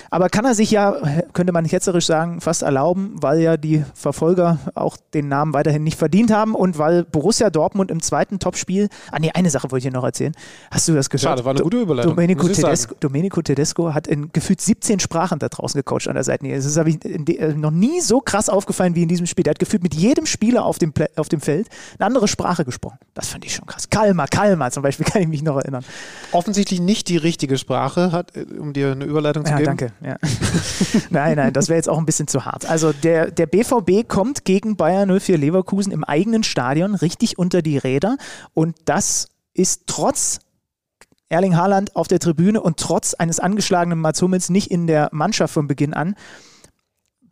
Aber kann er sich ja, könnte man ketzerisch sagen, fast erlauben, weil ja die Verfolger auch den Namen weiterhin nicht verdient haben und weil Borussia Dortmund im zweiten Topspiel, ah nee, eine Sache wollte ich noch erzählen. Hast du das gehört? Schade, war eine gute Überleitung. Domenico. Tedesco, Domenico Tedesco hat in gefühlt 17 Sprachen da draußen gecoacht an der Seite. Das ist habe ich äh, noch nie so krass aufgefallen wie in diesem Spiel. Der hat gefühlt mit jedem Spieler auf dem, Pla- auf dem Feld eine andere Sprache gesprochen. Das fand ich schon krass. Kalmar, Kalmar zum Beispiel, (laughs) kann ich mich noch erinnern. Offensichtlich nicht die richtige Sprache, hat, äh, um dir eine Überleitung zu Ja, geben. danke. Ja. (laughs) nein, nein, das wäre jetzt auch ein bisschen zu hart. Also der, der BVB kommt gegen Bayern 04 Leverkusen im eigenen Stadion richtig unter die Räder und das ist trotz Erling Haaland auf der Tribüne und trotz eines angeschlagenen Mats Hummels nicht in der Mannschaft von Beginn an.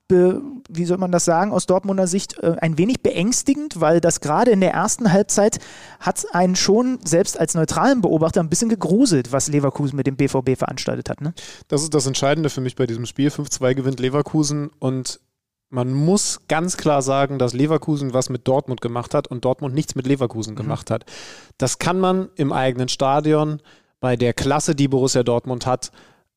Be, wie soll man das sagen, aus Dortmunder Sicht äh, ein wenig beängstigend, weil das gerade in der ersten Halbzeit hat einen schon selbst als neutralen Beobachter ein bisschen gegruselt, was Leverkusen mit dem BVB veranstaltet hat. Ne? Das ist das Entscheidende für mich bei diesem Spiel. 5-2 gewinnt Leverkusen und man muss ganz klar sagen, dass Leverkusen was mit Dortmund gemacht hat und Dortmund nichts mit Leverkusen gemacht hat. Das kann man im eigenen Stadion bei der Klasse, die Borussia Dortmund hat,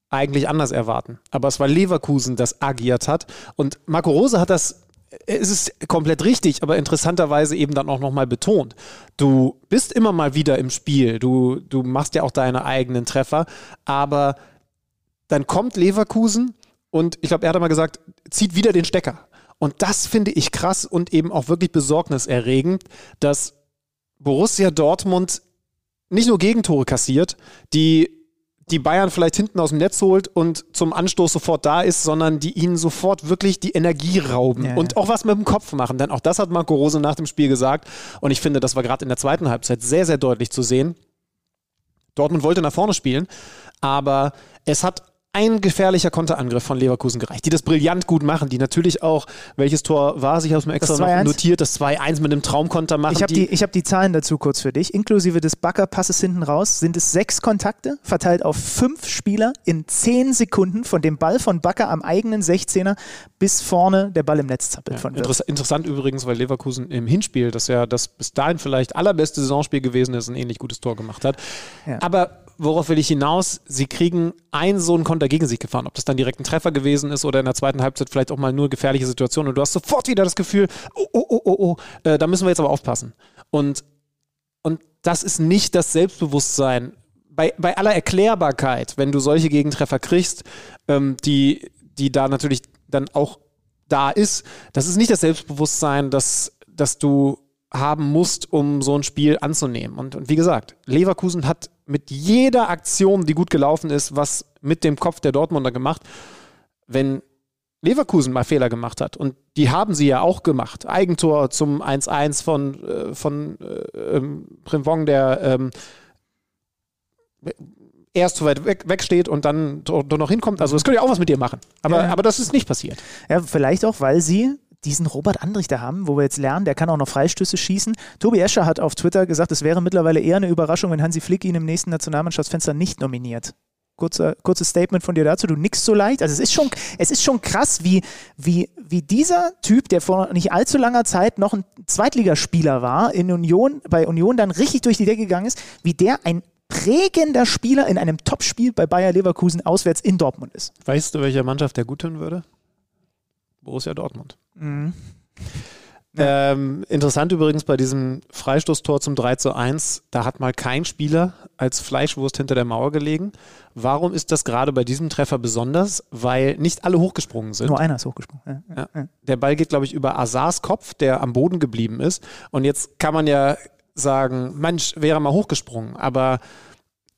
eigentlich anders erwarten. Aber es war Leverkusen, das agiert hat. Und Marco Rose hat das, es ist komplett richtig, aber interessanterweise eben dann auch nochmal betont. Du bist immer mal wieder im Spiel. Du, du machst ja auch deine eigenen Treffer. Aber dann kommt Leverkusen und ich glaube, er hat mal gesagt, zieht wieder den Stecker. Und das finde ich krass und eben auch wirklich besorgniserregend, dass Borussia Dortmund nicht nur Gegentore kassiert, die die Bayern vielleicht hinten aus dem Netz holt und zum Anstoß sofort da ist, sondern die ihnen sofort wirklich die Energie rauben Ja, und ja. auch was mit dem Kopf machen. Denn auch das hat Marco Rose nach dem Spiel gesagt. Und ich finde, das war gerade in der zweiten Halbzeit sehr, sehr deutlich zu sehen. Dortmund wollte nach vorne spielen, aber es hat ein gefährlicher Konterangriff von Leverkusen gereicht, die das brillant gut machen, die natürlich auch, welches Tor war sich aus dem extra Das noch 2-1? notiert, das 2-1 mit einem Traumkonter machen. Ich habe die, ich hab die Zahlen dazu kurz für dich. Inklusive des Backer-Passes hinten raus sind es sechs Kontakte, verteilt auf fünf Spieler in zehn Sekunden von dem Ball von Backer am eigenen 16er bis vorne der Ball im Netz zappelt. von Wirtz. Interess interessant übrigens, weil Leverkusen im Hinspiel, das ja das bis dahin vielleicht allerbeste Saisonspiel gewesen ist, ein ähnlich gutes Tor gemacht hat. Ja. Aber worauf will ich hinaus? Sie kriegen einen so einen Konter gegen sich gefahren. Ob das dann direkt ein Treffer gewesen ist oder in der zweiten Halbzeit vielleicht auch mal nur gefährliche Situation. Und du hast sofort wieder das Gefühl, oh, oh, oh, oh, oh, äh, da müssen wir jetzt aber aufpassen. Und, und das ist nicht das Selbstbewusstsein. Bei, bei aller Erklärbarkeit, wenn du solche Gegentreffer kriegst, ähm, die, die da natürlich dann auch da ist, das ist nicht das Selbstbewusstsein, das, das du haben musst, um so ein Spiel anzunehmen. Und, und wie gesagt, Leverkusen hat mit jeder Aktion, die gut gelaufen ist, was mit dem Kopf der Dortmunder gemacht. Wenn Leverkusen mal Fehler gemacht hat, und die haben sie ja auch gemacht, Eigentor zum 1-1 von, äh, von äh, ähm, Primvong, der ähm, erst zu weit weg, wegsteht und dann dort noch hinkommt. Also das könnte ja auch was mit dir machen. Aber, Ja. aber das ist nicht passiert. Ja, vielleicht auch, weil sie diesen Robert Andrich da haben, wo wir jetzt lernen, der kann auch noch Freistöße schießen. Tobi Escher hat auf Twitter gesagt, es wäre mittlerweile eher eine Überraschung, wenn Hansi Flick ihn im nächsten Nationalmannschaftsfenster nicht nominiert. Kurzer, kurzes Statement von dir dazu. Du nickst so leicht. Also es ist schon, es ist schon krass, wie, wie, wie dieser Typ, der vor nicht allzu langer Zeit noch ein Zweitligaspieler war, in Union, bei Union dann richtig durch die Decke gegangen ist, wie der ein prägender Spieler in einem Topspiel bei Bayer Leverkusen auswärts in Dortmund ist. Weißt du, welcher Mannschaft der gut tun würde? Borussia Dortmund. Mhm. Ähm, interessant übrigens bei diesem Freistoßtor zum 3 zu 1, da hat mal kein Spieler als Fleischwurst hinter der Mauer gelegen. Warum ist das gerade bei diesem Treffer besonders? Weil nicht alle hochgesprungen sind. Nur einer ist hochgesprungen. Ja, ja, ja. Der Ball geht, glaube ich, über Azars Kopf, der am Boden geblieben ist. Und jetzt kann man ja sagen, Mensch, wäre mal hochgesprungen. Aber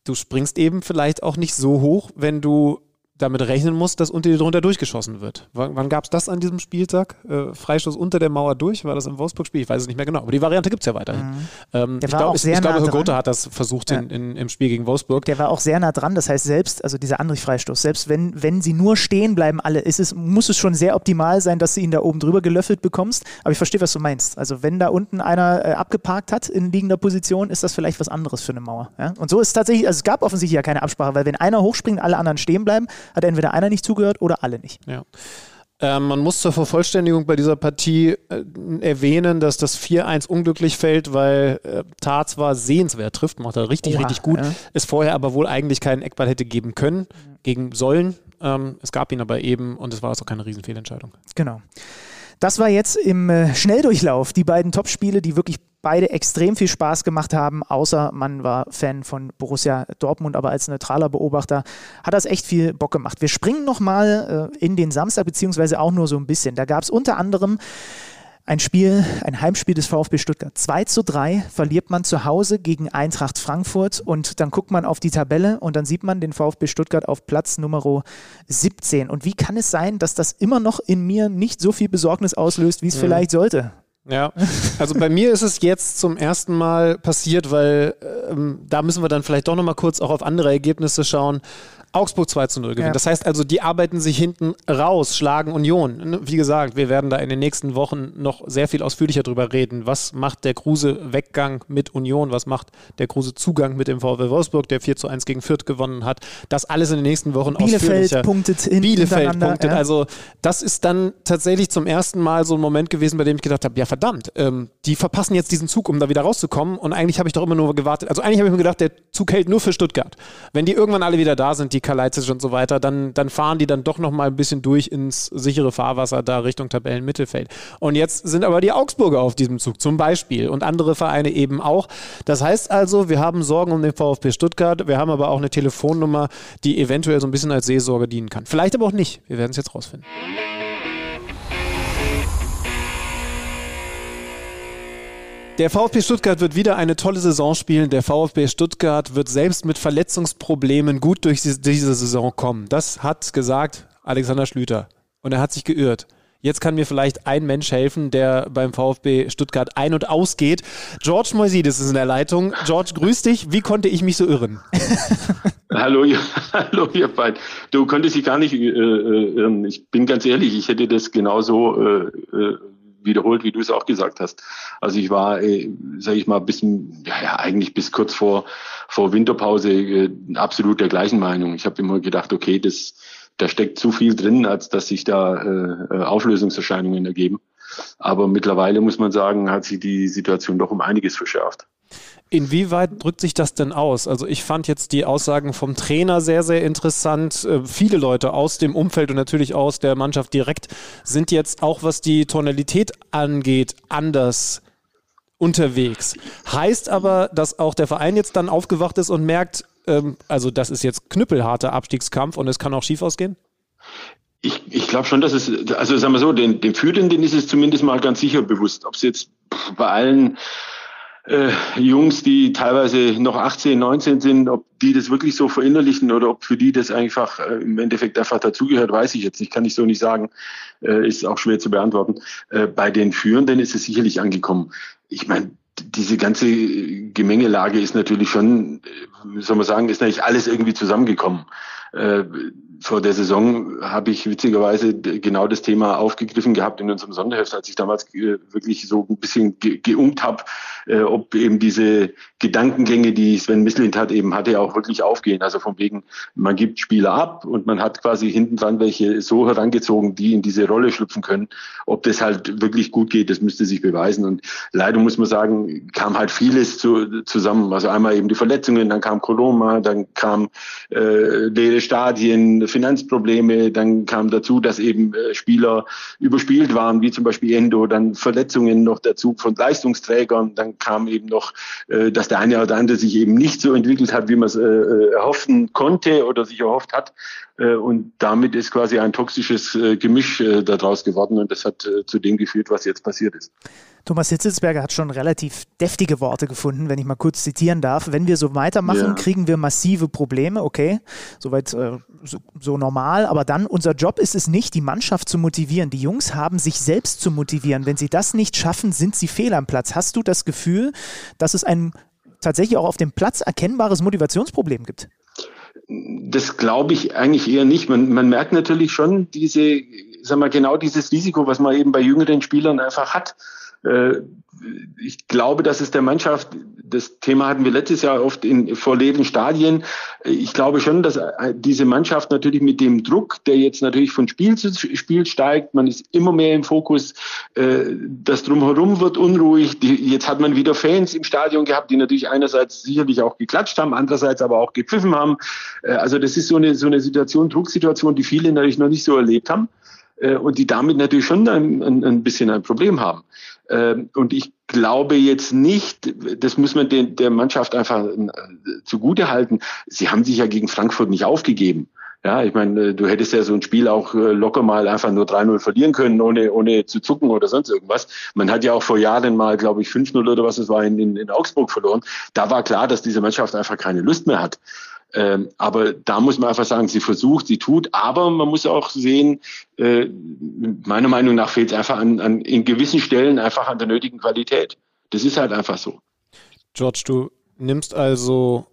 du springst eben vielleicht auch nicht so hoch, wenn du damit rechnen muss, dass unter dir drunter durchgeschossen wird. W wann gab es das an diesem Spieltag? Äh, Freistoß unter der Mauer durch? War das im Wolfsburg-Spiel? Ich weiß es nicht mehr genau. Aber die Variante gibt es ja weiterhin. Mhm. Ähm, ich glaube, ich, ich glaube, Herr Gotha hat das versucht ja. in, in, im Spiel gegen Wolfsburg. Der war auch sehr nah dran. Das heißt, selbst, also dieser Andrich-Freistoß, selbst wenn, wenn sie nur stehen bleiben, alle, ist es, muss es schon sehr optimal sein, dass du ihn da oben drüber gelöffelt bekommst. Aber ich verstehe, was du meinst. Also, wenn da unten einer äh, abgeparkt hat in liegender Position, ist das vielleicht was anderes für eine Mauer. Ja? Und so ist tatsächlich, also es gab offensichtlich ja keine Absprache, weil wenn einer hochspringt, alle anderen stehen bleiben, hat entweder einer nicht zugehört oder alle nicht. Ja. Ähm, man muss zur Vervollständigung bei dieser Partie äh, erwähnen, dass das 4-1 unglücklich fällt, weil äh, Tar zwar sehenswert trifft, macht er richtig, Oha, richtig gut, ja. es vorher aber wohl eigentlich keinen Eckball hätte geben können, gegen Sollen. Ähm, es gab ihn aber eben und es war also keine Riesenfehlentscheidung. Genau. Das war jetzt im äh, Schnelldurchlauf die beiden Topspiele, die wirklich beide extrem viel Spaß gemacht haben, außer man war Fan von Borussia Dortmund, aber als neutraler Beobachter hat das echt viel Bock gemacht. Wir springen nochmal äh, in den Samstag, beziehungsweise auch nur so ein bisschen. Da gab es unter anderem ein Spiel, ein Heimspiel des VfB Stuttgart. 2 zu 3 verliert man zu Hause gegen Eintracht Frankfurt und dann guckt man auf die Tabelle und dann sieht man den VfB Stuttgart auf Platz Nummer 17. Und wie kann es sein, dass das immer noch in mir nicht so viel Besorgnis auslöst, wie es mhm. vielleicht sollte? Ja, also bei mir ist es jetzt zum ersten Mal passiert, weil ähm, da müssen wir dann vielleicht doch nochmal kurz auch auf andere Ergebnisse schauen. Augsburg 2 zu 0 gewinnt. Ja. Das heißt also, die arbeiten sich hinten raus, schlagen Union. Wie gesagt, wir werden da in den nächsten Wochen noch sehr viel ausführlicher drüber reden. Was macht der Kruse-Weggang mit Union? Was macht der Kruse-Zugang mit dem VfL Wolfsburg, der 4 zu 1 gegen Fürth gewonnen hat? Das alles in den nächsten Wochen Bielefeld ausführlicher. punktet in Bielefeld punktet. Ja. Also das ist dann tatsächlich zum ersten Mal so ein Moment gewesen, bei dem ich gedacht habe, ja verdammt, ähm, die verpassen jetzt diesen Zug, um da wieder rauszukommen. Und eigentlich habe ich doch immer nur gewartet. Also eigentlich habe ich mir gedacht, der Zug hält nur für Stuttgart. Wenn die irgendwann alle wieder da sind, die Kalajdzic und so weiter, dann, dann fahren die dann doch noch mal ein bisschen durch ins sichere Fahrwasser da Richtung Tabellenmittelfeld. Und jetzt sind aber die Augsburger auf diesem Zug zum Beispiel und andere Vereine eben auch. Das heißt also, wir haben Sorgen um den VfB Stuttgart, wir haben aber auch eine Telefonnummer, die eventuell so ein bisschen als Seelsorge dienen kann. Vielleicht aber auch nicht. Wir werden es jetzt rausfinden. Der VfB Stuttgart wird wieder eine tolle Saison spielen. Der VfB Stuttgart wird selbst mit Verletzungsproblemen gut durch diese Saison kommen. Das hat gesagt Alexander Schlüter. Und er hat sich geirrt. Jetzt kann mir vielleicht ein Mensch helfen, der beim VfB Stuttgart ein- und ausgeht. George Moisidis ist in der Leitung. George, grüß dich. Wie konnte ich mich so irren? (laughs) hallo, ihr, (laughs) hallo, ihr beiden. Du konntest dich gar nicht äh, äh irren. Ich bin ganz ehrlich, ich hätte das genauso äh, äh wiederholt, wie du es auch gesagt hast. Also ich war, äh, sage ich mal, bis ja, ja eigentlich bis kurz vor vor Winterpause äh, absolut der gleichen Meinung. Ich habe immer gedacht, okay, das da steckt zu viel drin, als dass sich da äh, äh Auflösungserscheinungen ergeben. Aber mittlerweile muss man sagen, hat sich die Situation doch um einiges verschärft. Inwieweit drückt sich das denn aus? Also ich fand jetzt die Aussagen vom Trainer sehr, sehr interessant. Äh, viele Leute aus dem Umfeld und natürlich aus der Mannschaft direkt sind jetzt auch, was die Tonalität angeht, anders unterwegs. Heißt aber, dass auch der Verein jetzt dann aufgewacht ist und merkt, ähm, also das ist jetzt knüppelharter Abstiegskampf und es kann auch schief ausgehen? Ich, ich glaube schon, dass es, also sagen wir so, den, den Führenden ist es zumindest mal ganz sicher bewusst. Ob es jetzt bei allen äh, Jungs, die teilweise noch 18, 19 sind, ob die das wirklich so verinnerlichen oder ob für die das einfach äh, im Endeffekt einfach dazugehört, weiß ich jetzt nicht, kann ich so nicht sagen, äh, ist auch schwer zu beantworten. Äh, bei den Führenden ist es sicherlich angekommen. Ich meine, diese ganze Gemengelage ist natürlich schon, wie soll man sagen, ist natürlich alles irgendwie zusammengekommen. Äh, vor der Saison habe ich witzigerweise genau das Thema aufgegriffen gehabt in unserem Sonderheft, als ich damals äh, wirklich so ein bisschen ge geungt habe, äh, ob eben diese Gedankengänge, die Sven Mislint hat, eben hatte, auch wirklich aufgehen. Also von wegen, man gibt Spieler ab und man hat quasi hinten dran welche so herangezogen, die in diese Rolle schlüpfen können. Ob das halt wirklich gut geht, das müsste sich beweisen. Und leider muss man sagen, kam halt vieles zu, zusammen. Also einmal eben die Verletzungen, dann kam Coloma, dann kam äh, leere Stadien, Finanzprobleme, dann kam dazu, dass eben äh, Spieler überspielt waren, wie zum Beispiel Endo, dann Verletzungen noch dazu von Leistungsträgern, dann kam eben noch, äh, dass der eine oder andere sich eben nicht so entwickelt hat, wie man es äh, erhoffen konnte oder sich erhofft hat. Äh, und damit ist quasi ein toxisches äh, Gemisch äh, daraus geworden und das hat zu dem geführt, was jetzt passiert ist. Thomas Hitzelsberger hat schon relativ deftige Worte gefunden, wenn ich mal kurz zitieren darf. Wenn wir so weitermachen, ja. kriegen wir massive Probleme, okay, soweit äh, so, so, normal, aber dann unser Job ist es nicht, die Mannschaft zu motivieren. Die Jungs haben sich selbst zu motivieren. Wenn sie das nicht schaffen, sind sie fehl am Platz. Hast du das Gefühl, dass es ein tatsächlich auch auf dem Platz erkennbares Motivationsproblem gibt? Das glaube ich eigentlich eher nicht. Man, man merkt natürlich schon diese, sag mal, genau dieses Risiko, was man eben bei jüngeren Spielern einfach hat. Äh, ich glaube, dass es der Mannschaft, das Thema hatten wir letztes Jahr oft in vor leeren Stadien. Ich glaube schon, dass diese Mannschaft natürlich mit dem Druck, der jetzt natürlich von Spiel zu Spiel steigt, man ist immer mehr im Fokus, äh, das drumherum wird unruhig. Jetzt hat man wieder Fans im Stadion gehabt, die natürlich einerseits sicherlich auch geklatscht haben, andererseits aber auch gepfiffen haben. Äh, also das ist so eine, so eine Situation, Drucksituation, die viele natürlich noch nicht so erlebt haben und die damit natürlich schon ein, ein, ein bisschen ein Problem haben. Ähm, und ich glaube jetzt nicht, das muss man den, der Mannschaft einfach äh, zugute halten. Sie haben sich ja gegen Frankfurt nicht aufgegeben. Ja, ich meine, äh, du hättest ja so ein Spiel auch äh, locker mal einfach nur 3-0 verlieren können, ohne, ohne zu zucken oder sonst irgendwas. Man hat ja auch vor Jahren mal, glaube ich, 5-0 oder was es war, in, in, in Augsburg verloren. Da war klar, dass diese Mannschaft einfach keine Lust mehr hat. Ähm, aber da muss man einfach sagen, sie versucht, sie tut, aber man muss auch sehen, äh, meiner Meinung nach fehlt es einfach an, an, in gewissen Stellen einfach an der nötigen Qualität. Das ist halt einfach so. George, du nimmst also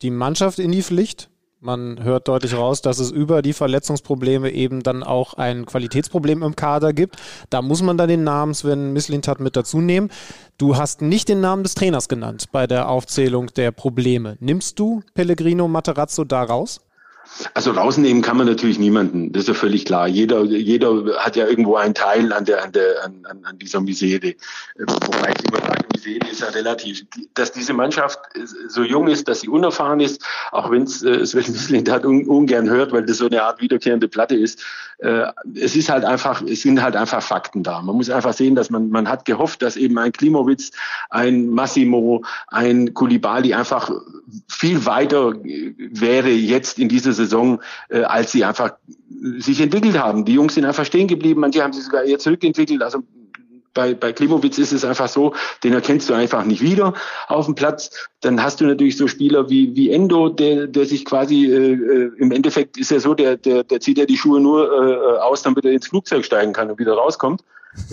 die Mannschaft in die Pflicht, man hört deutlich raus, dass es über die Verletzungsprobleme eben dann auch ein Qualitätsproblem im Kader gibt. Da muss man dann den Namen Sven Mislintat mit dazu nehmen. Du hast nicht den Namen des Trainers genannt bei der Aufzählung der Probleme. Nimmst du Pellegrino Materazzo da raus? Also rausnehmen kann man natürlich niemanden, das ist ja völlig klar. Jeder, jeder hat ja irgendwo einen Teil an, der, an, der, an, an dieser Misere. Wobei ich immer sage, Misere ist ja relativ. Dass diese Mannschaft so jung ist, dass sie unerfahren ist, auch wenn es äh, Sven Mislint hat un, ungern hört, weil das so eine Art wiederkehrende Platte ist. Äh, es ist halt einfach, es sind halt einfach Fakten da. Man muss einfach sehen, dass man, man hat gehofft, dass eben ein Klimowitz, ein Massimo, ein Kulibali einfach viel weiter wäre jetzt in dieser Saison, äh, als sie einfach sich entwickelt haben. Die Jungs sind einfach stehen geblieben, manche haben sich sogar eher zurückentwickelt. Also bei, bei Klimowitz ist es einfach so, den erkennst du einfach nicht wieder auf dem Platz. Dann hast du natürlich so Spieler wie, wie Endo, der, der sich quasi, äh, äh im Endeffekt ist er so, der, der, der zieht ja die Schuhe nur äh, aus, damit er ins Flugzeug steigen kann und wieder rauskommt.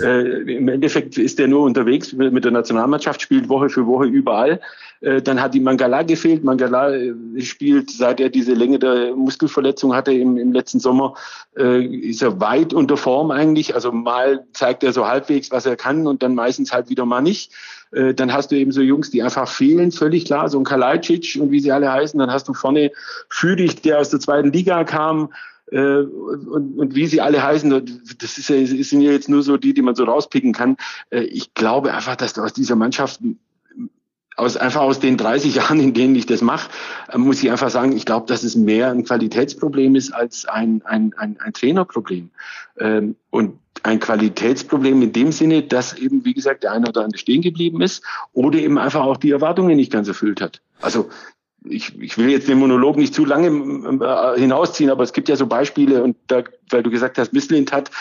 Äh, Im Endeffekt ist er nur unterwegs mit der Nationalmannschaft, spielt Woche für Woche überall. Äh, dann hat die Mangala gefehlt. Mangala äh, spielt, seit er diese Länge der Muskelverletzung hatte im, im letzten Sommer, äh, ist er weit unter Form eigentlich. Also mal zeigt er so halbwegs, was er kann und dann meistens halt wieder mal nicht. Dann hast du eben so Jungs, die einfach fehlen, völlig klar, so ein Kalajdzic und wie sie alle heißen. Dann hast du vorne Füdig, der aus der zweiten Liga kam, und, und wie sie alle heißen, das ist ja, sind ja jetzt nur so die, die man so rauspicken kann. Ich glaube einfach, dass du aus dieser Mannschaft aus, einfach aus den 30 (laughs) Jahren, in denen ich das mache, äh, muss ich einfach sagen, ich glaube, dass es mehr ein Qualitätsproblem ist als ein, ein, ein, ein Trainerproblem. Ähm, und ein Qualitätsproblem in dem Sinne, dass eben, wie gesagt, der eine oder andere stehen geblieben ist oder eben einfach auch die Erwartungen nicht ganz erfüllt hat. Also ich, ich will jetzt den Monolog nicht zu lange äh, hinausziehen, aber es gibt ja so Beispiele und da, weil du gesagt hast, Misslint hat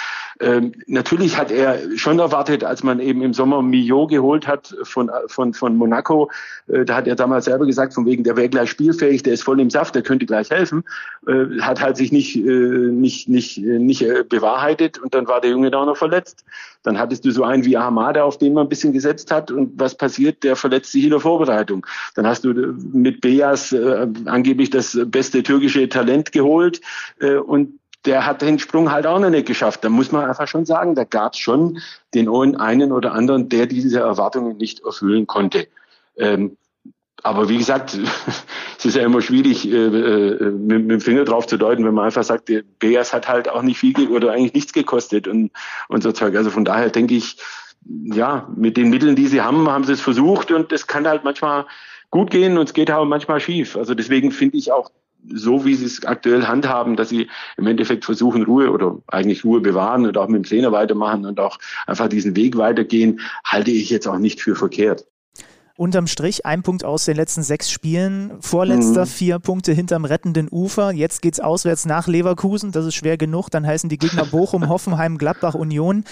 ähm, natürlich hat er schon erwartet, als man eben im Sommer Mio geholt hat von, von, von Monaco, äh, da hat er damals selber gesagt, von wegen, der wäre gleich spielfähig, der ist voll im Saft, der könnte gleich helfen, äh, hat halt sich nicht, äh, nicht, nicht, nicht äh, bewahrheitet und dann war der Junge da auch noch verletzt. Dann hattest du so einen wie Ahmada, auf den man ein bisschen gesetzt hat und was passiert? Der verletzt sich in der Vorbereitung. Dann hast du äh, mit Beas äh, angeblich das beste türkische Talent geholt äh, und der hat den Sprung halt auch noch nicht geschafft. Da muss man einfach schon sagen, da gab es schon den einen oder anderen, der diese Erwartungen nicht erfüllen konnte. Ähm, aber wie gesagt, (laughs) es ist ja immer schwierig, äh, äh, mit, mit, dem Finger drauf zu deuten, wenn man einfach sagt, der Beas hat halt auch nicht viel oder eigentlich nichts gekostet und, und so Zeug. Also von daher denke ich, ja, mit den Mitteln, die sie haben, haben sie es versucht und es kann halt manchmal gut gehen und es geht aber manchmal schief. Also deswegen finde ich auch so wie sie es aktuell handhaben, dass sie im Endeffekt versuchen, Ruhe oder eigentlich Ruhe bewahren und auch mit dem Trainer weitermachen und auch einfach diesen Weg weitergehen, halte ich jetzt auch nicht für verkehrt. unterm Strich ein Punkt aus den letzten sechs Spielen, vorletzter mhm. vier Punkte hinterm rettenden Ufer. Jetzt geht es auswärts nach Leverkusen, das ist schwer genug. Dann heißen die Gegner Bochum, (laughs) Hoffenheim, Gladbach, Union.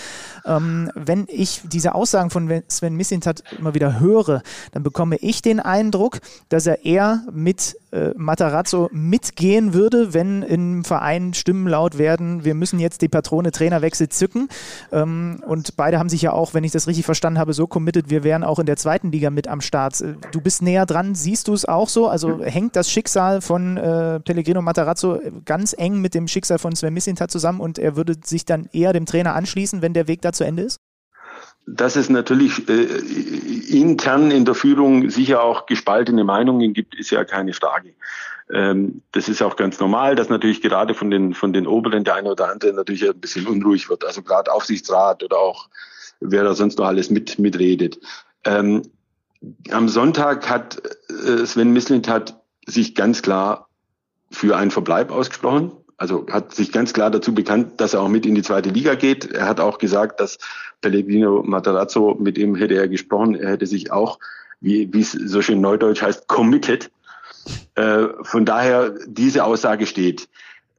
Ähm, wenn ich diese Aussagen von Sven Missintat immer wieder höre, dann bekomme ich den Eindruck, dass er eher mit äh, Matarazzo mitgehen würde, wenn im Verein Stimmen laut werden, wir müssen jetzt die Patrone Trainerwechsel zücken. Ähm, und beide haben sich ja auch, wenn ich das richtig verstanden habe, so committed, wir wären auch in der zweiten Liga mit am Start. Äh, du bist näher dran, siehst du es auch so? Also hängt das Schicksal von äh, Pellegrino Matarazzo ganz eng mit dem Schicksal von Sven Missintat zusammen und er würde sich dann eher dem Trainer anschließen, wenn der Weg da zu Ende ist? Dass es natürlich äh, intern in der Führung sicher auch gespaltene Meinungen gibt, ist ja keine Frage. Ähm, das ist auch ganz normal, dass natürlich gerade von den, von den Oberen der eine oder andere natürlich ein bisschen unruhig wird. Also gerade Aufsichtsrat oder auch wer da sonst noch alles mit, mitredet. Ähm, am Sonntag hat äh, Sven Mislint hat sich ganz klar für einen Verbleib ausgesprochen. Also hat sich ganz klar dazu bekannt, dass er auch mit in die zweite Liga geht. Er hat auch gesagt, dass Pellegrino Matarazzo, mit ihm hätte er gesprochen, er hätte sich auch, wie, wie es so schön neudeutsch heißt, committed. Äh, von daher, diese Aussage steht.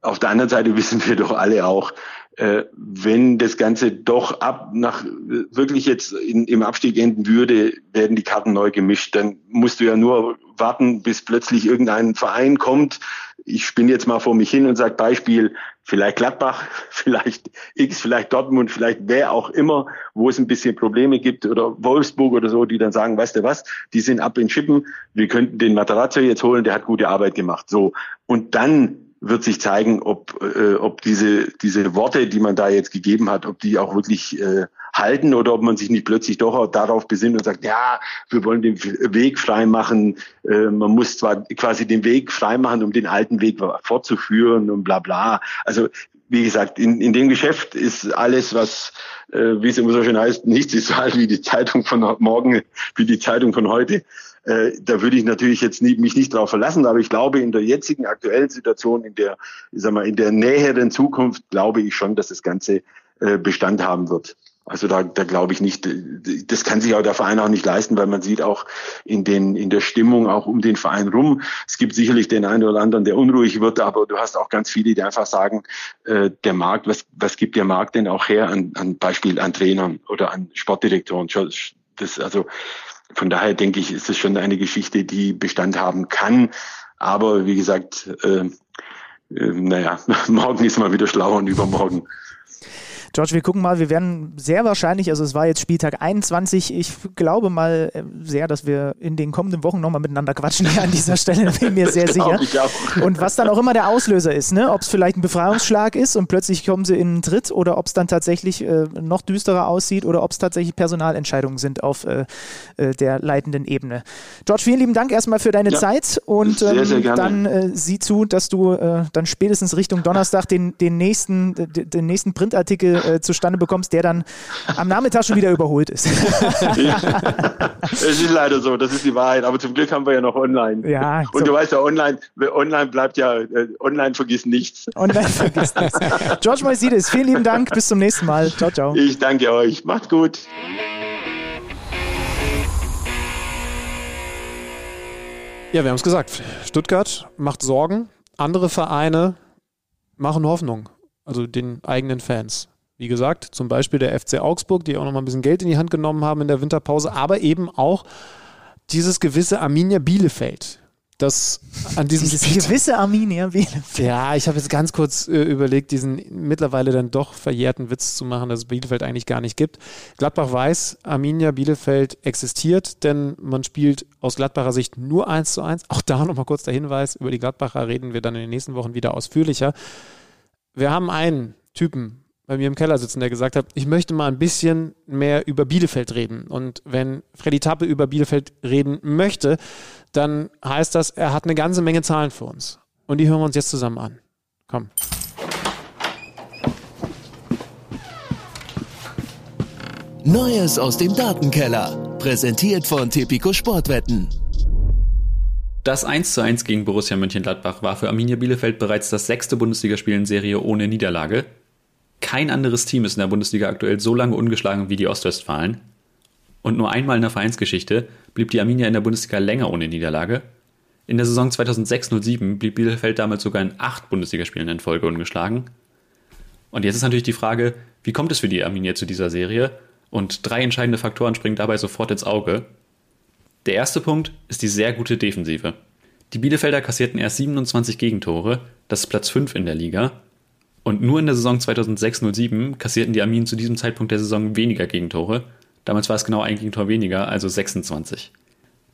Auf der anderen Seite (laughs) wissen wir doch alle auch, äh, wenn das Ganze doch ab nach wirklich jetzt in, im Abstieg enden würde, werden die Karten neu gemischt. Dann musst du ja nur warten, bis plötzlich irgendein Verein kommt. Ich spinne jetzt mal vor mich hin und sage Beispiel, vielleicht Gladbach, (laughs) vielleicht X, vielleicht Dortmund, vielleicht wer auch immer, wo es ein bisschen Probleme gibt oder Wolfsburg oder so, die dann sagen, weißt du was, die sind ab in Schippen, wir könnten den Materazzo jetzt holen, der hat gute Arbeit gemacht. So. Und dann wird sich zeigen, ob, äh, ob diese, diese Worte, die man da jetzt gegeben hat, ob die auch wirklich äh, halten oder ob man sich nicht plötzlich doch auch darauf besinnt und sagt, ja, wir wollen den Weg frei machen. Äh, man muss zwar quasi den Weg frei machen, um den alten Weg fortzuführen und bla bla. Also wie gesagt, in, in dem Geschäft ist alles, was, äh, wie es immer so schön heißt, nichts ist so alt wie die Zeitung von morgen, wie die Zeitung von heute. Äh, da würde ich natürlich jetzt nie, mich nicht darauf verlassen, aber ich glaube, in der jetzigen aktuellen Situation, in der, ich sag mal, in der näheren Zukunft, glaube ich schon, dass das Ganze äh, Bestand haben wird. Also da, da glaube ich nicht, das kann sich auch der Verein auch nicht leisten, weil man sieht auch in, den, in der Stimmung auch um den Verein rum. Es gibt sicherlich den einen oder anderen, der unruhig wird, aber du hast auch ganz viele, die einfach sagen, äh, der Markt, was, was gibt der Markt denn auch her an, an Beispiel an Trainern oder an Sportdirektoren? Das, also von daher denke ich, ist es schon eine Geschichte, die Bestand haben kann. Aber wie gesagt, äh, äh, naja, (laughs) morgen ist mal wieder schlauer und übermorgen. George, wir gucken mal, wir werden sehr wahrscheinlich, also es war jetzt Spieltag 21, ich glaube mal äh, sehr, dass wir in den kommenden Wochen nochmal miteinander quatschen hier an dieser Stelle, bin mir (laughs) sehr sicher. Und was dann auch immer der Auslöser ist, ne? ob es vielleicht ein Befreiungsschlag ist und plötzlich kommen sie in einen Tritt oder ob es dann tatsächlich äh, noch düsterer aussieht oder ob es tatsächlich Personalentscheidungen sind auf äh, äh, der leitenden Ebene. George, vielen lieben Dank erstmal für deine ja, Zeit und ähm, sehr, sehr dann äh, sieh zu, dass du äh, dann spätestens Richtung Donnerstag den, den nächsten, den nächsten Printartikel äh, zustande bekommst, der dann am Nachmittag schon wieder überholt ist. ja. (laughs) Es ist leider so, das ist die Wahrheit. Aber zum Glück haben wir ja noch online. Ja, Und so. du weißt ja, online, online bleibt ja, äh, online vergisst nichts. Online vergisst nichts. George Moisides, vielen lieben Dank. Bis zum nächsten Mal. Ciao, ciao. Ich danke euch. Macht's gut. Ja, wir haben es gesagt. Stuttgart macht Sorgen. Andere Vereine machen Hoffnung. Also den eigenen Fans. Wie gesagt, zum Beispiel der FC Augsburg, die auch noch mal ein bisschen Geld in die Hand genommen haben in der Winterpause, aber eben auch dieses gewisse Arminia Bielefeld. Das an diesem Dieses gewisse Arminia Bielefeld. Ja, ich habe jetzt ganz kurz äh, überlegt, diesen mittlerweile dann doch verjährten Witz zu machen, dass es Bielefeld eigentlich gar nicht gibt. Gladbach weiß, Arminia Bielefeld existiert, denn man spielt aus Gladbacher Sicht nur 1 zu 1. Auch da nochmal kurz der Hinweis, über die Gladbacher reden wir dann in den nächsten Wochen wieder ausführlicher. Wir haben einen Typen bei mir im Keller sitzen, der gesagt hat, ich möchte mal ein bisschen mehr über Bielefeld reden. Und wenn Freddy Tappe über Bielefeld reden möchte, dann heißt das, er hat eine ganze Menge Zahlen für uns. Und die hören wir uns jetzt zusammen an. Komm. Neues aus dem Datenkeller. Präsentiert von Tipico Sportwetten. Das 1 zu 1 gegen Borussia Mönchengladbach war für Arminia Bielefeld bereits das sechste Bundesligaspiel in Serie ohne Niederlage. Kein anderes Team ist in der Bundesliga aktuell so lange ungeschlagen wie die Ostwestfalen. Und nur einmal in der Vereinsgeschichte blieb die Arminia in der Bundesliga länger ohne Niederlage. In der Saison 2006-07 blieb Bielefeld damals sogar in acht Bundesligaspielen in Folge ungeschlagen. Und jetzt ist natürlich die Frage, wie kommt es für die Arminia zu dieser Serie? Und drei entscheidende Faktoren springen dabei sofort ins Auge. Der erste Punkt ist die sehr gute Defensive. Die Bielefelder kassierten erst 27 Gegentore, das ist Platz 5 in der Liga. Und nur in der Saison 2006-07 kassierten die Arminen zu diesem Zeitpunkt der Saison weniger Gegentore. Damals war es genau ein Gegentor weniger, also 26.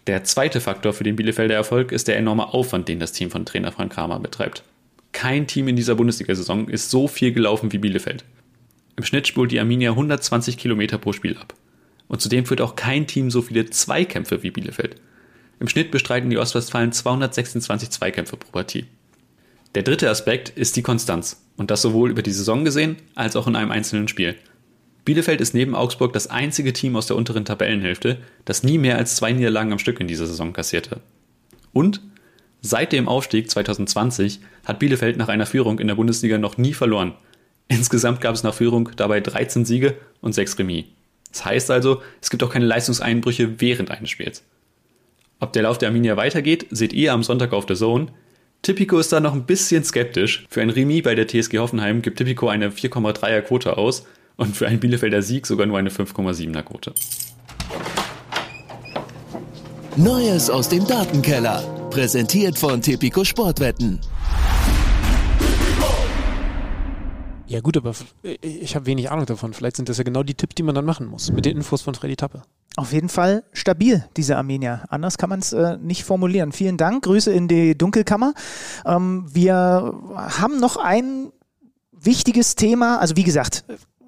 Der zweite Faktor für den Bielefelder Erfolg ist der enorme Aufwand, den das Team von Trainer Frank Kramer betreibt. Kein Team in dieser Bundesliga-Saison ist so viel gelaufen wie Bielefeld. Im Schnitt spult die Arminia 120 Kilometer pro Spiel ab. Und zudem führt auch kein Team so viele Zweikämpfe wie Bielefeld. Im Schnitt bestreiten die Ostwestfalen 226 Zweikämpfe pro Partie. Der dritte Aspekt ist die Konstanz. Und das sowohl über die Saison gesehen als auch in einem einzelnen Spiel. Bielefeld ist neben Augsburg das einzige Team aus der unteren Tabellenhälfte, das nie mehr als zwei Niederlagen am Stück in dieser Saison kassierte. Und seit dem Aufstieg 2020 hat Bielefeld nach einer Führung in der Bundesliga noch nie verloren. Insgesamt gab es nach Führung dabei 13 Siege und 6 Remis. Das heißt also, es gibt auch keine Leistungseinbrüche während eines Spiels. Ob der Lauf der Arminia weitergeht, seht ihr am Sonntag auf der Zone. Tipico ist da noch ein bisschen skeptisch. Für ein Remis bei der TSG Hoffenheim gibt Tipico eine 4,3er Quote aus und für einen Bielefelder Sieg sogar nur eine 5,7er Quote. Neues aus dem Datenkeller. Präsentiert von Tipico Sportwetten. Ja gut, aber ich habe wenig Ahnung davon. Vielleicht sind das ja genau die Tipps, die man dann machen muss. Mit den Infos von Freddy Tappe. Auf jeden Fall stabil, diese Armenier. Anders kann man es äh, nicht formulieren. Vielen Dank. Grüße in die Dunkelkammer. Ähm, wir haben noch ein wichtiges Thema. Also wie gesagt,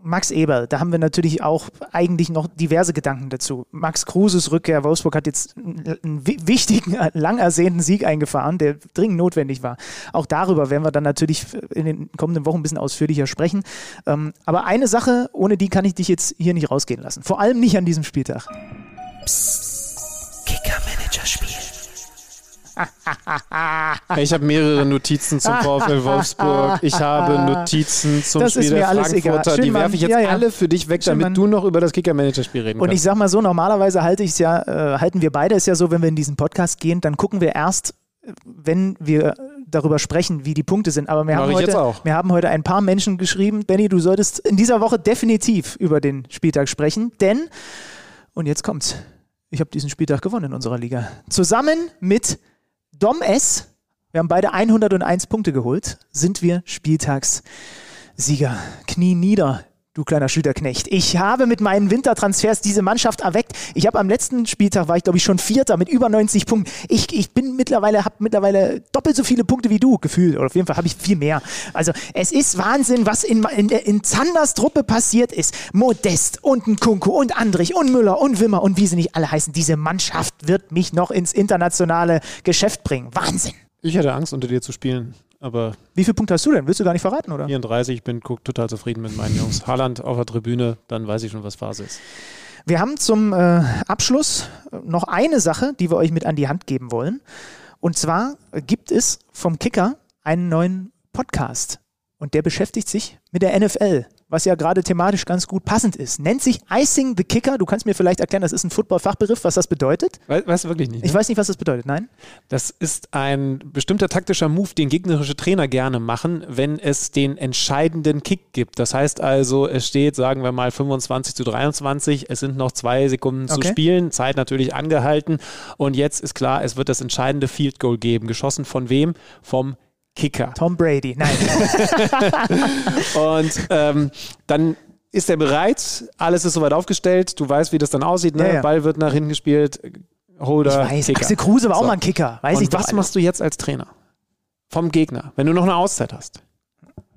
Max Eberl, da haben wir natürlich auch eigentlich noch diverse Gedanken dazu. Max Kruses Rückkehr, Wolfsburg hat jetzt einen wichtigen, (laughs) lang ersehnten Sieg eingefahren, der dringend notwendig war. Auch darüber werden wir dann natürlich in den kommenden Wochen ein bisschen ausführlicher sprechen. Ähm, aber eine Sache, ohne die kann ich dich jetzt hier nicht rausgehen lassen. Vor allem nicht an diesem Spieltag. Psst. Ich habe mehrere Notizen zum VfL Wolfsburg. Ich habe Notizen zum das Spiel der Frankfurter. Die werfe ich jetzt ja, ja. alle für dich weg, Schön, damit du noch über das Kicker-Manager-Spiel reden Und kannst. Und ich sag mal so, normalerweise halte ich ja, äh, halten wir beide es ja so, wenn wir in diesen Podcast gehen, dann gucken wir erst, wenn wir darüber sprechen, wie die Punkte sind. Aber wir haben, heute, wir haben heute ein paar Menschen geschrieben, Benny, du solltest in dieser Woche definitiv über den Spieltag sprechen, denn, und jetzt kommt's, ich habe diesen Spieltag gewonnen in unserer Liga. Zusammen mit Dom S. Wir haben beide 101 Punkte geholt. Sind wir Spieltagssieger. Knie nieder, du kleiner Schülerknecht. Ich habe mit meinen Wintertransfers diese Mannschaft erweckt. Ich habe am letzten Spieltag war ich glaube ich schon Vierter mit über 90 Punkten. Ich, ich bin mittlerweile habe mittlerweile doppelt so viele Punkte wie du gefühlt oder auf jeden Fall habe ich viel mehr. Also es ist Wahnsinn, was in, in, in Zanders Truppe passiert ist. Modest und ein Kunku und Andrich und Müller und Wimmer und wie sie nicht alle heißen. Diese Mannschaft wird mich noch ins internationale Geschäft bringen. Wahnsinn. Ich hatte Angst, unter dir zu spielen. Aber Wie viele Punkte hast du denn? Willst du gar nicht verraten, oder? 34, ich bin total zufrieden mit meinen Jungs. Haaland auf der Tribüne, dann weiß ich schon, was Phase ist. Wir haben zum äh, Abschluss noch eine Sache, die wir euch mit an die Hand geben wollen. Und zwar gibt es vom Kicker einen neuen Podcast. Und der beschäftigt sich mit der NFL was ja gerade thematisch ganz gut passend ist. Nennt sich Icing the Kicker. Du kannst mir vielleicht erklären, das ist ein Football-Fachbegriff, was das bedeutet? Weißt du wirklich nicht? Ne? Ich weiß nicht, was das bedeutet, nein? Das ist ein bestimmter taktischer Move, den gegnerische Trainer gerne machen, wenn es den entscheidenden Kick gibt. Das heißt also, es steht, sagen wir mal, 25 zu 23, es sind noch zwei Sekunden okay. zu spielen, Zeit natürlich angehalten und jetzt ist klar, es wird das entscheidende Field Goal geben. Geschossen von wem? Vom Kicker. Tom Brady, nein. (laughs) und ähm, dann ist er bereit, alles ist soweit aufgestellt, du weißt, wie das dann aussieht, ne? Ja, ja. Ball wird nach hinten gespielt, Holder, ich weiß, Kicker. Axel Kruse war so. auch mal ein Kicker, weiß und ich was machst du jetzt als Trainer? Vom Gegner, wenn du noch eine Auszeit hast.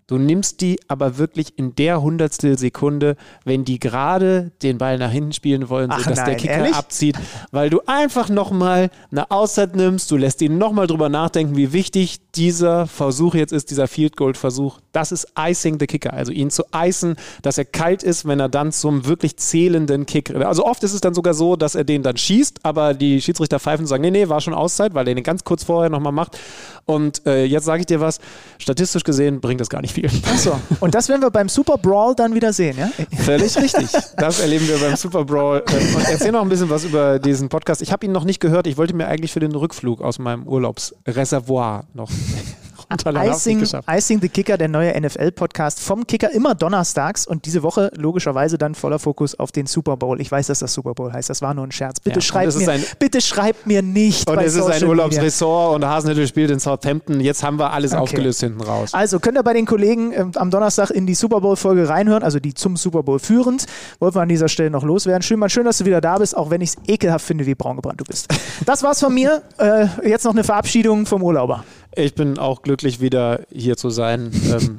Du nimmst die aber wirklich in der Hundertstel Sekunde, wenn die gerade den Ball nach hinten spielen wollen, sodass nein, der Kicker ehrlich? abzieht, weil du einfach nochmal eine Auszeit nimmst, du lässt ihn nochmal drüber nachdenken, wie wichtig dieser Versuch jetzt ist, dieser Field Goal Versuch. Das ist Icing the Kicker, also ihn zu icen, dass er kalt ist, wenn er dann zum wirklich zählenden Kick. Also oft ist es dann sogar so, dass er den dann schießt, aber die Schiedsrichter pfeifen und sagen, nee, nee, war schon Auszeit, weil er den ganz kurz vorher nochmal macht. Und äh, jetzt sage ich dir was, statistisch gesehen bringt das gar nicht viel spielen. Achso. Und das werden wir beim Super Brawl dann wieder sehen, ja? Völlig richtig. Das erleben wir beim Super Brawl. Ähm, Und erzähl noch ein bisschen was über diesen Podcast. Ich habe ihn noch nicht gehört. Ich wollte mir eigentlich für den Rückflug aus meinem Urlaubsreservoir noch (laughs) Icing. Icing the Kicker, der neue NFL-Podcast vom Kicker, immer donnerstags und diese Woche logischerweise dann voller Fokus auf den Super Bowl. Ich weiß, dass das Super Bowl heißt, das war nur ein Scherz. Bitte, Ja, schreibt, mir, ein- bitte schreibt mir nicht. Und bei es ist ein. Urlaubsressort und Hasenhüttl spielt in Southampton. Jetzt haben wir alles Okay. aufgelöst hinten raus. Also könnt ihr bei den Kollegen ähm, am Donnerstag in die Super Bowl-Folge reinhören, also die zum Super Bowl führend. Wollten wir an dieser Stelle noch loswerden. Schön, schön, dass du wieder da bist, auch wenn ich es ekelhaft finde, wie braun gebrannt du bist. Das war's von mir. Äh, jetzt noch eine Verabschiedung vom Urlauber. Ich bin auch glücklich, wieder hier zu sein. (laughs) Ähm,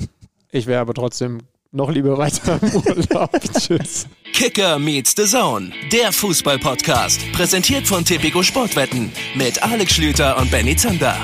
ich wäre aber trotzdem noch lieber weiter im Urlaub. (laughs) Tschüss. Kicker meets the Zone, der Fußball-Podcast. Präsentiert von Tipico Sportwetten mit Alex Schlüter und Benny Zander.